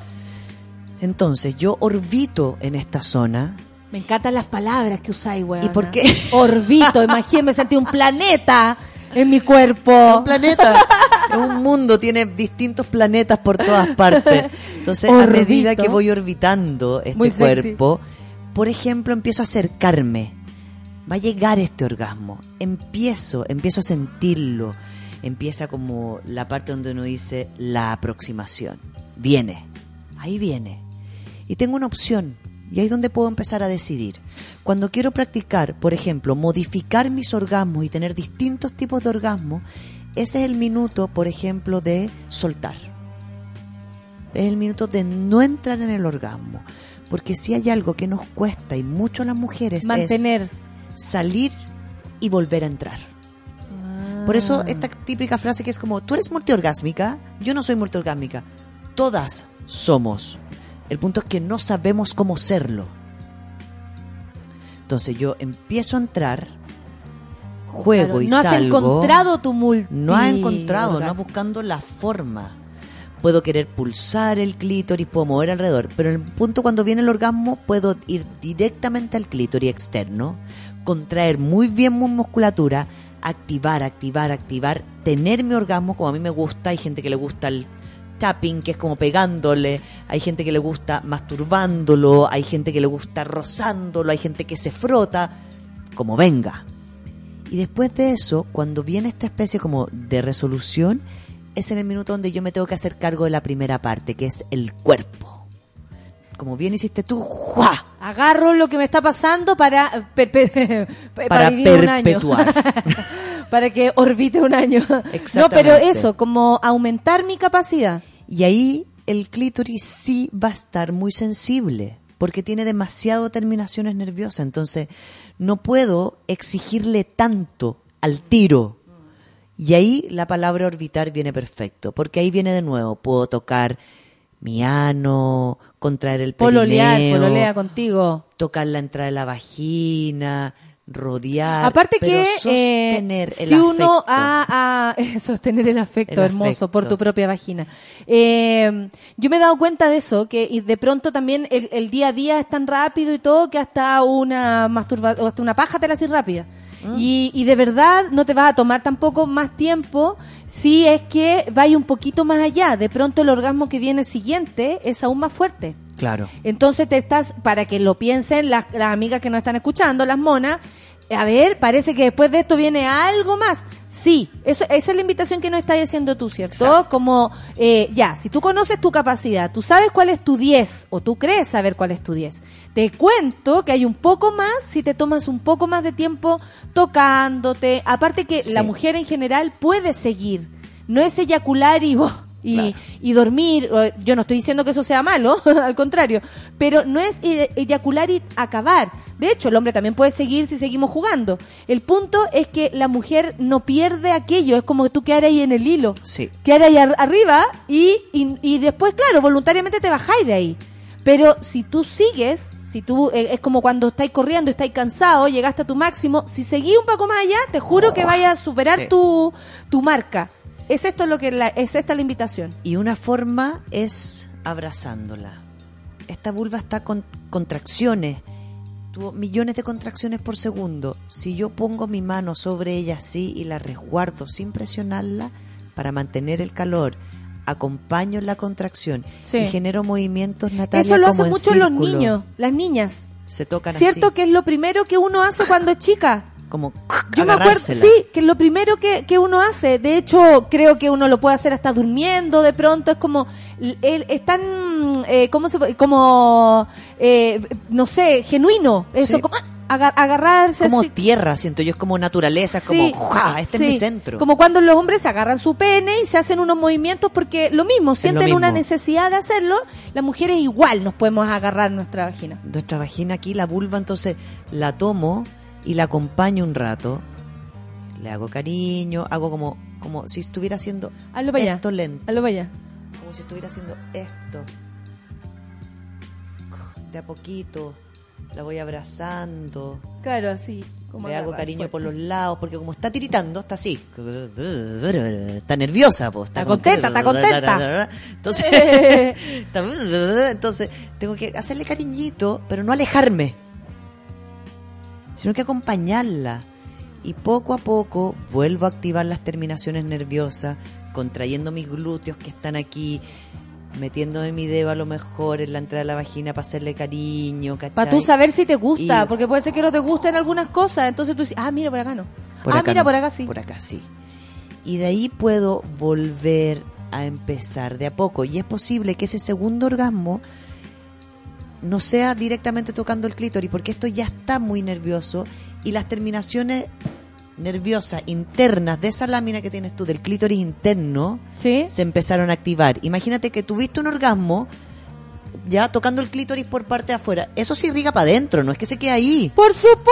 Entonces, yo orbito en esta zona. Me encantan las palabras que usáis, weón. ¿Y por qué? Orbito, imagínate, me sentí un planeta (laughs) en mi cuerpo. un planeta. (laughs) Un mundo, tiene distintos planetas por todas partes. Entonces, a medida que voy orbitando este Muy sexy. cuerpo, por ejemplo, empiezo a acercarme. Va a llegar este orgasmo. Empiezo, empiezo a sentirlo. Empieza como la parte donde uno dice la aproximación. Viene. Ahí viene. Y tengo una opción. Y ahí es donde puedo empezar a decidir. Cuando quiero practicar, por ejemplo, modificar mis orgasmos y tener distintos tipos de orgasmos, ese es el minuto, por ejemplo, de soltar. Es el minuto de no entrar en el orgasmo. Porque si hay algo que nos cuesta y mucho a las mujeres Mantener. es salir y volver a entrar. Por eso esta típica frase que es como, tú eres multiorgásmica, yo no soy multiorgásmica. Todas somos. El punto es que no sabemos cómo serlo. Entonces yo empiezo a entrar, juego Claro, y no has salgo. encontrado tu multi. No ha encontrado, no orgasmo. buscando la forma. Puedo querer pulsar el clítoris, puedo mover alrededor, pero en el punto cuando viene el orgasmo puedo ir directamente al clítoris externo, contraer muy bien mi musculatura, activar, activar, activar, tener mi orgasmo como a mí me gusta. Hay gente que le gusta el tapping, que es como pegándole, hay gente que le gusta masturbándolo, hay gente que le gusta rozándolo, hay gente que se frota, como venga. Y después de eso, cuando viene esta especie como de resolución, es en el minuto donde yo me tengo que hacer cargo de la primera parte, que es el cuerpo. Como bien hiciste tú, ¡juá! Agarro lo que me está pasando para, per- per- (laughs) para, Para vivir un año. perpetuar. (laughs) para que orbite un año. No, pero eso, como aumentar mi capacidad. Y ahí el clítoris sí va a estar muy sensible, porque tiene demasiado terminaciones nerviosas. Entonces, no puedo exigirle tanto al tiro. Y ahí la palabra orbitar viene perfecto, porque ahí viene de nuevo, puedo tocar mi ano, contraer el Pololear, perineo, pololea contigo. tocar la entrada de la vagina, rodear, Aparte pero que sostener eh, el si uno ha, ha- (laughs) sostener el afecto, El hermoso, afecto. por tu propia vagina. Eh, yo me he dado cuenta de eso, que y de pronto también el, el día a día es tan rápido y todo que hasta una masturba o hasta una paja te la haces rápida. Mm. Y, y de verdad no te va a tomar tampoco más tiempo si es que vaya un poquito más allá. De pronto el orgasmo que viene siguiente es aún más fuerte. Claro. Entonces te estás, para que lo piensen las, las amigas que nos están escuchando, las monas, a ver, parece que después de esto viene algo más. Sí, eso, esa es la invitación que nos estás haciendo tú, ¿cierto? Exacto. Como, eh, ya, si tú conoces tu capacidad, tú sabes cuál es tu 10, o tú crees saber cuál es tu 10, te cuento que hay un poco más si te tomas un poco más de tiempo tocándote. Aparte que Sí. la mujer en general puede seguir, no es eyacular y... y, Claro. y dormir, yo no estoy diciendo que eso sea malo, (laughs) al contrario, pero no es e- eyacular y acabar. De hecho, el hombre también puede seguir si seguimos jugando. El punto es que la mujer no pierde aquello, es como que tú quedar ahí en el hilo, Sí. quedar ahí ar- arriba y, y, y después, claro, voluntariamente te bajáis de ahí. Pero si tú sigues, si tú, eh, es como cuando estáis corriendo, estáis cansado, llegaste a tu máximo, si seguís un poco más allá, te juro que vayas a superar Sí. tu, tu marca. Es esto lo que la, es esta la invitación. Y una forma es abrazándola. Esta vulva está con contracciones, tuvo millones de contracciones por segundo. Si yo pongo mi mano sobre ella así y la resguardo sin presionarla para mantener el calor, acompaño la contracción Sí. y genero movimientos Natalia Eso lo hacen en mucho los niños, las niñas. Se tocan ¿Cierto así, que es lo primero que uno hace cuando es chica? Como Yo me acuerdo, sí, que lo primero que, que uno hace. De hecho, creo que uno lo puede hacer hasta durmiendo. De pronto es como, él es tan, eh, ¿cómo se? Como, eh, no sé, genuino. Eso, Sí. como agar- agarrarse como así. tierra, siento yo, es como naturaleza, es Sí, como, ¡juá! este sí. es mi centro. Como cuando los hombres se agarran su pene y se hacen unos movimientos porque lo mismo, sienten una mismo. necesidad de hacerlo. Las mujeres igual nos podemos agarrar nuestra vagina. nuestra vagina aquí, la vulva, entonces la tomo y la acompaño un rato. Le hago cariño, hago como, como si estuviera haciendo Hazlo para allá. esto lento. Hazlo para allá. Como si estuviera haciendo esto. De a poquito. La voy abrazando. Claro, así. Como le hago cariño fuerte. por los lados, porque como está tiritando, está así. Está nerviosa, pues. Está contenta, está contenta. Entonces, (laughs) está- entonces, tengo que hacerle cariñito, pero no alejarme, sino que acompañarla. Y poco a poco vuelvo a activar las terminaciones nerviosas, contrayendo mis glúteos que están aquí, metiéndome mi dedo a lo mejor en la entrada de la vagina para hacerle cariño, ¿cachai? Para tú saber si te gusta, Y- porque puede ser que no te gusten algunas cosas, entonces tú dices, ah, mira, por acá no. Por ah, acá mira, no, por acá sí. Por acá sí. Y de ahí puedo volver a empezar de a poco. Y es posible que ese segundo orgasmo no sea directamente tocando el clítoris, porque esto ya está muy nervioso y las terminaciones nerviosas internas de esa lámina que tienes tú del clítoris interno ¿Sí? se empezaron a activar. Imagínate que tuviste un orgasmo ya tocando el clítoris por parte de afuera. Eso se irriga para adentro, no es que se quede ahí. ¡Por supuesto!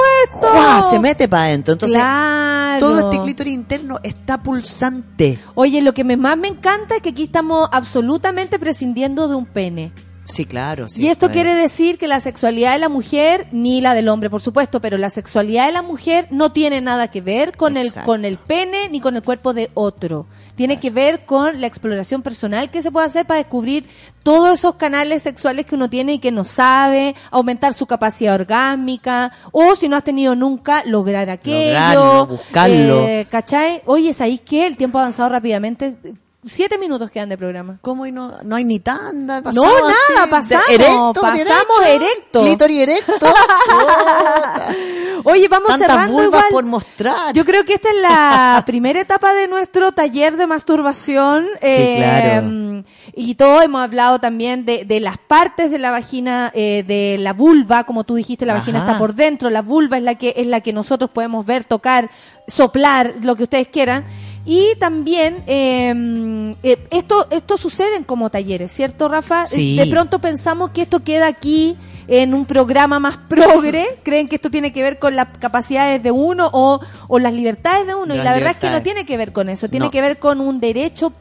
¡Juá! Se mete para adentro. Entonces, Claro. todo este clítoris interno está pulsante. Oye, lo que me, más me encanta es que aquí estamos absolutamente prescindiendo de un pene. Sí, claro. sí, y esto quiere decir que la sexualidad de la mujer, ni la del hombre, por supuesto, pero la sexualidad de la mujer no tiene nada que ver con el, con el pene ni con el cuerpo de otro. Tiene que ver con la exploración personal que se puede hacer para descubrir todos esos canales sexuales que uno tiene y que no sabe, aumentar su capacidad orgásmica, o si no has tenido nunca, lograr aquello. Lograrlo, buscarlo. Eh, ¿Cachai? Oye, ¿sabéis qué? El tiempo ha avanzado rápidamente. Siete minutos quedan de programa. ¿Cómo y no, no hay ni tanda? No, nada, así, pasamos, erecto, pasamos derecho, erecto. Clítoris erecto. (laughs) Oye, vamos Tantas cerrando igual. por mostrar. Yo creo que esta es la (laughs) primera etapa de nuestro taller de masturbación. Sí, claro. mm, Y todos hemos hablado también de, de las partes de la vagina, eh, de la vulva, como tú dijiste, la vagina está por dentro, la vulva es la que es la que nosotros podemos ver, tocar, soplar, lo que ustedes quieran. Y también eh, eh, esto esto sucede en como talleres, ¿cierto, Rafa? Sí. De pronto pensamos que esto queda aquí en un programa más progre, (laughs) creen que esto tiene que ver con las capacidades de uno o, o las libertades de uno, y la verdad es que no tiene que ver con eso, tiene No. que ver con un derecho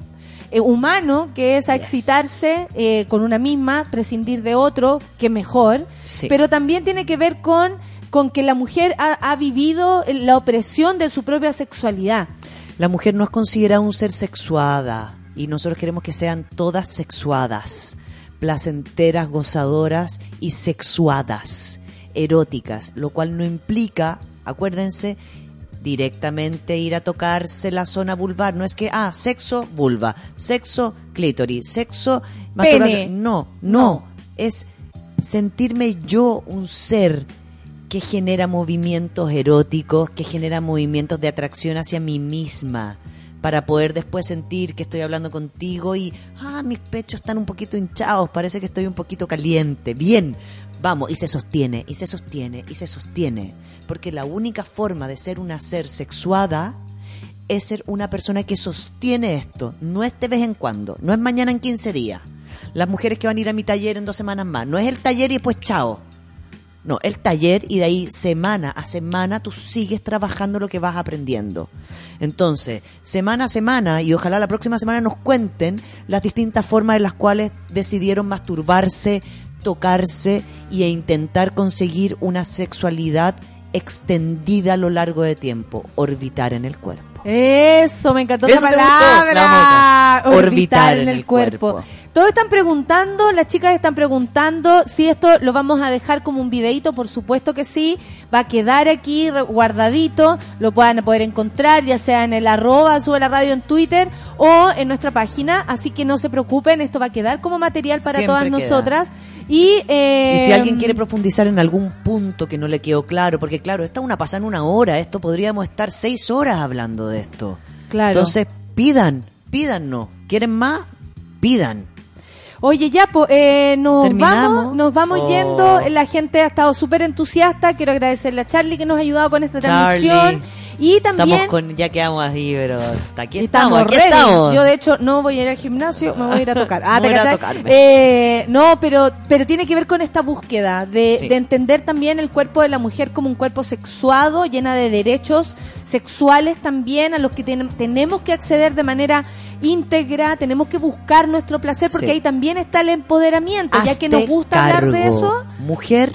eh, humano que es a Yes. excitarse eh, con una misma, prescindir de otro, que mejor, Sí. pero también tiene que ver con, con que la mujer ha, ha vivido la opresión de su propia sexualidad. La mujer no es considerada un ser sexuada y nosotros queremos que sean todas sexuadas, placenteras, gozadoras y sexuadas, eróticas, lo cual no implica, acuérdense, directamente ir a tocarse la zona vulvar. No es que, ah, sexo, vulva, sexo, clítoris, sexo, masturbación. No, no, No. es sentirme yo un ser que genera movimientos eróticos, que genera movimientos de atracción hacia mí misma, para poder después sentir que estoy hablando contigo y, ah, mis pechos están un poquito hinchados, parece que estoy un poquito caliente. Bien, vamos, y se sostiene, y se sostiene, y se sostiene. Porque la única forma de ser una ser sexuada es ser una persona que sostiene esto. No es de vez en cuando, no es mañana en 15 días. Las mujeres que van a ir a mi taller en dos semanas más. No es el taller y después chao. No, el taller y de ahí semana a semana tú sigues trabajando lo que vas aprendiendo. Entonces, semana a semana y ojalá la próxima semana nos cuenten las distintas formas en las cuales decidieron masturbarse, tocarse y e intentar conseguir una sexualidad extendida a lo largo de tiempo, orbitar en el cuerpo. Eso, me encantó Eso esa palabra. Orbitar en el cuerpo. Todos están preguntando, las chicas están preguntando si esto lo vamos a dejar como un videito, por supuesto que sí, va a quedar aquí guardadito, lo puedan poder encontrar ya sea en el arroba, sube la radio en Twitter o en nuestra página, así que no se preocupen, esto va a quedar como material para Siempre todas queda. nosotras. Y, eh, Y si alguien quiere profundizar en algún punto que no le quedó claro, porque claro, esta es una pasada en una hora, esto podríamos estar seis horas hablando de esto. Claro. Entonces, pidan, pídannos. ¿Quieren más? Pidan. Oye, ya, po, eh, nos ¿Terminamos? vamos, nos vamos Oh. yendo. La gente ha estado súper entusiasta. Quiero agradecerle a Charlie que nos ha ayudado con esta Charlie. transmisión. Y también Estamos con, ya quedamos así, pero hasta aquí estamos, estamos, aquí estamos. Yo, de hecho, no voy a ir al gimnasio, me voy a ir a tocar. Ah, (laughs) Voy a tocarme. Eh, no, pero, pero tiene que ver con esta búsqueda de, Sí. de entender también el cuerpo de la mujer como un cuerpo sexuado, llena de derechos sexuales también, a los que ten- tenemos que acceder de manera íntegra, tenemos que buscar nuestro placer, porque Sí. ahí también está el empoderamiento, ya que nos gusta hablar de eso. Mujer,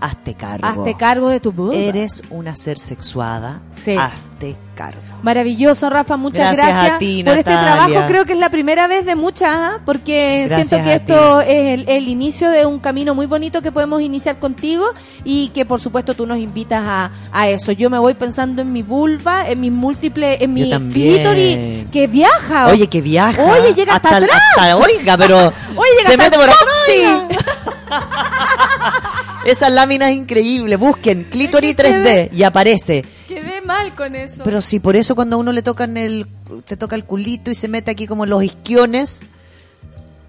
hazte cargo. Hazte cargo de tu vulva. Eres una ser sexuada, Sí. hazte cargo. Maravilloso, Rafa, muchas Gracias gracias, a ti, por este trabajo. Creo que es la primera vez de muchas, ¿ah? porque Gracias siento que esto es el, el inicio de un camino muy bonito que podemos iniciar contigo y que por supuesto tú nos invitas a, a eso. Yo me voy pensando en mi vulva, en mis múltiples, en mi clítoris que viaja. Oye, que viaja. Oye, llega hasta, el- atrás. hasta- oiga, pero (laughs) Oye, llega se hasta mete el por. (laughs) Esa lámina es increíble. Busquen que 3D y aparece. Quedé mal con eso. Pero sí, por eso cuando a uno le tocan el, se toca el culito y se mete aquí como los isquiones,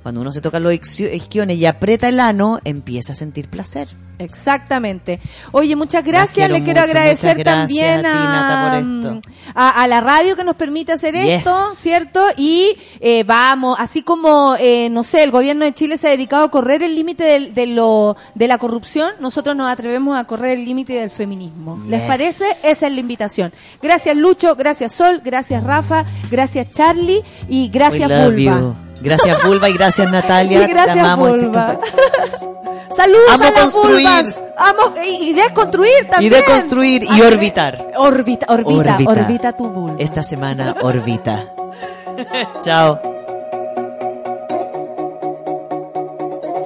cuando uno se toca los isquio- isquiones y aprieta el ano, empieza a sentir placer. Exactamente. Oye, muchas gracias. quiero Le quiero mucho, agradecer gracias también a ti, Nata, por a, esto. a, a la radio que nos permite hacer Yes. esto, ¿cierto? Y eh, vamos, así como, eh, no sé, el gobierno de Chile se ha dedicado a correr el límite de, lo, de la corrupción, nosotros nos atrevemos a correr el límite del feminismo. ¿Les parece? Esa es la invitación. Gracias Lucho, gracias Sol, gracias Rafa, gracias Charlie y gracias We Bulba. Gracias Vulva y gracias (laughs) Natalia. Y gracias, Te amamos. (laughs) Saludos Amo a las construir. vulvas. Amo y, y desconstruir Y también. deconstruir y Así- orbitar. Orbita, orbita, Orbita. orbita, tu vulva. Esta semana orbita. (laughs) Chao.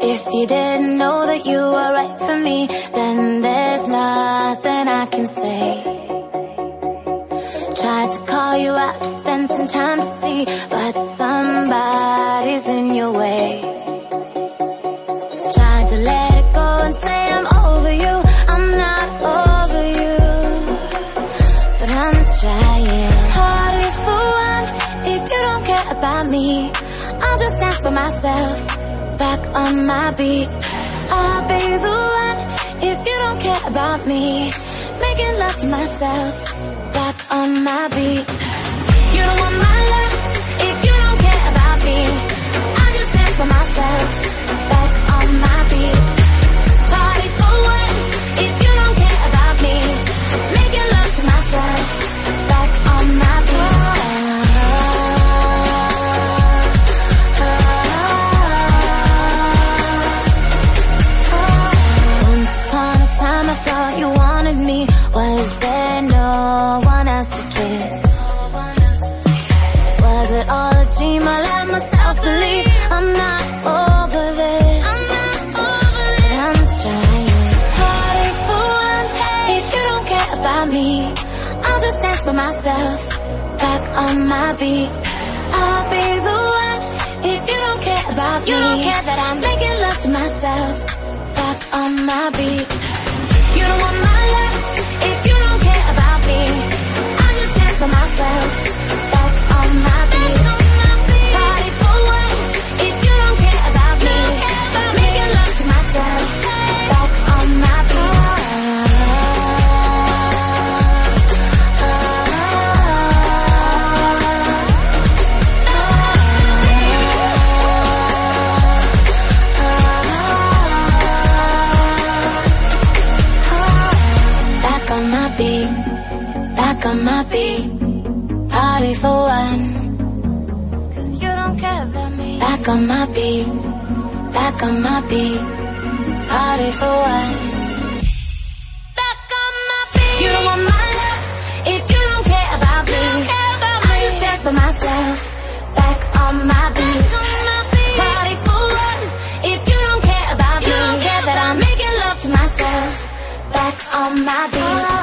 If you didn't know that you were right for me, then there's nothing I can say. Tried to call you out to spend some time to see, but somebody's in your way. Tried to let it go and say I'm over you, I'm not over you, but I'm trying. Harder for one, if you don't care about me, I'll just dance for myself, back on my beat. I'll be the one if you don't care about me, making love to myself, back on my beat. On my beat. I'll be the one. If you don't care about me, you don't care that I'm making love to myself. Back on my beat. You don't want my Back on my beat, back on my beat. Party for one. Back on my beat. You don't want my love if you don't care about me. I just dance for myself. Back on my beat. Party for one if you don't care about me. You don't care that I'm making love to myself. Back on my beat. Oh.